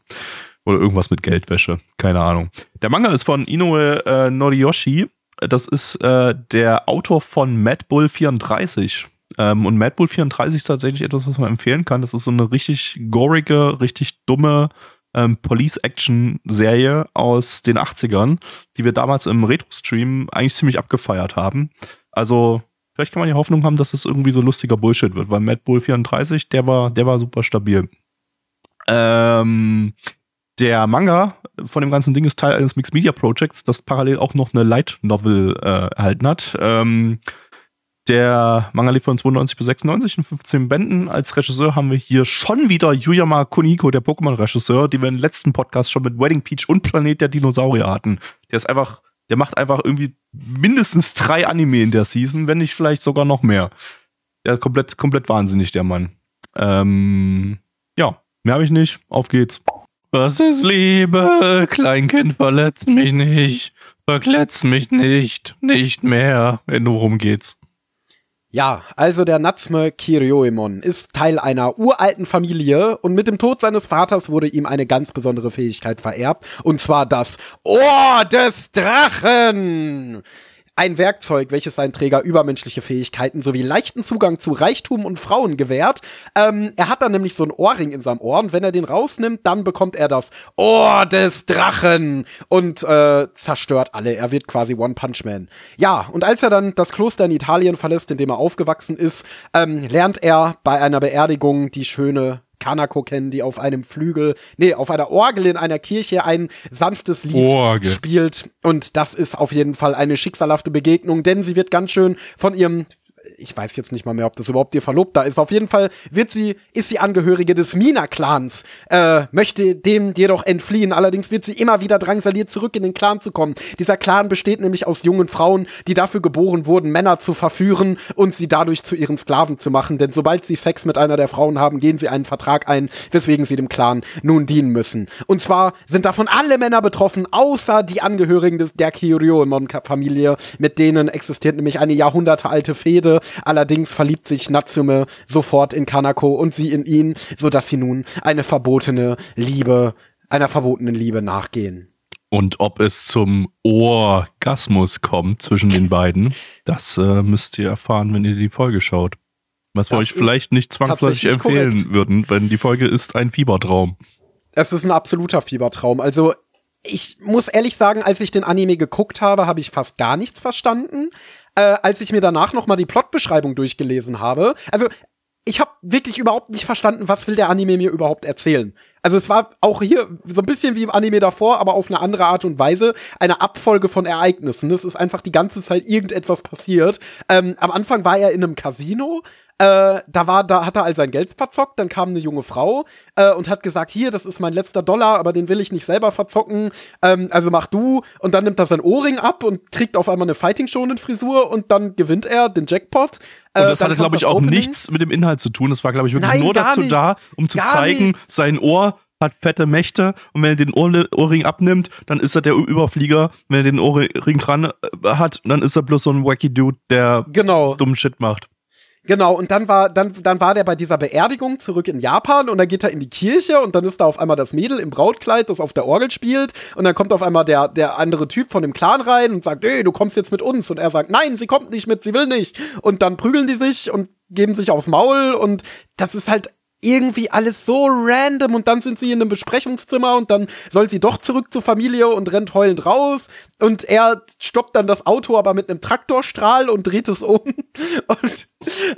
Oder irgendwas mit Geldwäsche. Keine Ahnung. Der Manga ist von Inoue äh, Noriyoshi. Das ist äh, der Autor von Mad Bull 34. Ähm, und Mad Bull 34 ist tatsächlich etwas, was man empfehlen kann. Das ist so eine richtig gorige, richtig dumme ähm, Police-Action-Serie aus den 80ern, die wir damals im Retro-Stream eigentlich ziemlich abgefeiert haben. Also Vielleicht kann man die Hoffnung haben, dass es irgendwie so lustiger Bullshit wird, weil Mad Bull 34, der war, der war super stabil. Ähm, der Manga von dem ganzen Ding ist Teil eines Mixed Media Projects, das parallel auch noch eine Light Novel äh, erhalten hat. Ähm, der Manga lief von 92 bis 96 in 15 Bänden. Als Regisseur haben wir hier schon wieder Yuyama Kuniko, der Pokémon-Regisseur, den wir im letzten Podcast schon mit Wedding Peach und Planet der Dinosaurier hatten. Der ist einfach der macht einfach irgendwie mindestens drei Anime in der Season, wenn nicht vielleicht sogar noch mehr. Ja, komplett, komplett wahnsinnig, der Mann. Ähm, ja, mehr habe ich nicht. Auf geht's. Was ist Liebe? Kleinkind verletzt mich nicht. Verkletz mich nicht, nicht mehr. Worum geht's? Ja, also der Natsume Kiryoemon ist Teil einer uralten Familie und mit dem Tod seines Vaters wurde ihm eine ganz besondere Fähigkeit vererbt, und zwar das Ohr des Drachen ein Werkzeug, welches seinen Träger übermenschliche Fähigkeiten sowie leichten Zugang zu Reichtum und Frauen gewährt. Ähm, er hat dann nämlich so ein Ohrring in seinem Ohr und wenn er den rausnimmt, dann bekommt er das Ohr des Drachen und äh, zerstört alle. Er wird quasi One Punch Man. Ja, und als er dann das Kloster in Italien verlässt, in dem er aufgewachsen ist, ähm, lernt er bei einer Beerdigung die schöne Kanako kennen, die auf einem Flügel, nee, auf einer Orgel in einer Kirche ein sanftes Lied Orgel. spielt. Und das ist auf jeden Fall eine schicksalhafte Begegnung, denn sie wird ganz schön von ihrem ich weiß jetzt nicht mal mehr, ob das überhaupt ihr Verlobter ist. Auf jeden Fall wird sie, ist sie Angehörige des Mina-Clans, äh, möchte dem jedoch entfliehen. Allerdings wird sie immer wieder drangsaliert, zurück in den Clan zu kommen. Dieser Clan besteht nämlich aus jungen Frauen, die dafür geboren wurden, Männer zu verführen und sie dadurch zu ihren Sklaven zu machen. Denn sobald sie Sex mit einer der Frauen haben, gehen sie einen Vertrag ein, weswegen sie dem Clan nun dienen müssen. Und zwar sind davon alle Männer betroffen, außer die Angehörigen des, der Kyoryo-Familie. Mit denen existiert nämlich eine jahrhundertealte Fehde Allerdings verliebt sich Natsume sofort in Kanako und sie in ihn, sodass sie nun eine verbotene Liebe, einer verbotenen Liebe nachgehen. Und ob es zum Orgasmus kommt zwischen den beiden, das äh, müsst ihr erfahren, wenn ihr die Folge schaut. Was wir euch vielleicht nicht zwangsläufig empfehlen korrekt. würden, denn die Folge ist ein Fiebertraum. Es ist ein absoluter Fiebertraum. Also ich muss ehrlich sagen, als ich den Anime geguckt habe, habe ich fast gar nichts verstanden. Äh, als ich mir danach noch mal die Plotbeschreibung durchgelesen habe, also ich habe wirklich überhaupt nicht verstanden, was will der Anime mir überhaupt erzählen. Also es war auch hier so ein bisschen wie im Anime davor, aber auf eine andere Art und Weise eine Abfolge von Ereignissen. Es ist einfach die ganze Zeit irgendetwas passiert. Ähm, am Anfang war er in einem Casino, äh, da war, da hat er all sein Geld verzockt, dann kam eine junge Frau äh, und hat gesagt, hier, das ist mein letzter Dollar, aber den will ich nicht selber verzocken, ähm, also mach du. Und dann nimmt er sein Ohrring ab und kriegt auf einmal eine Fighting-Shonen-Frisur und dann gewinnt er den Jackpot. Äh, und das hatte, glaube ich, auch Opening. nichts mit dem Inhalt zu tun. Das war, glaube ich, wirklich Nein, nur dazu nichts. da, um zu zeigen, nichts. sein Ohr hat fette Mächte und wenn er den Ohr Ohrring abnimmt, dann ist er der Überflieger. Wenn er den Ohrring dran äh, hat, dann ist er bloß so ein wacky Dude, der genau. dummen Shit macht. Genau, und dann war, dann, dann war der bei dieser Beerdigung zurück in Japan und dann geht er in die Kirche und dann ist da auf einmal das Mädel im Brautkleid, das auf der Orgel spielt und dann kommt auf einmal der, der andere Typ von dem Clan rein und sagt, ey, du kommst jetzt mit uns. Und er sagt, nein, sie kommt nicht mit, sie will nicht. Und dann prügeln die sich und geben sich aufs Maul und das ist halt irgendwie alles so random und dann sind sie in einem Besprechungszimmer und dann soll sie doch zurück zur Familie und rennt heulend raus und er stoppt dann das Auto aber mit einem Traktorstrahl und dreht es um [LAUGHS] und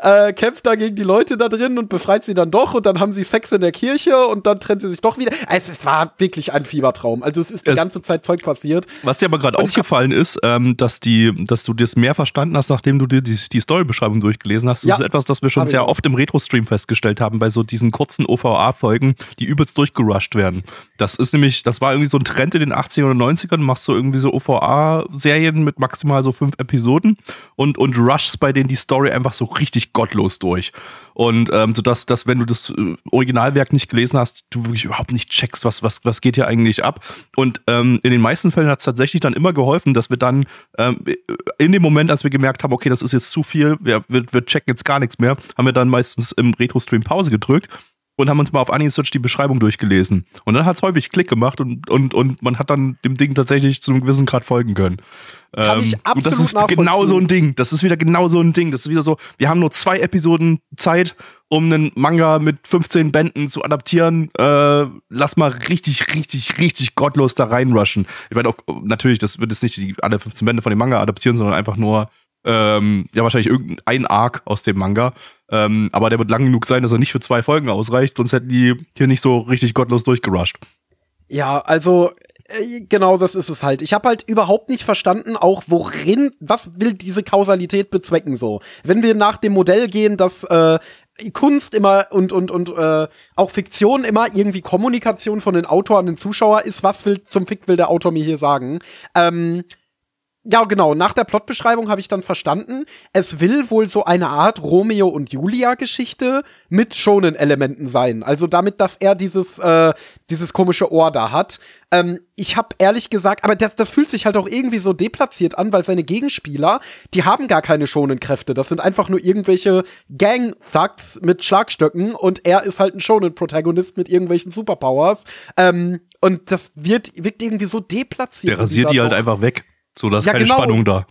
äh, kämpft da gegen die Leute da drin und befreit sie dann doch und dann haben sie Sex in der Kirche und dann trennt sie sich doch wieder. Also es war wirklich ein Fiebertraum. Also es ist die es, ganze Zeit Zeug passiert. Was dir aber gerade aufgefallen ist, ähm, dass die, dass du das mehr verstanden hast, nachdem du dir die, die Storybeschreibung durchgelesen hast. Das ja, ist etwas, das wir schon sehr oft im Retro-Stream festgestellt haben, bei so diesen kurzen OVA-Folgen, die übelst durchgerusht werden. Das ist nämlich, das war irgendwie so ein Trend in den 80ern und 90ern, machst du irgendwie so OVA-Serien mit maximal so fünf Episoden und, und rushst bei denen die Story einfach so richtig gottlos durch. Und ähm, so dass, wenn du das äh, Originalwerk nicht gelesen hast, du wirklich überhaupt nicht checkst, was, was, was geht hier eigentlich ab. Und ähm, in den meisten Fällen hat es tatsächlich dann immer geholfen, dass wir dann ähm, in dem Moment, als wir gemerkt haben, okay, das ist jetzt zu viel, wir, wir, wir checken jetzt gar nichts mehr, haben wir dann meistens im Retro-Stream Pause gedrückt und haben uns mal auf Anisearch die Beschreibung durchgelesen. Und dann hat es häufig Klick gemacht und, und, und man hat dann dem Ding tatsächlich zu einem gewissen Grad folgen können. Kann ähm, ich absolut das ist genau so ein Ding. Das ist wieder genau so ein Ding. Das ist wieder so, wir haben nur zwei Episoden Zeit, um einen Manga mit 15 Bänden zu adaptieren. Äh, lass mal richtig, richtig, richtig gottlos da reinrushen. Ich meine, auch, natürlich, das wird jetzt nicht die, alle 15 Bände von dem Manga adaptieren, sondern einfach nur ähm, ja, wahrscheinlich irgendein Arc aus dem Manga. Ähm, aber der wird lang genug sein, dass er nicht für zwei Folgen ausreicht, sonst hätten die hier nicht so richtig gottlos durchgerusht. Ja, also äh, genau das ist es halt. Ich habe halt überhaupt nicht verstanden, auch worin, was will diese Kausalität bezwecken so. Wenn wir nach dem Modell gehen, dass äh, Kunst immer und und und äh, auch Fiktion immer irgendwie Kommunikation von den Autor an den Zuschauer ist, was will zum Fick will der Autor mir hier sagen? Ähm, ja, genau. Nach der Plotbeschreibung habe ich dann verstanden, es will wohl so eine Art Romeo und Julia Geschichte mit schonen Elementen sein. Also damit, dass er dieses äh, dieses komische Ohr da hat. Ähm, ich habe ehrlich gesagt, aber das, das fühlt sich halt auch irgendwie so deplatziert an, weil seine Gegenspieler, die haben gar keine schonen Kräfte. Das sind einfach nur irgendwelche Gang-Thugs mit Schlagstöcken und er ist halt ein schonen Protagonist mit irgendwelchen Superpowers. Ähm, und das wird wirkt irgendwie so deplatziert. Der rasiert die halt einfach weg. So, da ist ja, keine genau. Spannung da.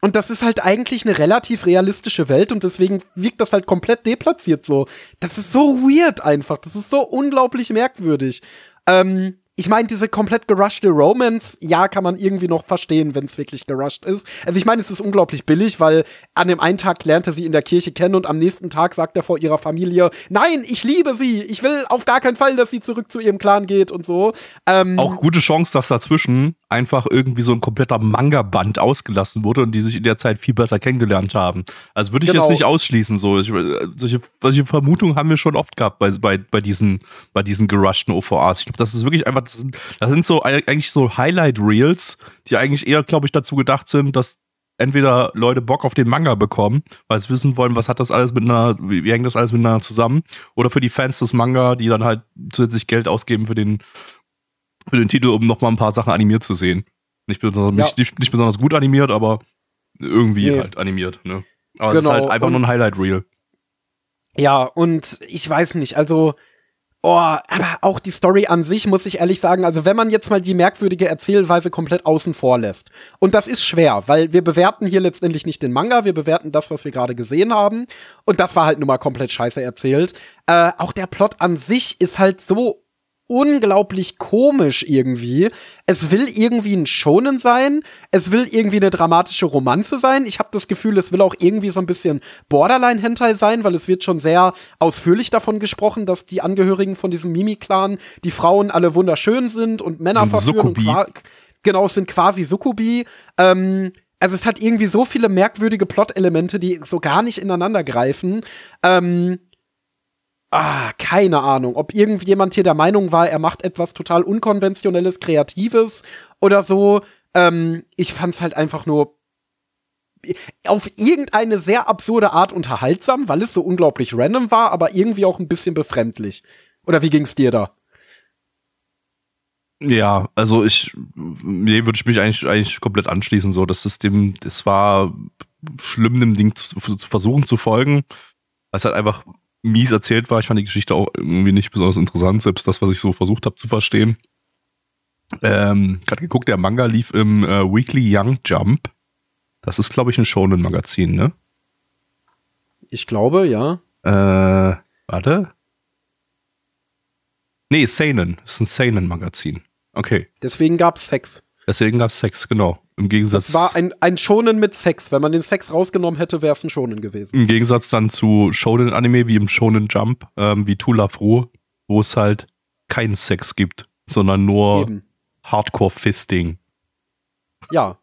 Und das ist halt eigentlich eine relativ realistische Welt und deswegen wirkt das halt komplett deplatziert so. Das ist so weird einfach. Das ist so unglaublich merkwürdig. Ähm, ich meine, diese komplett gerushte Romance, ja, kann man irgendwie noch verstehen, wenn es wirklich gerusht ist. Also ich meine, es ist unglaublich billig, weil an dem einen Tag lernt er sie in der Kirche kennen und am nächsten Tag sagt er vor ihrer Familie, nein, ich liebe sie, ich will auf gar keinen Fall, dass sie zurück zu ihrem Clan geht und so. Ähm, Auch gute Chance, dass dazwischen einfach irgendwie so ein kompletter Manga-Band ausgelassen wurde und die sich in der Zeit viel besser kennengelernt haben. Also würde ich genau. jetzt nicht ausschließen. So. Ich, solche, solche, Vermutungen haben wir schon oft gehabt bei, bei, bei diesen, bei diesen gerushten OVAs. Ich glaube, das ist wirklich einfach das sind, das sind so eigentlich so Highlight-Reels, die eigentlich eher, glaube ich, dazu gedacht sind, dass entweder Leute Bock auf den Manga bekommen, weil sie wissen wollen, was hat das alles miteinander, wie, wie hängt das alles miteinander zusammen, oder für die Fans des Manga, die dann halt zusätzlich Geld ausgeben für den, für den Titel, um nochmal ein paar Sachen animiert zu sehen. Nicht besonders, ja. nicht, nicht, besonders gut animiert, aber irgendwie nee. halt animiert. Ne? Aber genau. es ist halt genau, einfach und, nur ein Highlight-Reel. Ja, und ich weiß nicht, also Oh, aber auch die Story an sich, muss ich ehrlich sagen, also wenn man jetzt mal die merkwürdige Erzählweise komplett außen vor lässt. Und das ist schwer, weil wir bewerten hier letztendlich nicht den Manga, wir bewerten das, was wir gerade gesehen haben. Und das war halt nun mal komplett scheiße erzählt. Äh, auch der Plot an sich ist halt so unglaublich komisch irgendwie. Es will irgendwie ein Schonen sein, es will irgendwie eine dramatische Romanze sein. Ich habe das Gefühl, es will auch irgendwie so ein bisschen Borderline-Hentai sein, weil es wird schon sehr ausführlich davon gesprochen, dass die Angehörigen von diesem Mimi-Clan, die Frauen alle wunderschön sind und Männer verführen. Und genau, es sind quasi Sukubi. Ähm, also es hat irgendwie so viele merkwürdige Plot-Elemente, die so gar nicht ineinander greifen. Ähm, ah, keine Ahnung, ob irgendjemand hier der Meinung war, er macht etwas total unkonventionelles, kreatives oder so. Ähm, ich fand's halt einfach nur auf irgendeine sehr absurde Art unterhaltsam, weil es so unglaublich random war, aber irgendwie auch ein bisschen befremdlich. Oder wie ging's dir da? Ja, also ich, nee, würde ich mich eigentlich, eigentlich komplett anschließen. So, das System, das war schlimm, dem Ding zu, zu versuchen zu folgen. Es hat einfach mies erzählt war. Ich fand die Geschichte auch irgendwie nicht besonders interessant, selbst das, was ich so versucht habe zu verstehen. Ähm, gerade geguckt, der Manga lief im äh, Weekly Young Jump. Das ist, glaube ich, ein Shonen-Magazin, ne? Ich glaube, ja. Äh, warte. Nee, Seinen. Das ist ein Seinen-Magazin. Okay. Deswegen gab's Sex. Deswegen gab's Sex, genau. Im Gegensatz. Das war ein, ein Schonen mit Sex. Wenn man den Sex rausgenommen hätte, wäre es ein Schonen gewesen. Im Gegensatz dann zu Shonen-Anime wie im Shonen Jump, ähm, wie Tula Fro, wo es halt keinen Sex gibt, sondern nur Hardcore-Fisting. Ja.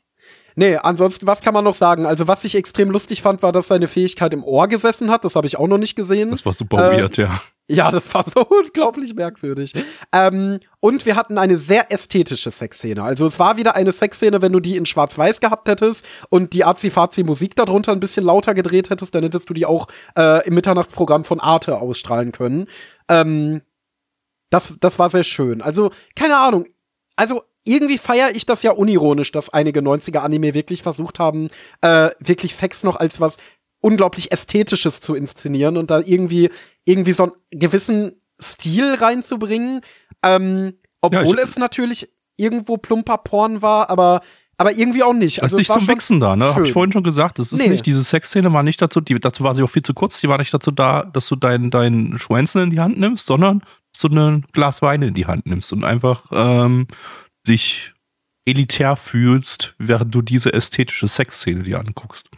Nee, ansonsten, was kann man noch sagen? Also, was ich extrem lustig fand, war, dass seine Fähigkeit im Ohr gesessen hat. Das habe ich auch noch nicht gesehen. Das war super äh, weird, ja. Ja, das war so [LAUGHS] unglaublich merkwürdig. Ähm, und wir hatten eine sehr ästhetische Sexszene. Also es war wieder eine Sexszene, wenn du die in Schwarz-Weiß gehabt hättest und die Azi-Fazi-Musik darunter ein bisschen lauter gedreht hättest, dann hättest du die auch äh, im Mitternachtsprogramm von Arte ausstrahlen können. Ähm, das, das war sehr schön. Also, keine Ahnung. Also, irgendwie feiere ich das ja unironisch, dass einige 90er-Anime wirklich versucht haben, äh, wirklich Sex noch als was unglaublich Ästhetisches zu inszenieren und da irgendwie, irgendwie so einen gewissen Stil reinzubringen. Ähm, obwohl ja, es natürlich irgendwo plumper Porn war, aber aber irgendwie auch nicht. Also das ist nicht zum Wichsen da, ne? Hab ich vorhin schon gesagt. Das ist nee. nicht, diese Sexszene war nicht dazu, die, dazu war sie auch viel zu kurz, die war nicht dazu da, dass du dein, dein Schwänzen in die Hand nimmst, sondern du ein Glas Wein in die Hand nimmst und einfach ähm, dich elitär fühlst, während du diese ästhetische Sexszene dir anguckst.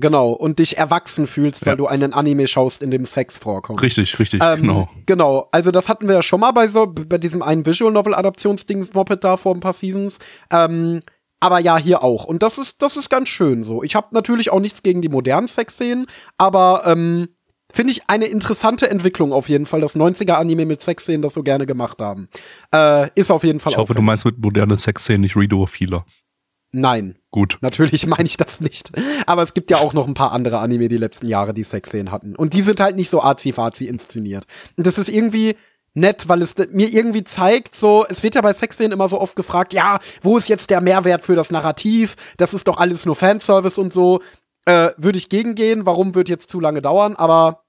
Genau, und dich erwachsen fühlst, weil ja. du einen Anime schaust, in dem Sex vorkommt. Richtig, richtig, ähm, genau. Genau, also das hatten wir ja schon mal bei so, bei diesem einen Visual Novel Adaptionsdings Moped da vor ein paar Seasons. Ähm, aber ja, hier auch. Und das ist, das ist ganz schön so. Ich habe natürlich auch nichts gegen die modernen Sexszenen, aber ähm, finde ich eine interessante Entwicklung auf jeden Fall, dass 90er-Anime mit Sexszenen das so gerne gemacht haben. Äh, ist auf jeden Fall Ich hoffe, du meinst mit modernen Sexszenen nicht Redo-Fehler. Nein. Gut. Natürlich [LAUGHS] meine ich das nicht. Aber es gibt ja auch noch ein paar andere Anime die letzten Jahre, die Sexszenen hatten. Und die sind halt nicht so arzi-fazi inszeniert. Und das ist irgendwie nett, weil es mir irgendwie zeigt, so, es wird ja bei Sexszenen immer so oft gefragt, ja, wo ist jetzt der Mehrwert für das Narrativ? Das ist doch alles nur Fanservice und so. Äh, würde ich gegengehen, warum wird jetzt zu lange dauern? Aber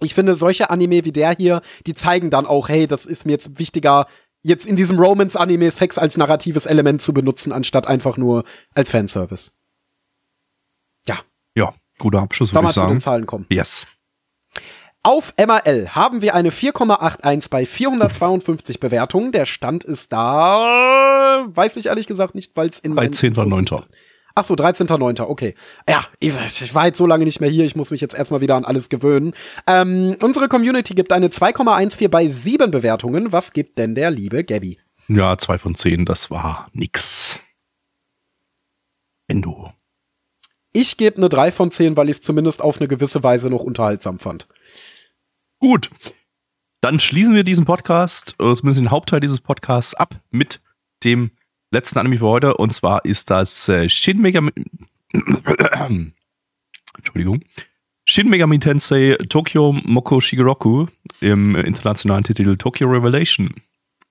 ich finde, solche Anime wie der hier, die zeigen dann auch, hey, das ist mir jetzt wichtiger, jetzt in diesem Romance-Anime Sex als narratives Element zu benutzen, anstatt einfach nur als Fanservice. Ja. Ja, guter Abschluss, würde ich sagen. zu den Zahlen kommen. Yes. Auf MRL haben wir eine 4,81 bei 452 Bewertungen. Der Stand ist da, weiß ich ehrlich gesagt nicht, weil es in 13.9. Ach so, 13.9., okay. Ja, ich war jetzt so lange nicht mehr hier, ich muss mich jetzt erstmal wieder an alles gewöhnen. Ähm, unsere Community gibt eine 2,14 bei 7 Bewertungen. Was gibt denn der liebe Gabby? Ja, 2 von 10, das war nix. Endo. Ich gebe eine 3 von 10, weil ich es zumindest auf eine gewisse Weise noch unterhaltsam fand. Gut. Dann schließen wir diesen Podcast, oder zumindest den Hauptteil dieses Podcasts ab mit dem letzten Anime für heute. Und zwar ist das äh, Shin Megami. [COUGHS] Entschuldigung. Shin Megami Tensei Tokyo Moko Shigeroku im internationalen Titel Tokyo Revelation.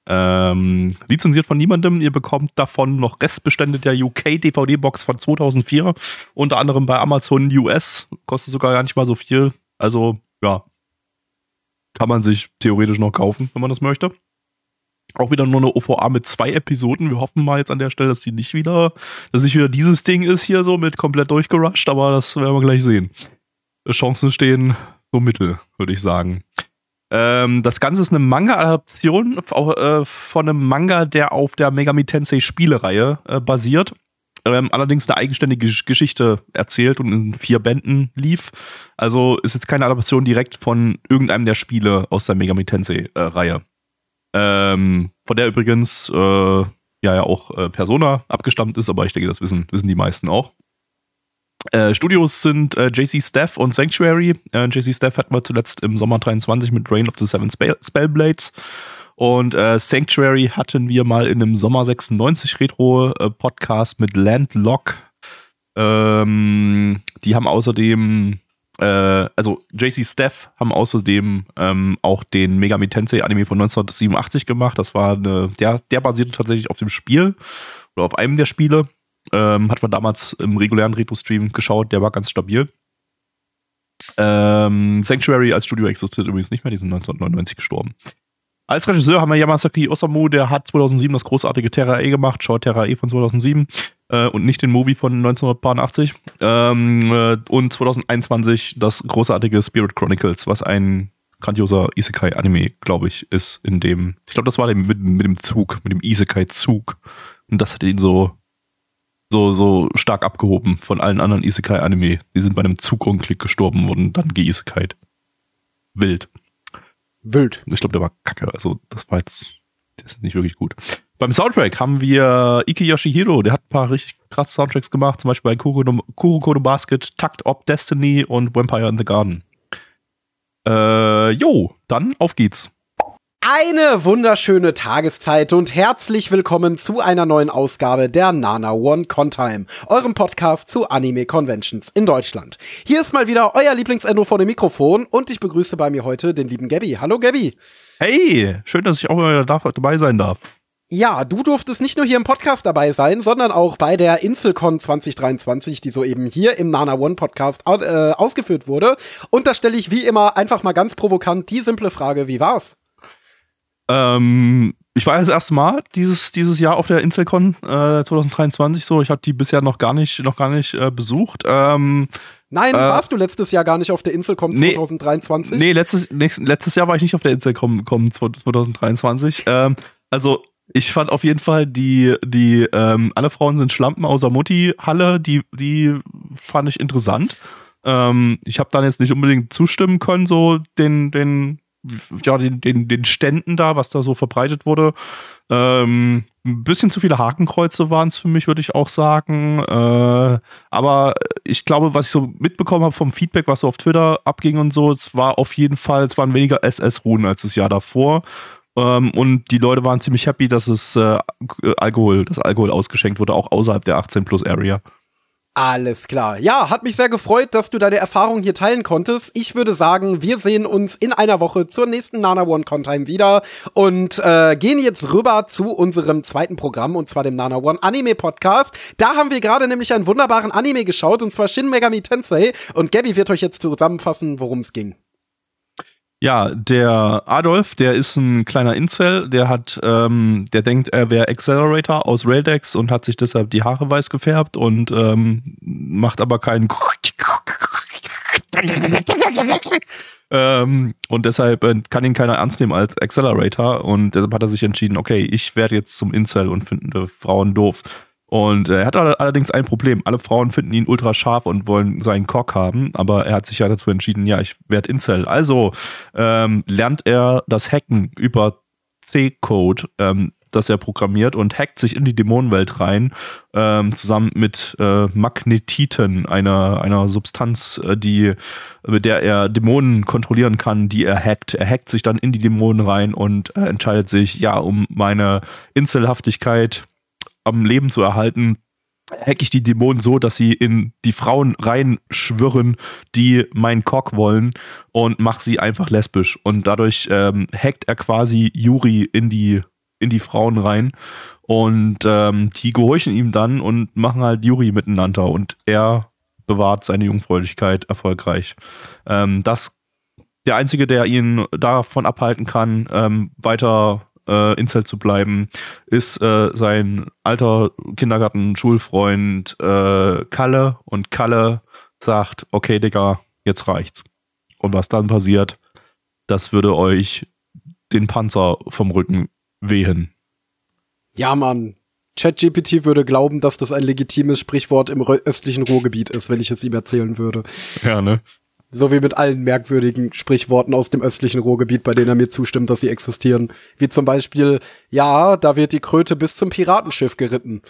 Ähm, lizenziert von niemandem. Ihr bekommt davon noch Restbestände der UK DVD-Box von 2004. Unter anderem bei Amazon US. Kostet sogar gar nicht mal so viel. Also, ja. Kann man sich theoretisch noch kaufen, wenn man das möchte. Auch wieder nur eine OVA mit zwei Episoden. Wir hoffen mal jetzt an der Stelle, dass die nicht wieder, dass nicht wieder dieses Ding ist hier so mit komplett durchgerusht, aber das werden wir gleich sehen. Chancen stehen so mittel, würde ich sagen. Ähm, das Ganze ist eine Manga-Adaption äh, von einem Manga, der auf der Megami Tensei Spielereihe äh, basiert. Ähm, allerdings eine eigenständige Geschichte erzählt und in vier Bänden lief. Also ist jetzt keine Adaption direkt von irgendeinem der Spiele aus der Megami Tensei-Reihe. Äh, ähm, von der übrigens äh, ja, ja auch äh, Persona abgestammt ist, aber ich denke, das wissen, wissen die meisten auch. Äh, Studios sind äh, JC Staff und Sanctuary. Äh, JC Staff hatten wir zuletzt im Sommer 23 mit Reign of the Seven Spell Spellblades. Und äh, Sanctuary hatten wir mal in einem Sommer 96 Retro-Podcast mit Landlock. Ähm, die haben außerdem äh, also JC Steph haben außerdem ähm, auch den Megami Tensei Anime von 1987 gemacht. Das war eine, der, der basierte tatsächlich auf dem Spiel oder auf einem der Spiele. Ähm, hat man damals im regulären Retro-Stream geschaut, der war ganz stabil. Ähm, Sanctuary als Studio existiert übrigens nicht mehr, die sind 1999 gestorben. Als Regisseur haben wir Yamasaki Osamu, der hat 2007 das großartige Terra E gemacht, Short Terra E von 2007 äh, und nicht den Movie von 1980. Ähm, äh, und 2021 das großartige Spirit Chronicles, was ein grandioser Isekai-Anime, glaube ich, ist, in dem, ich glaube, das war mit, mit dem Zug, mit dem Isekai-Zug. Und das hat ihn so, so, so stark abgehoben von allen anderen Isekai-Anime. Die sind bei einem Zugunglück gestorben, wurden dann geisekai. Wild. Wild. Ich glaube, der war kacke. Also, das war jetzt, das ist nicht wirklich gut. Beim Soundtrack haben wir Iki Yoshihiro, der hat ein paar richtig krasse Soundtracks gemacht, zum Beispiel bei Kuroko no Basket, Tucked Op Destiny und Vampire in the Garden. Äh, jo, dann auf geht's. Eine wunderschöne Tageszeit und herzlich willkommen zu einer neuen Ausgabe der Nana One Contime, eurem Podcast zu Anime Conventions in Deutschland. Hier ist mal wieder euer Lieblingsendo vor dem Mikrofon und ich begrüße bei mir heute den lieben Gabby. Hallo Gabby. Hey, schön, dass ich auch mal dabei sein darf. Ja, du durftest nicht nur hier im Podcast dabei sein, sondern auch bei der Inselcon 2023, die soeben hier im Nana One Podcast äh, ausgeführt wurde. Und da stelle ich wie immer einfach mal ganz provokant die simple Frage, wie war's? Ähm, ich war das erste Mal dieses, dieses Jahr auf der Inselcon äh, 2023 so. Ich habe die bisher noch gar nicht, noch gar nicht äh, besucht. Ähm, Nein, äh, warst du letztes Jahr gar nicht auf der Inselcom nee, 2023? Nee, letztes, letztes Jahr war ich nicht auf der Inselcom 2023. Ähm, also ich fand auf jeden Fall die, die ähm, alle Frauen sind Schlampen außer Mutti-Halle, die, die fand ich interessant. Ähm, ich habe dann jetzt nicht unbedingt zustimmen können, so den, den ja, den, den, den Ständen da, was da so verbreitet wurde. Ähm, ein bisschen zu viele Hakenkreuze waren es für mich, würde ich auch sagen. Äh, aber ich glaube, was ich so mitbekommen habe vom Feedback, was so auf Twitter abging und so, es war auf jeden Fall, es waren weniger SS-Ruhen als das Jahr davor. Ähm, und die Leute waren ziemlich happy, dass es äh, Alkohol, dass Alkohol ausgeschenkt wurde, auch außerhalb der 18 Plus Area. Alles klar. Ja, hat mich sehr gefreut, dass du deine Erfahrungen hier teilen konntest. Ich würde sagen, wir sehen uns in einer Woche zur nächsten Nana One Contime wieder und äh, gehen jetzt rüber zu unserem zweiten Programm und zwar dem Nana One Anime Podcast. Da haben wir gerade nämlich einen wunderbaren Anime geschaut und zwar Shin Megami Tensei und Gabby wird euch jetzt zusammenfassen, worum es ging. Ja, der Adolf, der ist ein kleiner Incel, der hat, ähm, der denkt, er wäre Accelerator aus Raildex und hat sich deshalb die Haare weiß gefärbt und ähm, macht aber keinen [LAUGHS] ähm, und deshalb äh, kann ihn keiner ernst nehmen als Accelerator und deshalb hat er sich entschieden, okay, ich werde jetzt zum Incel und finde Frauen doof. Und äh, er hat allerdings ein Problem. Alle Frauen finden ihn ultra scharf und wollen seinen Cock haben, aber er hat sich ja dazu entschieden, ja, ich werde Incel. Also ähm, lernt er das Hacken über C-Code, ähm, das er programmiert und hackt sich in die Dämonenwelt rein, ähm, zusammen mit äh, Magnetiten, einer, einer Substanz, äh, die, mit der er Dämonen kontrollieren kann, die er hackt. Er hackt sich dann in die Dämonen rein und äh, entscheidet sich, ja, um meine Inselhaftigkeit am Leben zu erhalten, hack ich die Dämonen so, dass sie in die Frauen reinschwirren, die meinen Cock wollen und mach sie einfach lesbisch. Und dadurch ähm, hackt er quasi Yuri in die, in die Frauen rein. Und ähm, die gehorchen ihm dann und machen halt Yuri miteinander. Und er bewahrt seine Jungfräulichkeit erfolgreich. Ähm, das der Einzige, der ihn davon abhalten kann, ähm, weiter äh, Incel zu bleiben, ist äh, sein alter Kindergarten-Schulfreund äh, Kalle und Kalle sagt, okay, Digga, jetzt reicht's. Und was dann passiert, das würde euch den Panzer vom Rücken wehen. Ja, Mann. ChatGPT würde glauben, dass das ein legitimes Sprichwort im östlichen Ruhrgebiet ist, wenn ich es ihm erzählen würde. Ja, ne? So wie mit allen merkwürdigen Sprichworten aus dem östlichen Ruhrgebiet, bei denen er mir zustimmt, dass sie existieren. Wie zum Beispiel, ja, da wird die Kröte bis zum Piratenschiff geritten.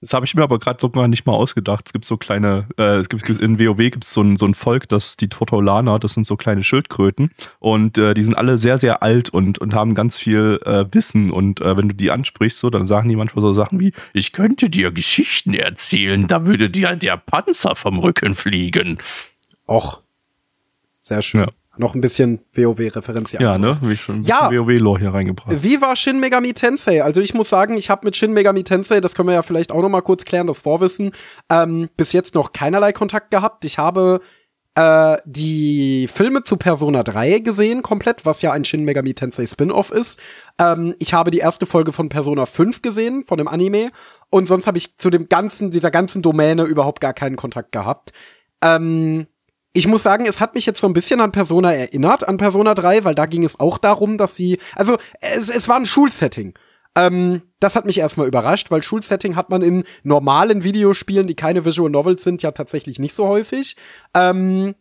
Das habe ich mir aber gerade sogar nicht mal ausgedacht. Es gibt so kleine, äh, es gibt in WoW gibt es so ein, so ein Volk, das die Totolaner, das sind so kleine Schildkröten und äh, die sind alle sehr, sehr alt und, und haben ganz viel äh, Wissen und äh, wenn du die ansprichst, so, dann sagen die manchmal so Sachen wie, ich könnte dir Geschichten erzählen, da würde dir der Panzer vom Rücken fliegen. Och, sehr schön. Ja. Noch ein bisschen WoW-Referenz hier. Ja, ne? Wie schon ein ja. WoW-Lore hier reingebracht. Wie war Shin Megami Tensei? Also ich muss sagen, ich habe mit Shin Megami Tensei, das können wir ja vielleicht auch noch mal kurz klären, das Vorwissen, ähm, bis jetzt noch keinerlei Kontakt gehabt. Ich habe äh, die Filme zu Persona 3 gesehen, komplett, was ja ein Shin Megami Tensei Spin-off ist. Ähm, ich habe die erste Folge von Persona 5 gesehen, von dem Anime. Und sonst habe ich zu dem ganzen, dieser ganzen Domäne überhaupt gar keinen Kontakt gehabt. Ähm, ich muss sagen, es hat mich jetzt so ein bisschen an Persona erinnert, an Persona 3, weil da ging es auch darum, dass sie, also es, es war ein Schulsetting. Ähm, das hat mich erstmal überrascht, weil Schulsetting hat man in normalen Videospielen, die keine Visual Novels sind, ja tatsächlich nicht so häufig. Ähm,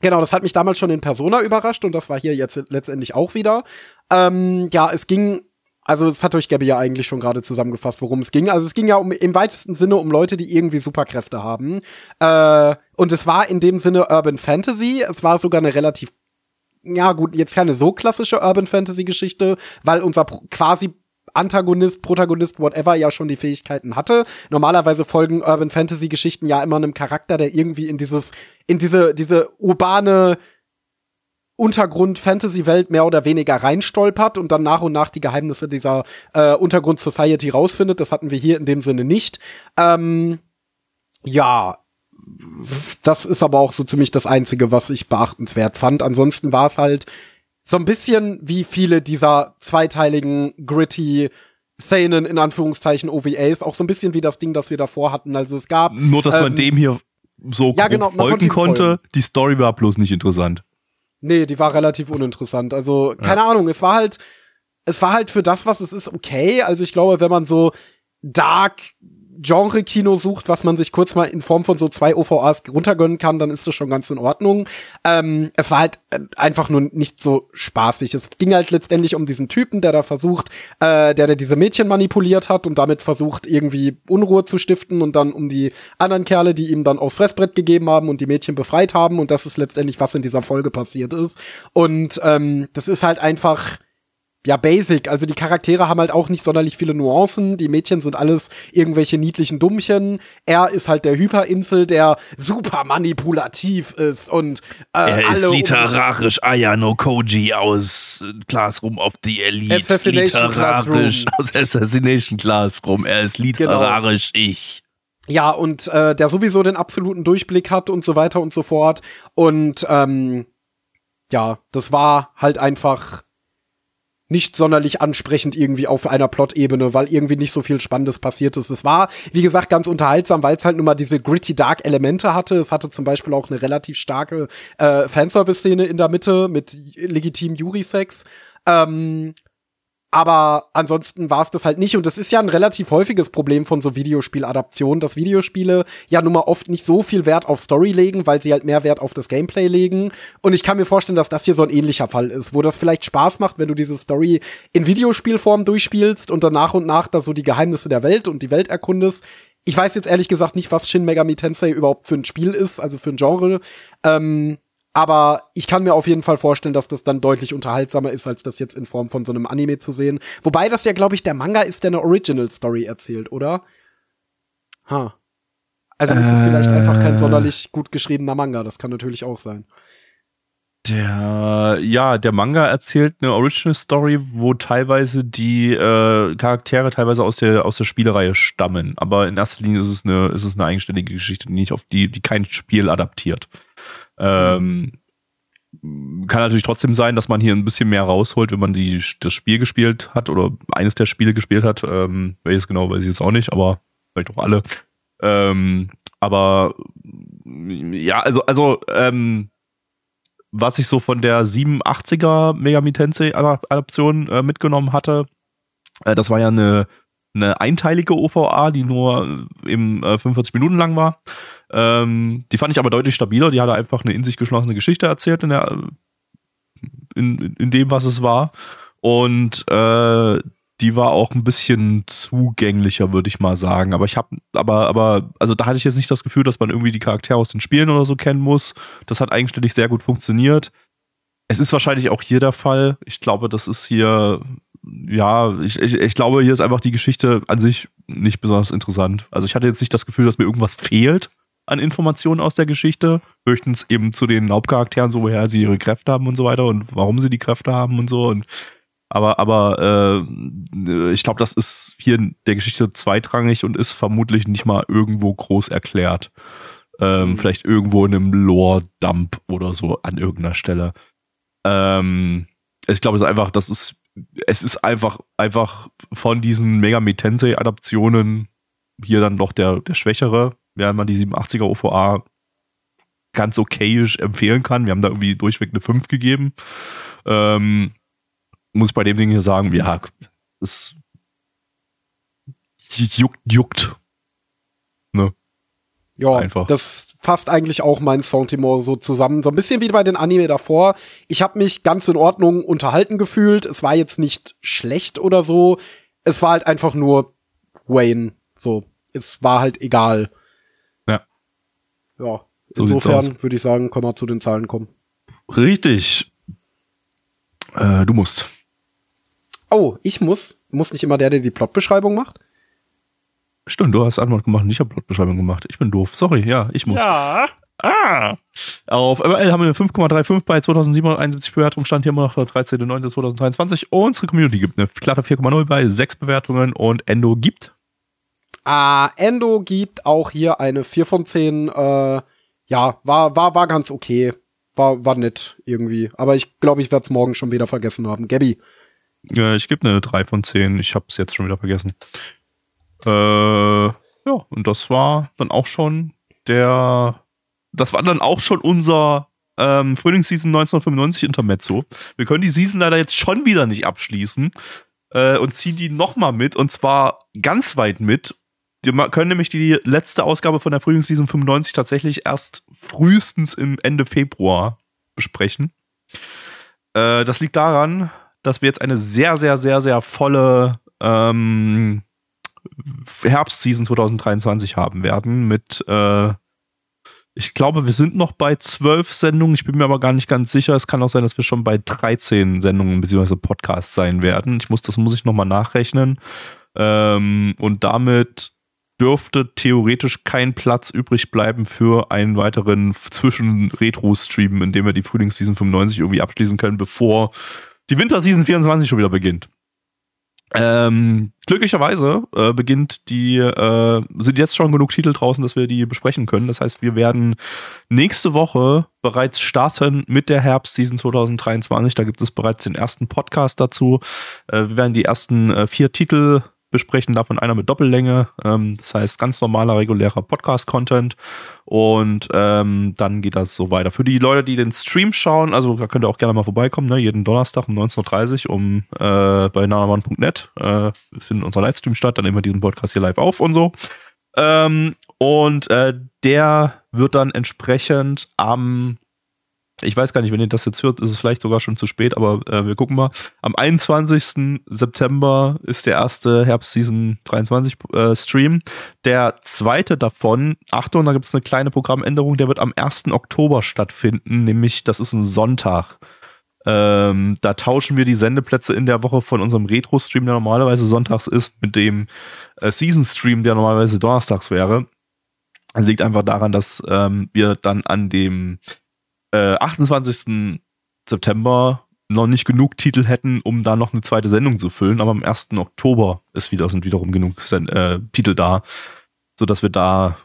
genau, das hat mich damals schon in Persona überrascht und das war hier jetzt letztendlich auch wieder. Ähm, ja, es ging also es hat euch Gabby ja eigentlich schon gerade zusammengefasst, worum es ging. Also es ging ja um, im weitesten Sinne um Leute, die irgendwie Superkräfte haben. Äh, und es war in dem Sinne Urban Fantasy. Es war sogar eine relativ, ja gut, jetzt keine so klassische Urban Fantasy Geschichte, weil unser quasi Antagonist, Protagonist, whatever, ja schon die Fähigkeiten hatte. Normalerweise folgen Urban Fantasy Geschichten ja immer einem Charakter, der irgendwie in dieses, in diese, diese urbane Untergrund-Fantasy-Welt mehr oder weniger reinstolpert und dann nach und nach die Geheimnisse dieser äh, Untergrund-Society rausfindet. Das hatten wir hier in dem Sinne nicht. Ähm, ja, das ist aber auch so ziemlich das Einzige, was ich beachtenswert fand. Ansonsten war es halt so ein bisschen wie viele dieser zweiteiligen gritty Szenen in Anführungszeichen OVAs, auch so ein bisschen wie das Ding, das wir davor hatten. Also es gab nur, dass man ähm, dem hier so ja, genau, folgen konnte. Folgen. Die Story war bloß nicht interessant. Nee, die war relativ uninteressant. Also, keine ja. Ahnung, es war halt, es war halt für das, was es ist, okay. Also ich glaube, wenn man so Dark Genre-Kino sucht, was man sich kurz mal in Form von so zwei OVAs runtergönnen kann, dann ist das schon ganz in Ordnung. Ähm, es war halt äh, einfach nur nicht so spaßig. Es ging halt letztendlich um diesen Typen, der da versucht, äh, der, der diese Mädchen manipuliert hat und damit versucht, irgendwie Unruhe zu stiften und dann um die anderen Kerle, die ihm dann aufs Fressbrett gegeben haben und die Mädchen befreit haben. Und das ist letztendlich, was in dieser Folge passiert ist. Und ähm, das ist halt einfach ja, basic. Also die Charaktere haben halt auch nicht sonderlich viele Nuancen. Die Mädchen sind alles irgendwelche niedlichen Dummchen. Er ist halt der Hyperinsel, der super manipulativ ist und äh, Er ist literarisch Ayano Koji aus Classroom of the Elite. Assassination literarisch Classroom. aus Assassination Classroom. Er ist genau. literarisch genau. ich. Ja, und äh, der sowieso den absoluten Durchblick hat und so weiter und so fort. Und ähm, ja, das war halt einfach nicht sonderlich ansprechend irgendwie auf einer Plot-Ebene, weil irgendwie nicht so viel Spannendes passiert ist. Es war, wie gesagt, ganz unterhaltsam, weil es halt nun mal diese gritty dark Elemente hatte. Es hatte zum Beispiel auch eine relativ starke äh, Fanservice-Szene in der Mitte mit legitim Yuri-Sex. Ähm, aber ansonsten war es das halt nicht. Und das ist ja ein relativ häufiges Problem von so Videospieladaptionen, dass Videospiele ja nun mal oft nicht so viel Wert auf Story legen, weil sie halt mehr Wert auf das Gameplay legen. Und ich kann mir vorstellen, dass das hier so ein ähnlicher Fall ist, wo das vielleicht Spaß macht, wenn du diese Story in Videospielform durchspielst und dann nach und nach da so die Geheimnisse der Welt und die Welt erkundest. Ich weiß jetzt ehrlich gesagt nicht, was Shin Megami Tensei überhaupt für ein Spiel ist, also für ein Genre. Ähm, aber ich kann mir auf jeden Fall vorstellen, dass das dann deutlich unterhaltsamer ist, als das jetzt in Form von so einem Anime zu sehen. Wobei das ja, glaube ich, der Manga ist, der eine Original Story erzählt, oder? Ha. Also ist es vielleicht einfach kein äh. sonderlich gut geschriebener Manga. Das kann natürlich auch sein. Der, ja, der Manga erzählt eine Original Story, wo teilweise die äh, Charaktere teilweise aus der, aus der Spielereihe stammen. Aber in erster Linie ist es eine, ist es eine eigenständige Geschichte, die nicht auf die, die kein Spiel adaptiert. Ähm, kann natürlich trotzdem sein, dass man hier ein bisschen mehr rausholt, wenn man die, das Spiel gespielt hat oder eines der Spiele gespielt hat. Ähm, welches genau, weiß ich jetzt auch nicht, aber vielleicht auch alle. Ähm, aber ja, also, also ähm, was ich so von der 87er Megami Tensei Adaption äh, mitgenommen hatte, äh, das war ja eine, eine einteilige OVA, die nur eben äh, 45 Minuten lang war. Ähm, die fand ich aber deutlich stabiler. Die hatte einfach eine in sich geschlossene Geschichte erzählt in, der, in, in dem, was es war. Und äh, die war auch ein bisschen zugänglicher, würde ich mal sagen. Aber ich habe, aber, aber, also da hatte ich jetzt nicht das Gefühl, dass man irgendwie die Charaktere aus den Spielen oder so kennen muss. Das hat eigenständig sehr gut funktioniert. Es ist wahrscheinlich auch hier der Fall. Ich glaube, das ist hier, ja, ich, ich, ich glaube, hier ist einfach die Geschichte an sich nicht besonders interessant. Also ich hatte jetzt nicht das Gefühl, dass mir irgendwas fehlt an Informationen aus der Geschichte. Höchstens eben zu den Hauptcharakteren, so woher sie ihre Kräfte haben und so weiter und warum sie die Kräfte haben und so. Und aber, aber äh, ich glaube, das ist hier in der Geschichte zweitrangig und ist vermutlich nicht mal irgendwo groß erklärt. Ähm, mhm. Vielleicht irgendwo in einem Lore-Dump oder so an irgendeiner Stelle. Ähm, ich glaube, es ist einfach, das ist, es ist einfach, einfach von diesen Mega Tensei-Adaptionen hier dann doch der, der Schwächere während man die 87er OVA ganz okayisch empfehlen kann. Wir haben da irgendwie durchweg eine 5 gegeben. Ähm, muss ich bei dem Ding hier sagen, ja, es juckt, juckt. Ne? Ja, Einfach. das fasst eigentlich auch mein Soundtimor so zusammen. So ein bisschen wie bei den Anime davor. Ich habe mich ganz in Ordnung unterhalten gefühlt. Es war jetzt nicht schlecht oder so. Es war halt einfach nur Wayne. So, es war halt egal ja, insofern würde ich sagen, können wir zu den Zahlen kommen. Richtig. Äh, du musst. Oh, ich muss. Muss nicht immer der, der die Plotbeschreibung macht? Stimmt, du hast Antwort gemacht und ich habe Plotbeschreibung gemacht. Ich bin doof. Sorry, ja, ich muss. Ja. Ah. Auf ML haben wir eine 5,35 bei 2771 Bewertungen, stand hier immer noch der 13.09.2023. Unsere Community gibt eine glatte 4,0 bei 6 Bewertungen und Endo gibt Ah, Endo gibt auch hier eine 4 von 10. Äh, ja, war, war, war ganz okay. War, war nett irgendwie. Aber ich glaube, ich werde es morgen schon wieder vergessen haben. Gabby. Ja, ich gebe eine 3 von 10. Ich habe es jetzt schon wieder vergessen. Äh, ja, und das war dann auch schon der. Das war dann auch schon unser ähm, Frühlingsseason 1995 Intermezzo. Wir können die Season leider jetzt schon wieder nicht abschließen äh, und ziehen die nochmal mit und zwar ganz weit mit wir können nämlich die letzte Ausgabe von der Frühlingsseason 95 tatsächlich erst frühestens im Ende Februar besprechen. Äh, das liegt daran, dass wir jetzt eine sehr, sehr, sehr, sehr volle ähm, Herbstseason 2023 haben werden mit äh, Ich glaube, wir sind noch bei zwölf Sendungen. Ich bin mir aber gar nicht ganz sicher. Es kann auch sein, dass wir schon bei 13 Sendungen bzw. Podcasts sein werden. Ich muss, das muss ich nochmal nachrechnen. Ähm, und damit dürfte theoretisch kein Platz übrig bleiben für einen weiteren Zwischen-Retro-Stream, in dem wir die Frühlingsseason 95 irgendwie abschließen können, bevor die Winterseason 24 schon wieder beginnt. Ähm, glücklicherweise äh, beginnt die, äh, sind jetzt schon genug Titel draußen, dass wir die besprechen können. Das heißt, wir werden nächste Woche bereits starten mit der Herbstseason 2023. Da gibt es bereits den ersten Podcast dazu. Äh, wir werden die ersten äh, vier Titel besprechen, davon einer mit Doppellänge. Ähm, das heißt, ganz normaler, regulärer Podcast-Content. Und ähm, dann geht das so weiter. Für die Leute, die den Stream schauen, also da könnt ihr auch gerne mal vorbeikommen, ne? jeden Donnerstag um 19.30 Uhr um, äh, bei nanaman.net äh, findet unser Livestream statt. Dann nehmen wir diesen Podcast hier live auf und so. Ähm, und äh, der wird dann entsprechend am ich weiß gar nicht, wenn ihr das jetzt hört, ist es vielleicht sogar schon zu spät, aber äh, wir gucken mal. Am 21. September ist der erste Herbstseason 23 äh, Stream. Der zweite davon, Achtung, da gibt es eine kleine Programmänderung, der wird am 1. Oktober stattfinden, nämlich das ist ein Sonntag. Ähm, da tauschen wir die Sendeplätze in der Woche von unserem Retro-Stream, der normalerweise sonntags ist, mit dem äh, Season-Stream, der normalerweise donnerstags wäre. Es liegt einfach daran, dass ähm, wir dann an dem äh, 28. September noch nicht genug Titel hätten, um da noch eine zweite Sendung zu füllen, aber am 1. Oktober ist wieder, sind wiederum genug äh, Titel da, sodass wir da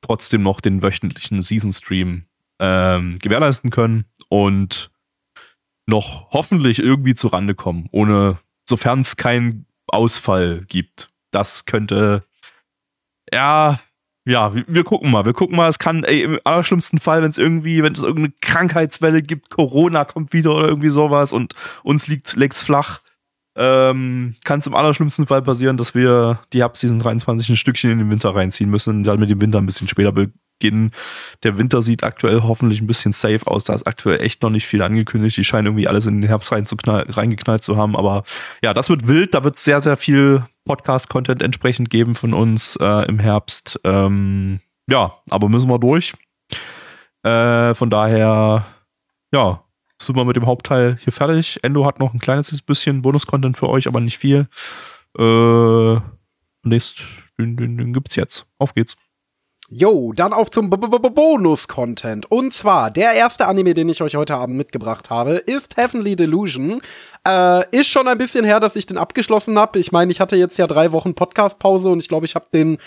trotzdem noch den wöchentlichen Season-Stream ähm, gewährleisten können und noch hoffentlich irgendwie zu Rande kommen, ohne, sofern es keinen Ausfall gibt. Das könnte, ja, ja, wir, gucken mal. Wir gucken mal. Es kann, ey, im allerschlimmsten Fall, wenn es irgendwie, wenn es irgendeine Krankheitswelle gibt, Corona kommt wieder oder irgendwie sowas und uns liegt legt's flach, ähm, kann es im allerschlimmsten Fall passieren, dass wir die Herbstseason 23 ein Stückchen in den Winter reinziehen müssen und dann mit dem Winter ein bisschen später beginnen. Der Winter sieht aktuell hoffentlich ein bisschen safe aus. Da ist aktuell echt noch nicht viel angekündigt. Die scheinen irgendwie alles in den Herbst reingeknallt zu haben. Aber ja, das wird wild. Da wird sehr, sehr viel Podcast-Content entsprechend geben von uns äh, im Herbst. Ähm, ja, aber müssen wir durch. Äh, von daher, ja, sind wir mit dem Hauptteil hier fertig. Endo hat noch ein kleines bisschen Bonus-Content für euch, aber nicht viel. Äh, nächst, den, den, den gibt's jetzt. Auf geht's. Jo, dann auf zum Bonus-Content. Und zwar, der erste Anime, den ich euch heute Abend mitgebracht habe, ist Heavenly Delusion. Äh, ist schon ein bisschen her, dass ich den abgeschlossen habe. Ich meine, ich hatte jetzt ja drei Wochen Podcast-Pause und ich glaube, ich habe den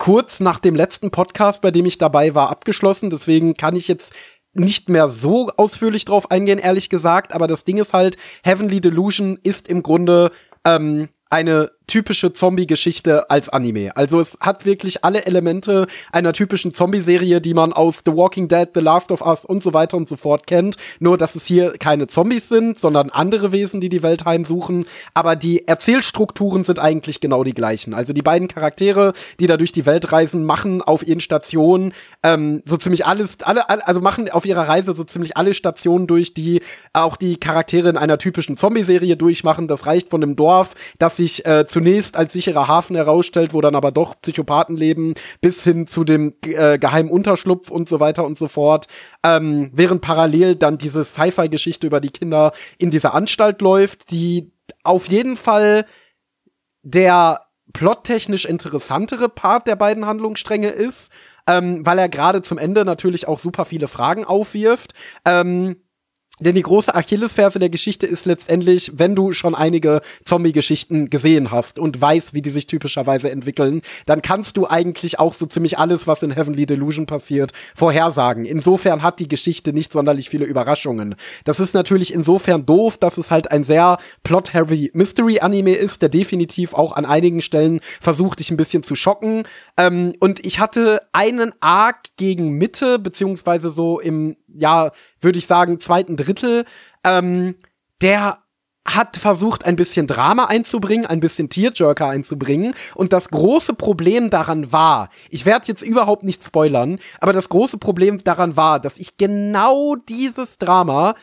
kurz nach dem letzten Podcast, bei dem ich dabei war, abgeschlossen. Deswegen kann ich jetzt nicht mehr so ausführlich drauf eingehen, ehrlich gesagt. Aber das Ding ist halt, Heavenly Delusion ist im Grunde ähm, eine typische Zombie-Geschichte als Anime. Also es hat wirklich alle Elemente einer typischen Zombie-Serie, die man aus The Walking Dead, The Last of Us und so weiter und so fort kennt. Nur, dass es hier keine Zombies sind, sondern andere Wesen, die die Welt heimsuchen. Aber die Erzählstrukturen sind eigentlich genau die gleichen. Also die beiden Charaktere, die da durch die Welt reisen, machen auf ihren Stationen ähm, so ziemlich alles, alle, also machen auf ihrer Reise so ziemlich alle Stationen durch, die auch die Charaktere in einer typischen Zombie-Serie durchmachen. Das reicht von dem Dorf, das sich äh, zu zunächst als sicherer Hafen herausstellt, wo dann aber doch Psychopathen leben, bis hin zu dem äh, geheimen Unterschlupf und so weiter und so fort. Ähm, während parallel dann diese Sci-Fi-Geschichte über die Kinder in dieser Anstalt läuft, die auf jeden Fall der plottechnisch interessantere Part der beiden Handlungsstränge ist, ähm, weil er gerade zum Ende natürlich auch super viele Fragen aufwirft. Ähm, denn die große Achillesferse der Geschichte ist letztendlich, wenn du schon einige Zombie-Geschichten gesehen hast und weißt, wie die sich typischerweise entwickeln, dann kannst du eigentlich auch so ziemlich alles, was in Heavenly Delusion passiert, vorhersagen. Insofern hat die Geschichte nicht sonderlich viele Überraschungen. Das ist natürlich insofern doof, dass es halt ein sehr plot-heavy Mystery-Anime ist, der definitiv auch an einigen Stellen versucht, dich ein bisschen zu schocken. Ähm, und ich hatte einen Arc gegen Mitte, beziehungsweise so im ja, würde ich sagen, zweiten Drittel, ähm, der hat versucht, ein bisschen Drama einzubringen, ein bisschen Tearjerker einzubringen. Und das große Problem daran war, ich werde jetzt überhaupt nicht spoilern, aber das große Problem daran war, dass ich genau dieses Drama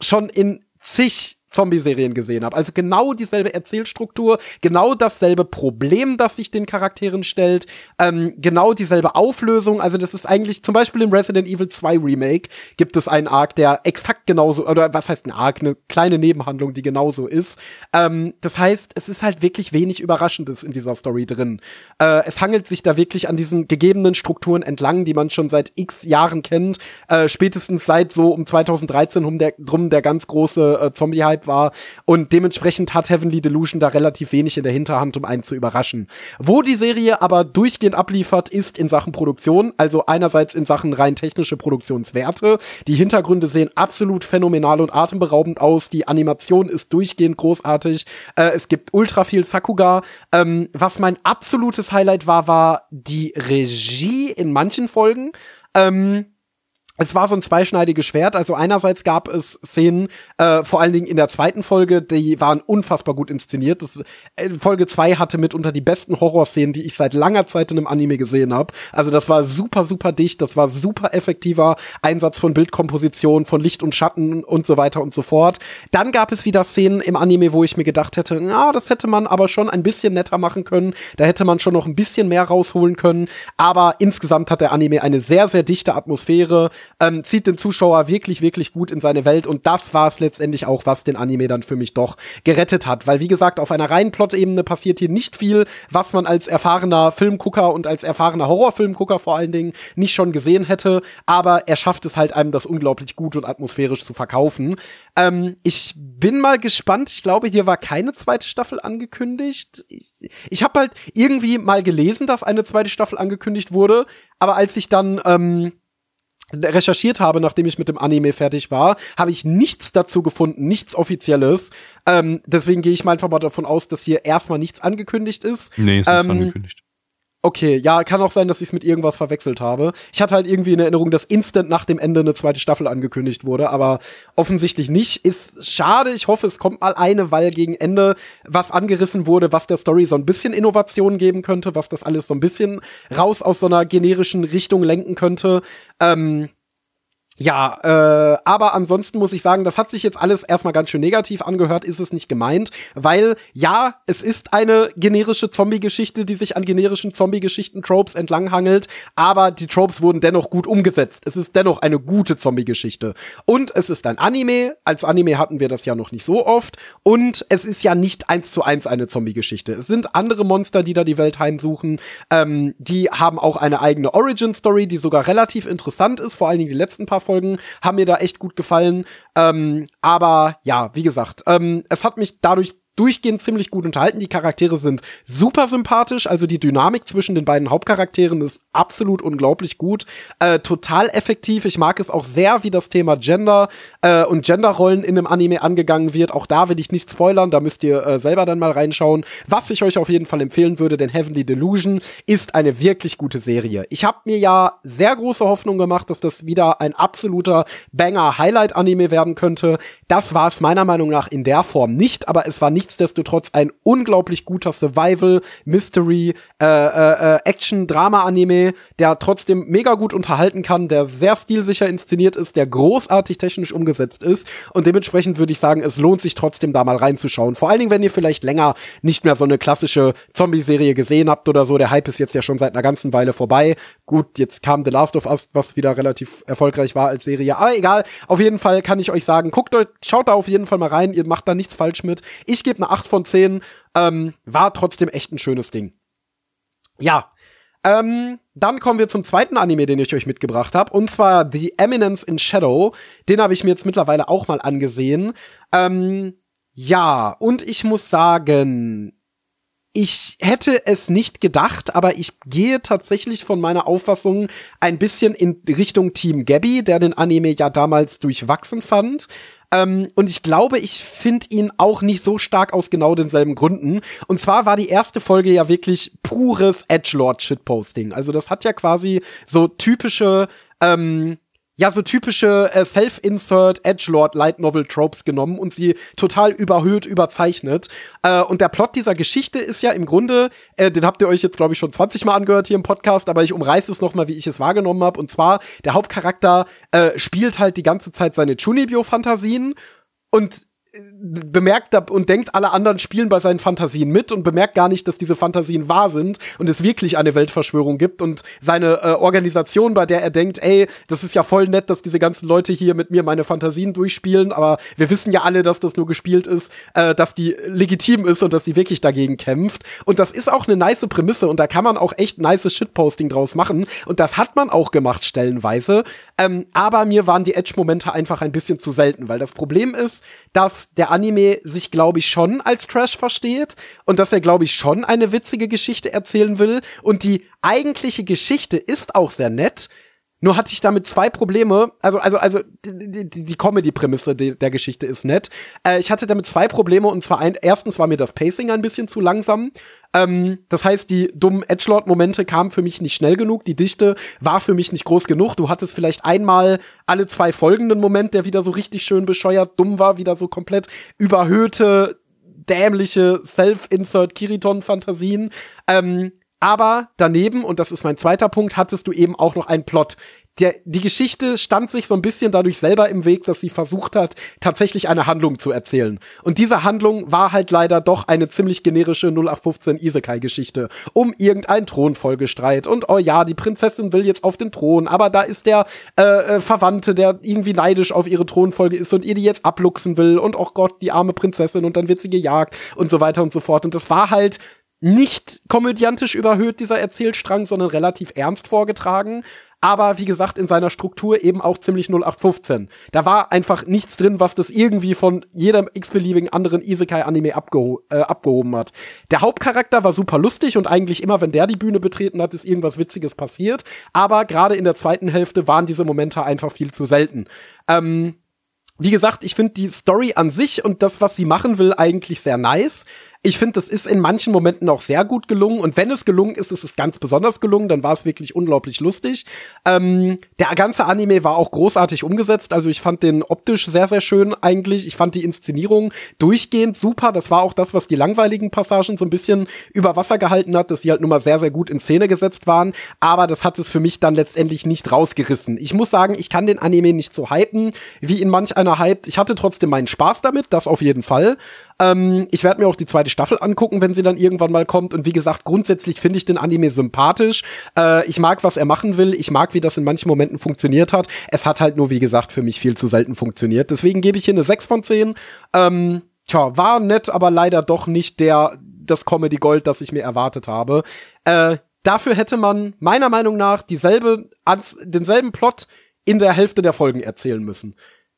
schon in zig Zombie-Serien gesehen habe. Also genau dieselbe Erzählstruktur, genau dasselbe Problem, das sich den Charakteren stellt, ähm, genau dieselbe Auflösung. Also das ist eigentlich zum Beispiel im Resident Evil 2 Remake gibt es einen Arc, der exakt genauso, oder was heißt ein Arc, eine kleine Nebenhandlung, die genauso ist. Ähm, das heißt, es ist halt wirklich wenig Überraschendes in dieser Story drin. Äh, es hangelt sich da wirklich an diesen gegebenen Strukturen entlang, die man schon seit x Jahren kennt, äh, spätestens seit so um 2013 um der, drum der ganz große äh, Zombie-Hype war. Und dementsprechend hat Heavenly Delusion da relativ wenig in der Hinterhand, um einen zu überraschen. Wo die Serie aber durchgehend abliefert, ist in Sachen Produktion, also einerseits in Sachen rein technische Produktionswerte. Die Hintergründe sehen absolut phänomenal und atemberaubend aus. Die Animation ist durchgehend großartig. Äh, es gibt ultra viel Sakuga. Ähm, was mein absolutes Highlight war, war die Regie in manchen Folgen. Ähm, es war so ein zweischneidiges Schwert. Also einerseits gab es Szenen, äh, vor allen Dingen in der zweiten Folge, die waren unfassbar gut inszeniert. Das, äh, Folge zwei hatte mitunter die besten Horrorszenen, die ich seit langer Zeit in einem Anime gesehen habe. Also das war super, super dicht, das war super effektiver Einsatz von Bildkomposition, von Licht und Schatten und so weiter und so fort. Dann gab es wieder Szenen im Anime, wo ich mir gedacht hätte, ja, das hätte man aber schon ein bisschen netter machen können. Da hätte man schon noch ein bisschen mehr rausholen können. Aber insgesamt hat der Anime eine sehr, sehr dichte Atmosphäre ähm, zieht den Zuschauer wirklich, wirklich gut in seine Welt und das war es letztendlich auch, was den Anime dann für mich doch gerettet hat. Weil, wie gesagt, auf einer reinen Plot-Ebene passiert hier nicht viel, was man als erfahrener Filmgucker und als erfahrener Horrorfilmgucker vor allen Dingen nicht schon gesehen hätte, aber er schafft es halt einem, das unglaublich gut und atmosphärisch zu verkaufen. Ähm, ich bin mal gespannt. Ich glaube, hier war keine zweite Staffel angekündigt. Ich, ich habe halt irgendwie mal gelesen, dass eine zweite Staffel angekündigt wurde, aber als ich dann ähm, recherchiert habe, nachdem ich mit dem Anime fertig war, habe ich nichts dazu gefunden, nichts Offizielles. Ähm, deswegen gehe ich mal einfach mal davon aus, dass hier erstmal nichts angekündigt ist. Nee, ist ähm, nichts angekündigt. Okay, ja, kann auch sein, dass ich es mit irgendwas verwechselt habe. Ich hatte halt irgendwie in Erinnerung, dass instant nach dem Ende eine zweite Staffel angekündigt wurde, aber offensichtlich nicht. Ist schade. Ich hoffe, es kommt mal eine, weil gegen Ende was angerissen wurde, was der Story so ein bisschen Innovation geben könnte, was das alles so ein bisschen raus aus so einer generischen Richtung lenken könnte. Ähm, ja, äh, aber ansonsten muss ich sagen, das hat sich jetzt alles erstmal ganz schön negativ angehört, ist es nicht gemeint, weil ja, es ist eine generische Zombie-Geschichte, die sich an generischen Zombie-Geschichten-Tropes entlanghangelt, aber die Tropes wurden dennoch gut umgesetzt. Es ist dennoch eine gute Zombie-Geschichte. Und es ist ein Anime, als Anime hatten wir das ja noch nicht so oft, und es ist ja nicht eins zu eins eine Zombie-Geschichte. Es sind andere Monster, die da die Welt heimsuchen, ähm, die haben auch eine eigene Origin-Story, die sogar relativ interessant ist, vor allen Dingen die letzten paar Folgen haben mir da echt gut gefallen. Ähm, aber ja, wie gesagt, ähm, es hat mich dadurch durchgehend ziemlich gut unterhalten. Die Charaktere sind super sympathisch, also die Dynamik zwischen den beiden Hauptcharakteren ist absolut unglaublich gut, äh, total effektiv. Ich mag es auch sehr, wie das Thema Gender äh, und Genderrollen in einem Anime angegangen wird. Auch da will ich nicht spoilern, da müsst ihr äh, selber dann mal reinschauen. Was ich euch auf jeden Fall empfehlen würde, denn Heavenly Delusion ist eine wirklich gute Serie. Ich habe mir ja sehr große Hoffnung gemacht, dass das wieder ein absoluter Banger-Highlight-Anime werden könnte. Das war es meiner Meinung nach in der Form nicht, aber es war nicht nichtsdestotrotz ein unglaublich guter Survival, Mystery, äh, äh, äh, Action, Drama-Anime, der trotzdem mega gut unterhalten kann, der sehr stilsicher inszeniert ist, der großartig technisch umgesetzt ist und dementsprechend würde ich sagen, es lohnt sich trotzdem da mal reinzuschauen. Vor allen Dingen, wenn ihr vielleicht länger nicht mehr so eine klassische Zombie-Serie gesehen habt oder so. Der Hype ist jetzt ja schon seit einer ganzen Weile vorbei. Gut, jetzt kam The Last of Us, was wieder relativ erfolgreich war als Serie. Aber egal, auf jeden Fall kann ich euch sagen, guckt euch, schaut da auf jeden Fall mal rein. Ihr macht da nichts falsch mit. Ich gebe eine 8 von 10. Ähm, war trotzdem echt ein schönes Ding. Ja. Ähm, dann kommen wir zum zweiten Anime, den ich euch mitgebracht habe, und zwar The Eminence in Shadow. Den habe ich mir jetzt mittlerweile auch mal angesehen. Ähm, ja, und ich muss sagen, ich hätte es nicht gedacht, aber ich gehe tatsächlich von meiner Auffassung ein bisschen in Richtung Team Gabby, der den Anime ja damals durchwachsen fand. Ähm, und ich glaube, ich finde ihn auch nicht so stark aus genau denselben Gründen. Und zwar war die erste Folge ja wirklich pures Edgelord-Shitposting. Also das hat ja quasi so typische ähm, ja so typische äh, Self-Insert Edgelord Light Novel Tropes genommen und sie total überhöht, überzeichnet. Äh, und der Plot dieser Geschichte ist ja im Grunde, äh, den habt ihr euch jetzt glaube ich schon 20 Mal angehört hier im Podcast, aber ich umreiße es noch mal, wie ich es wahrgenommen habe. Und zwar der Hauptcharakter äh, spielt halt die ganze Zeit seine Chunibyo-Fantasien und bemerkt und denkt, alle anderen spielen bei seinen Fantasien mit und bemerkt gar nicht, dass diese Fantasien wahr sind und es wirklich eine Weltverschwörung gibt und seine äh, Organisation, bei der er denkt, ey, das ist ja voll nett, dass diese ganzen Leute hier mit mir meine Fantasien durchspielen, aber wir wissen ja alle, dass das nur gespielt ist, äh, dass die legitim ist und dass sie wirklich dagegen kämpft. Und das ist auch eine nice Prämisse und da kann man auch echt nice Shitposting draus machen und das hat man auch gemacht stellenweise. Ähm, aber mir waren die Edge-Momente einfach ein bisschen zu selten, weil das Problem ist, dass der Anime sich, glaube ich, schon als Trash versteht und dass er, glaube ich, schon eine witzige Geschichte erzählen will. Und die eigentliche Geschichte ist auch sehr nett. Nur hatte ich damit zwei Probleme. Also, also, also die, die, die Comedy-Prämisse der Geschichte ist nett. Äh, ich hatte damit zwei Probleme und zwar ein, erstens war mir das Pacing ein bisschen zu langsam. Ähm, das heißt, die dummen Edgelord-Momente kamen für mich nicht schnell genug. Die Dichte war für mich nicht groß genug. Du hattest vielleicht einmal alle zwei folgenden Moment, der wieder so richtig schön bescheuert dumm war, wieder so komplett überhöhte dämliche Self-Insert Kiriton-Fantasien. Ähm, aber daneben, und das ist mein zweiter Punkt, hattest du eben auch noch einen Plot. Der, die Geschichte stand sich so ein bisschen dadurch selber im Weg, dass sie versucht hat, tatsächlich eine Handlung zu erzählen. Und diese Handlung war halt leider doch eine ziemlich generische 0815 Isekai-Geschichte um irgendein Thronfolgestreit. Und oh ja, die Prinzessin will jetzt auf den Thron, aber da ist der äh, äh, Verwandte, der irgendwie neidisch auf ihre Thronfolge ist und ihr die jetzt abluchsen will. Und oh Gott, die arme Prinzessin und dann wird sie gejagt und so weiter und so fort. Und das war halt nicht komödiantisch überhöht, dieser Erzählstrang, sondern relativ ernst vorgetragen. Aber wie gesagt, in seiner Struktur eben auch ziemlich 0815. Da war einfach nichts drin, was das irgendwie von jedem x-beliebigen anderen Isekai-Anime abgeho äh, abgehoben hat. Der Hauptcharakter war super lustig und eigentlich immer, wenn der die Bühne betreten hat, ist irgendwas Witziges passiert. Aber gerade in der zweiten Hälfte waren diese Momente einfach viel zu selten. Ähm, wie gesagt, ich finde die Story an sich und das, was sie machen will, eigentlich sehr nice. Ich finde, das ist in manchen Momenten auch sehr gut gelungen. Und wenn es gelungen ist, ist es ganz besonders gelungen. Dann war es wirklich unglaublich lustig. Ähm, der ganze Anime war auch großartig umgesetzt. Also ich fand den optisch sehr, sehr schön eigentlich. Ich fand die Inszenierung durchgehend super. Das war auch das, was die langweiligen Passagen so ein bisschen über Wasser gehalten hat, dass sie halt nun mal sehr, sehr gut in Szene gesetzt waren. Aber das hat es für mich dann letztendlich nicht rausgerissen. Ich muss sagen, ich kann den Anime nicht so hypen, wie in manch einer hype. Ich hatte trotzdem meinen Spaß damit, das auf jeden Fall. Ähm, ich werde mir auch die zweite Staffel angucken, wenn sie dann irgendwann mal kommt. Und wie gesagt, grundsätzlich finde ich den Anime sympathisch. Äh, ich mag, was er machen will. Ich mag, wie das in manchen Momenten funktioniert hat. Es hat halt nur, wie gesagt, für mich viel zu selten funktioniert. Deswegen gebe ich hier eine 6 von 10. Ähm, tja, war nett, aber leider doch nicht der, das Comedy Gold, das ich mir erwartet habe. Äh, dafür hätte man meiner Meinung nach dieselbe, denselben Plot in der Hälfte der Folgen erzählen müssen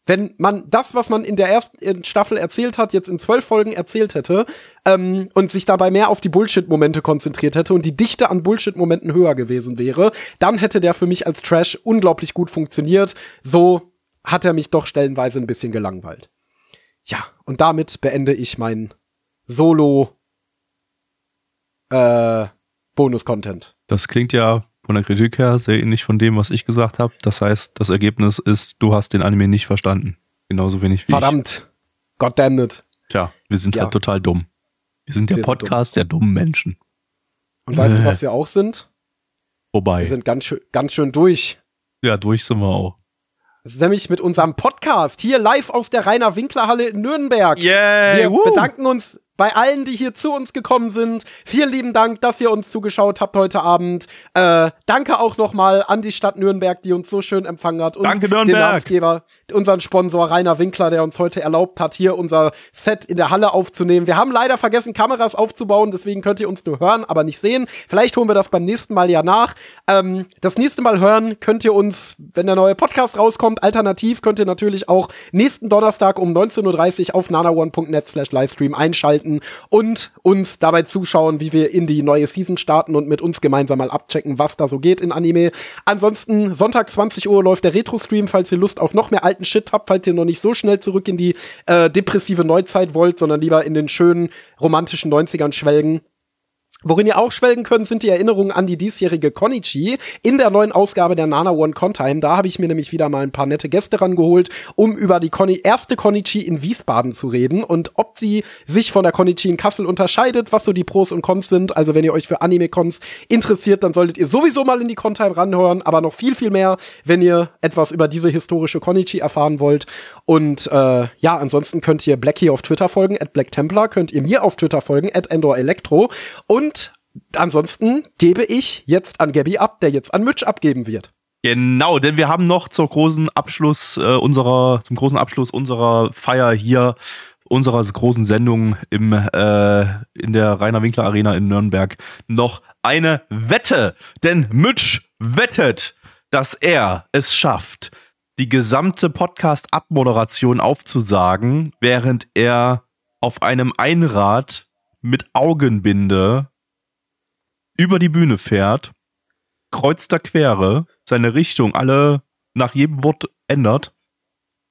wenn man das, was man in der ersten Staffel erzählt hat, jetzt in zwölf Folgen erzählt hätte ähm, und sich dabei mehr auf die Bullshit-Momente konzentriert hätte und die Dichte an Bullshit-Momenten höher gewesen wäre, dann hätte der für mich als Trash unglaublich gut funktioniert. So hat er mich doch stellenweise ein bisschen gelangweilt. Ja, und damit beende ich mein Solo äh, Bonus-Content. Das klingt ja von der Kritik her sehr ähnlich von dem, was ich gesagt habe. Das heißt, das Ergebnis ist, du hast den Anime nicht verstanden. Genauso wenig wie Verdammt. ich. Verdammt. Tja, wir sind ja. halt total dumm. Wir sind der wir Podcast sind der dummen Menschen. Und weißt du, [LAUGHS] was wir auch sind? Wobei. Wir sind ganz schön, ganz schön durch. Ja, durch sind wir auch. Das ist nämlich mit unserem Podcast hier live aus der Rainer Winkler Halle in Nürnberg. Yeah, wir woo. bedanken uns bei allen, die hier zu uns gekommen sind. Vielen lieben Dank, dass ihr uns zugeschaut habt heute Abend. Äh, danke auch nochmal an die Stadt Nürnberg, die uns so schön empfangen hat. Und danke, Nürnberg. den Namensgeber, unseren Sponsor Rainer Winkler, der uns heute erlaubt hat, hier unser Set in der Halle aufzunehmen. Wir haben leider vergessen, Kameras aufzubauen, deswegen könnt ihr uns nur hören, aber nicht sehen. Vielleicht holen wir das beim nächsten Mal ja nach. Ähm, das nächste Mal hören könnt ihr uns, wenn der neue Podcast rauskommt. Alternativ könnt ihr natürlich auch nächsten Donnerstag um 19.30 Uhr auf nanaone.net slash Livestream einschalten finden und uns dabei zuschauen, wie wir in die neue Season starten und mit uns gemeinsam mal abchecken, was da so geht in Anime. Ansonsten Sonntag 20 Uhr läuft der Retro-Stream, falls ihr Lust auf noch mehr alten Shit habt, falls ihr noch nicht so schnell zurück in die äh, depressive Neuzeit wollt, sondern lieber in den schönen romantischen 90ern schwelgen. Worin ihr auch schwelgen könnt, sind die Erinnerungen an die diesjährige Konichi in der neuen Ausgabe der Nana One Contime. Da habe ich mir nämlich wieder mal ein paar nette Gäste rangeholt, um über die Koni erste Konichi in Wiesbaden zu reden und ob sie sich von der Konichi in Kassel unterscheidet, was so die Pros und Cons sind. Also wenn ihr euch für Anime-Cons interessiert, dann solltet ihr sowieso mal in die Contime ranhören, aber noch viel, viel mehr, wenn ihr etwas über diese historische Konichi erfahren wollt. Und äh, ja, ansonsten könnt ihr Blackie auf Twitter folgen, at Black Templar, könnt ihr mir auf Twitter folgen, at Endor Electro und und ansonsten gebe ich jetzt an Gabby ab, der jetzt an Mitch abgeben wird. Genau, denn wir haben noch zur großen Abschluss äh, unserer, zum großen Abschluss unserer Feier hier, unserer großen Sendung im, äh, in der Rainer Winkler Arena in Nürnberg noch eine Wette. Denn Mitch wettet, dass er es schafft, die gesamte Podcast-Abmoderation aufzusagen, während er auf einem Einrad mit Augenbinde über die Bühne fährt, kreuz der Quere, seine Richtung alle nach jedem Wort ändert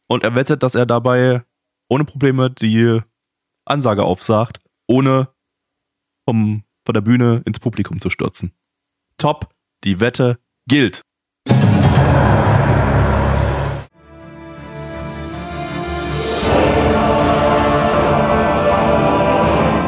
und er wettet, dass er dabei ohne Probleme die Ansage aufsagt, ohne vom, von der Bühne ins Publikum zu stürzen. Top, die Wette gilt.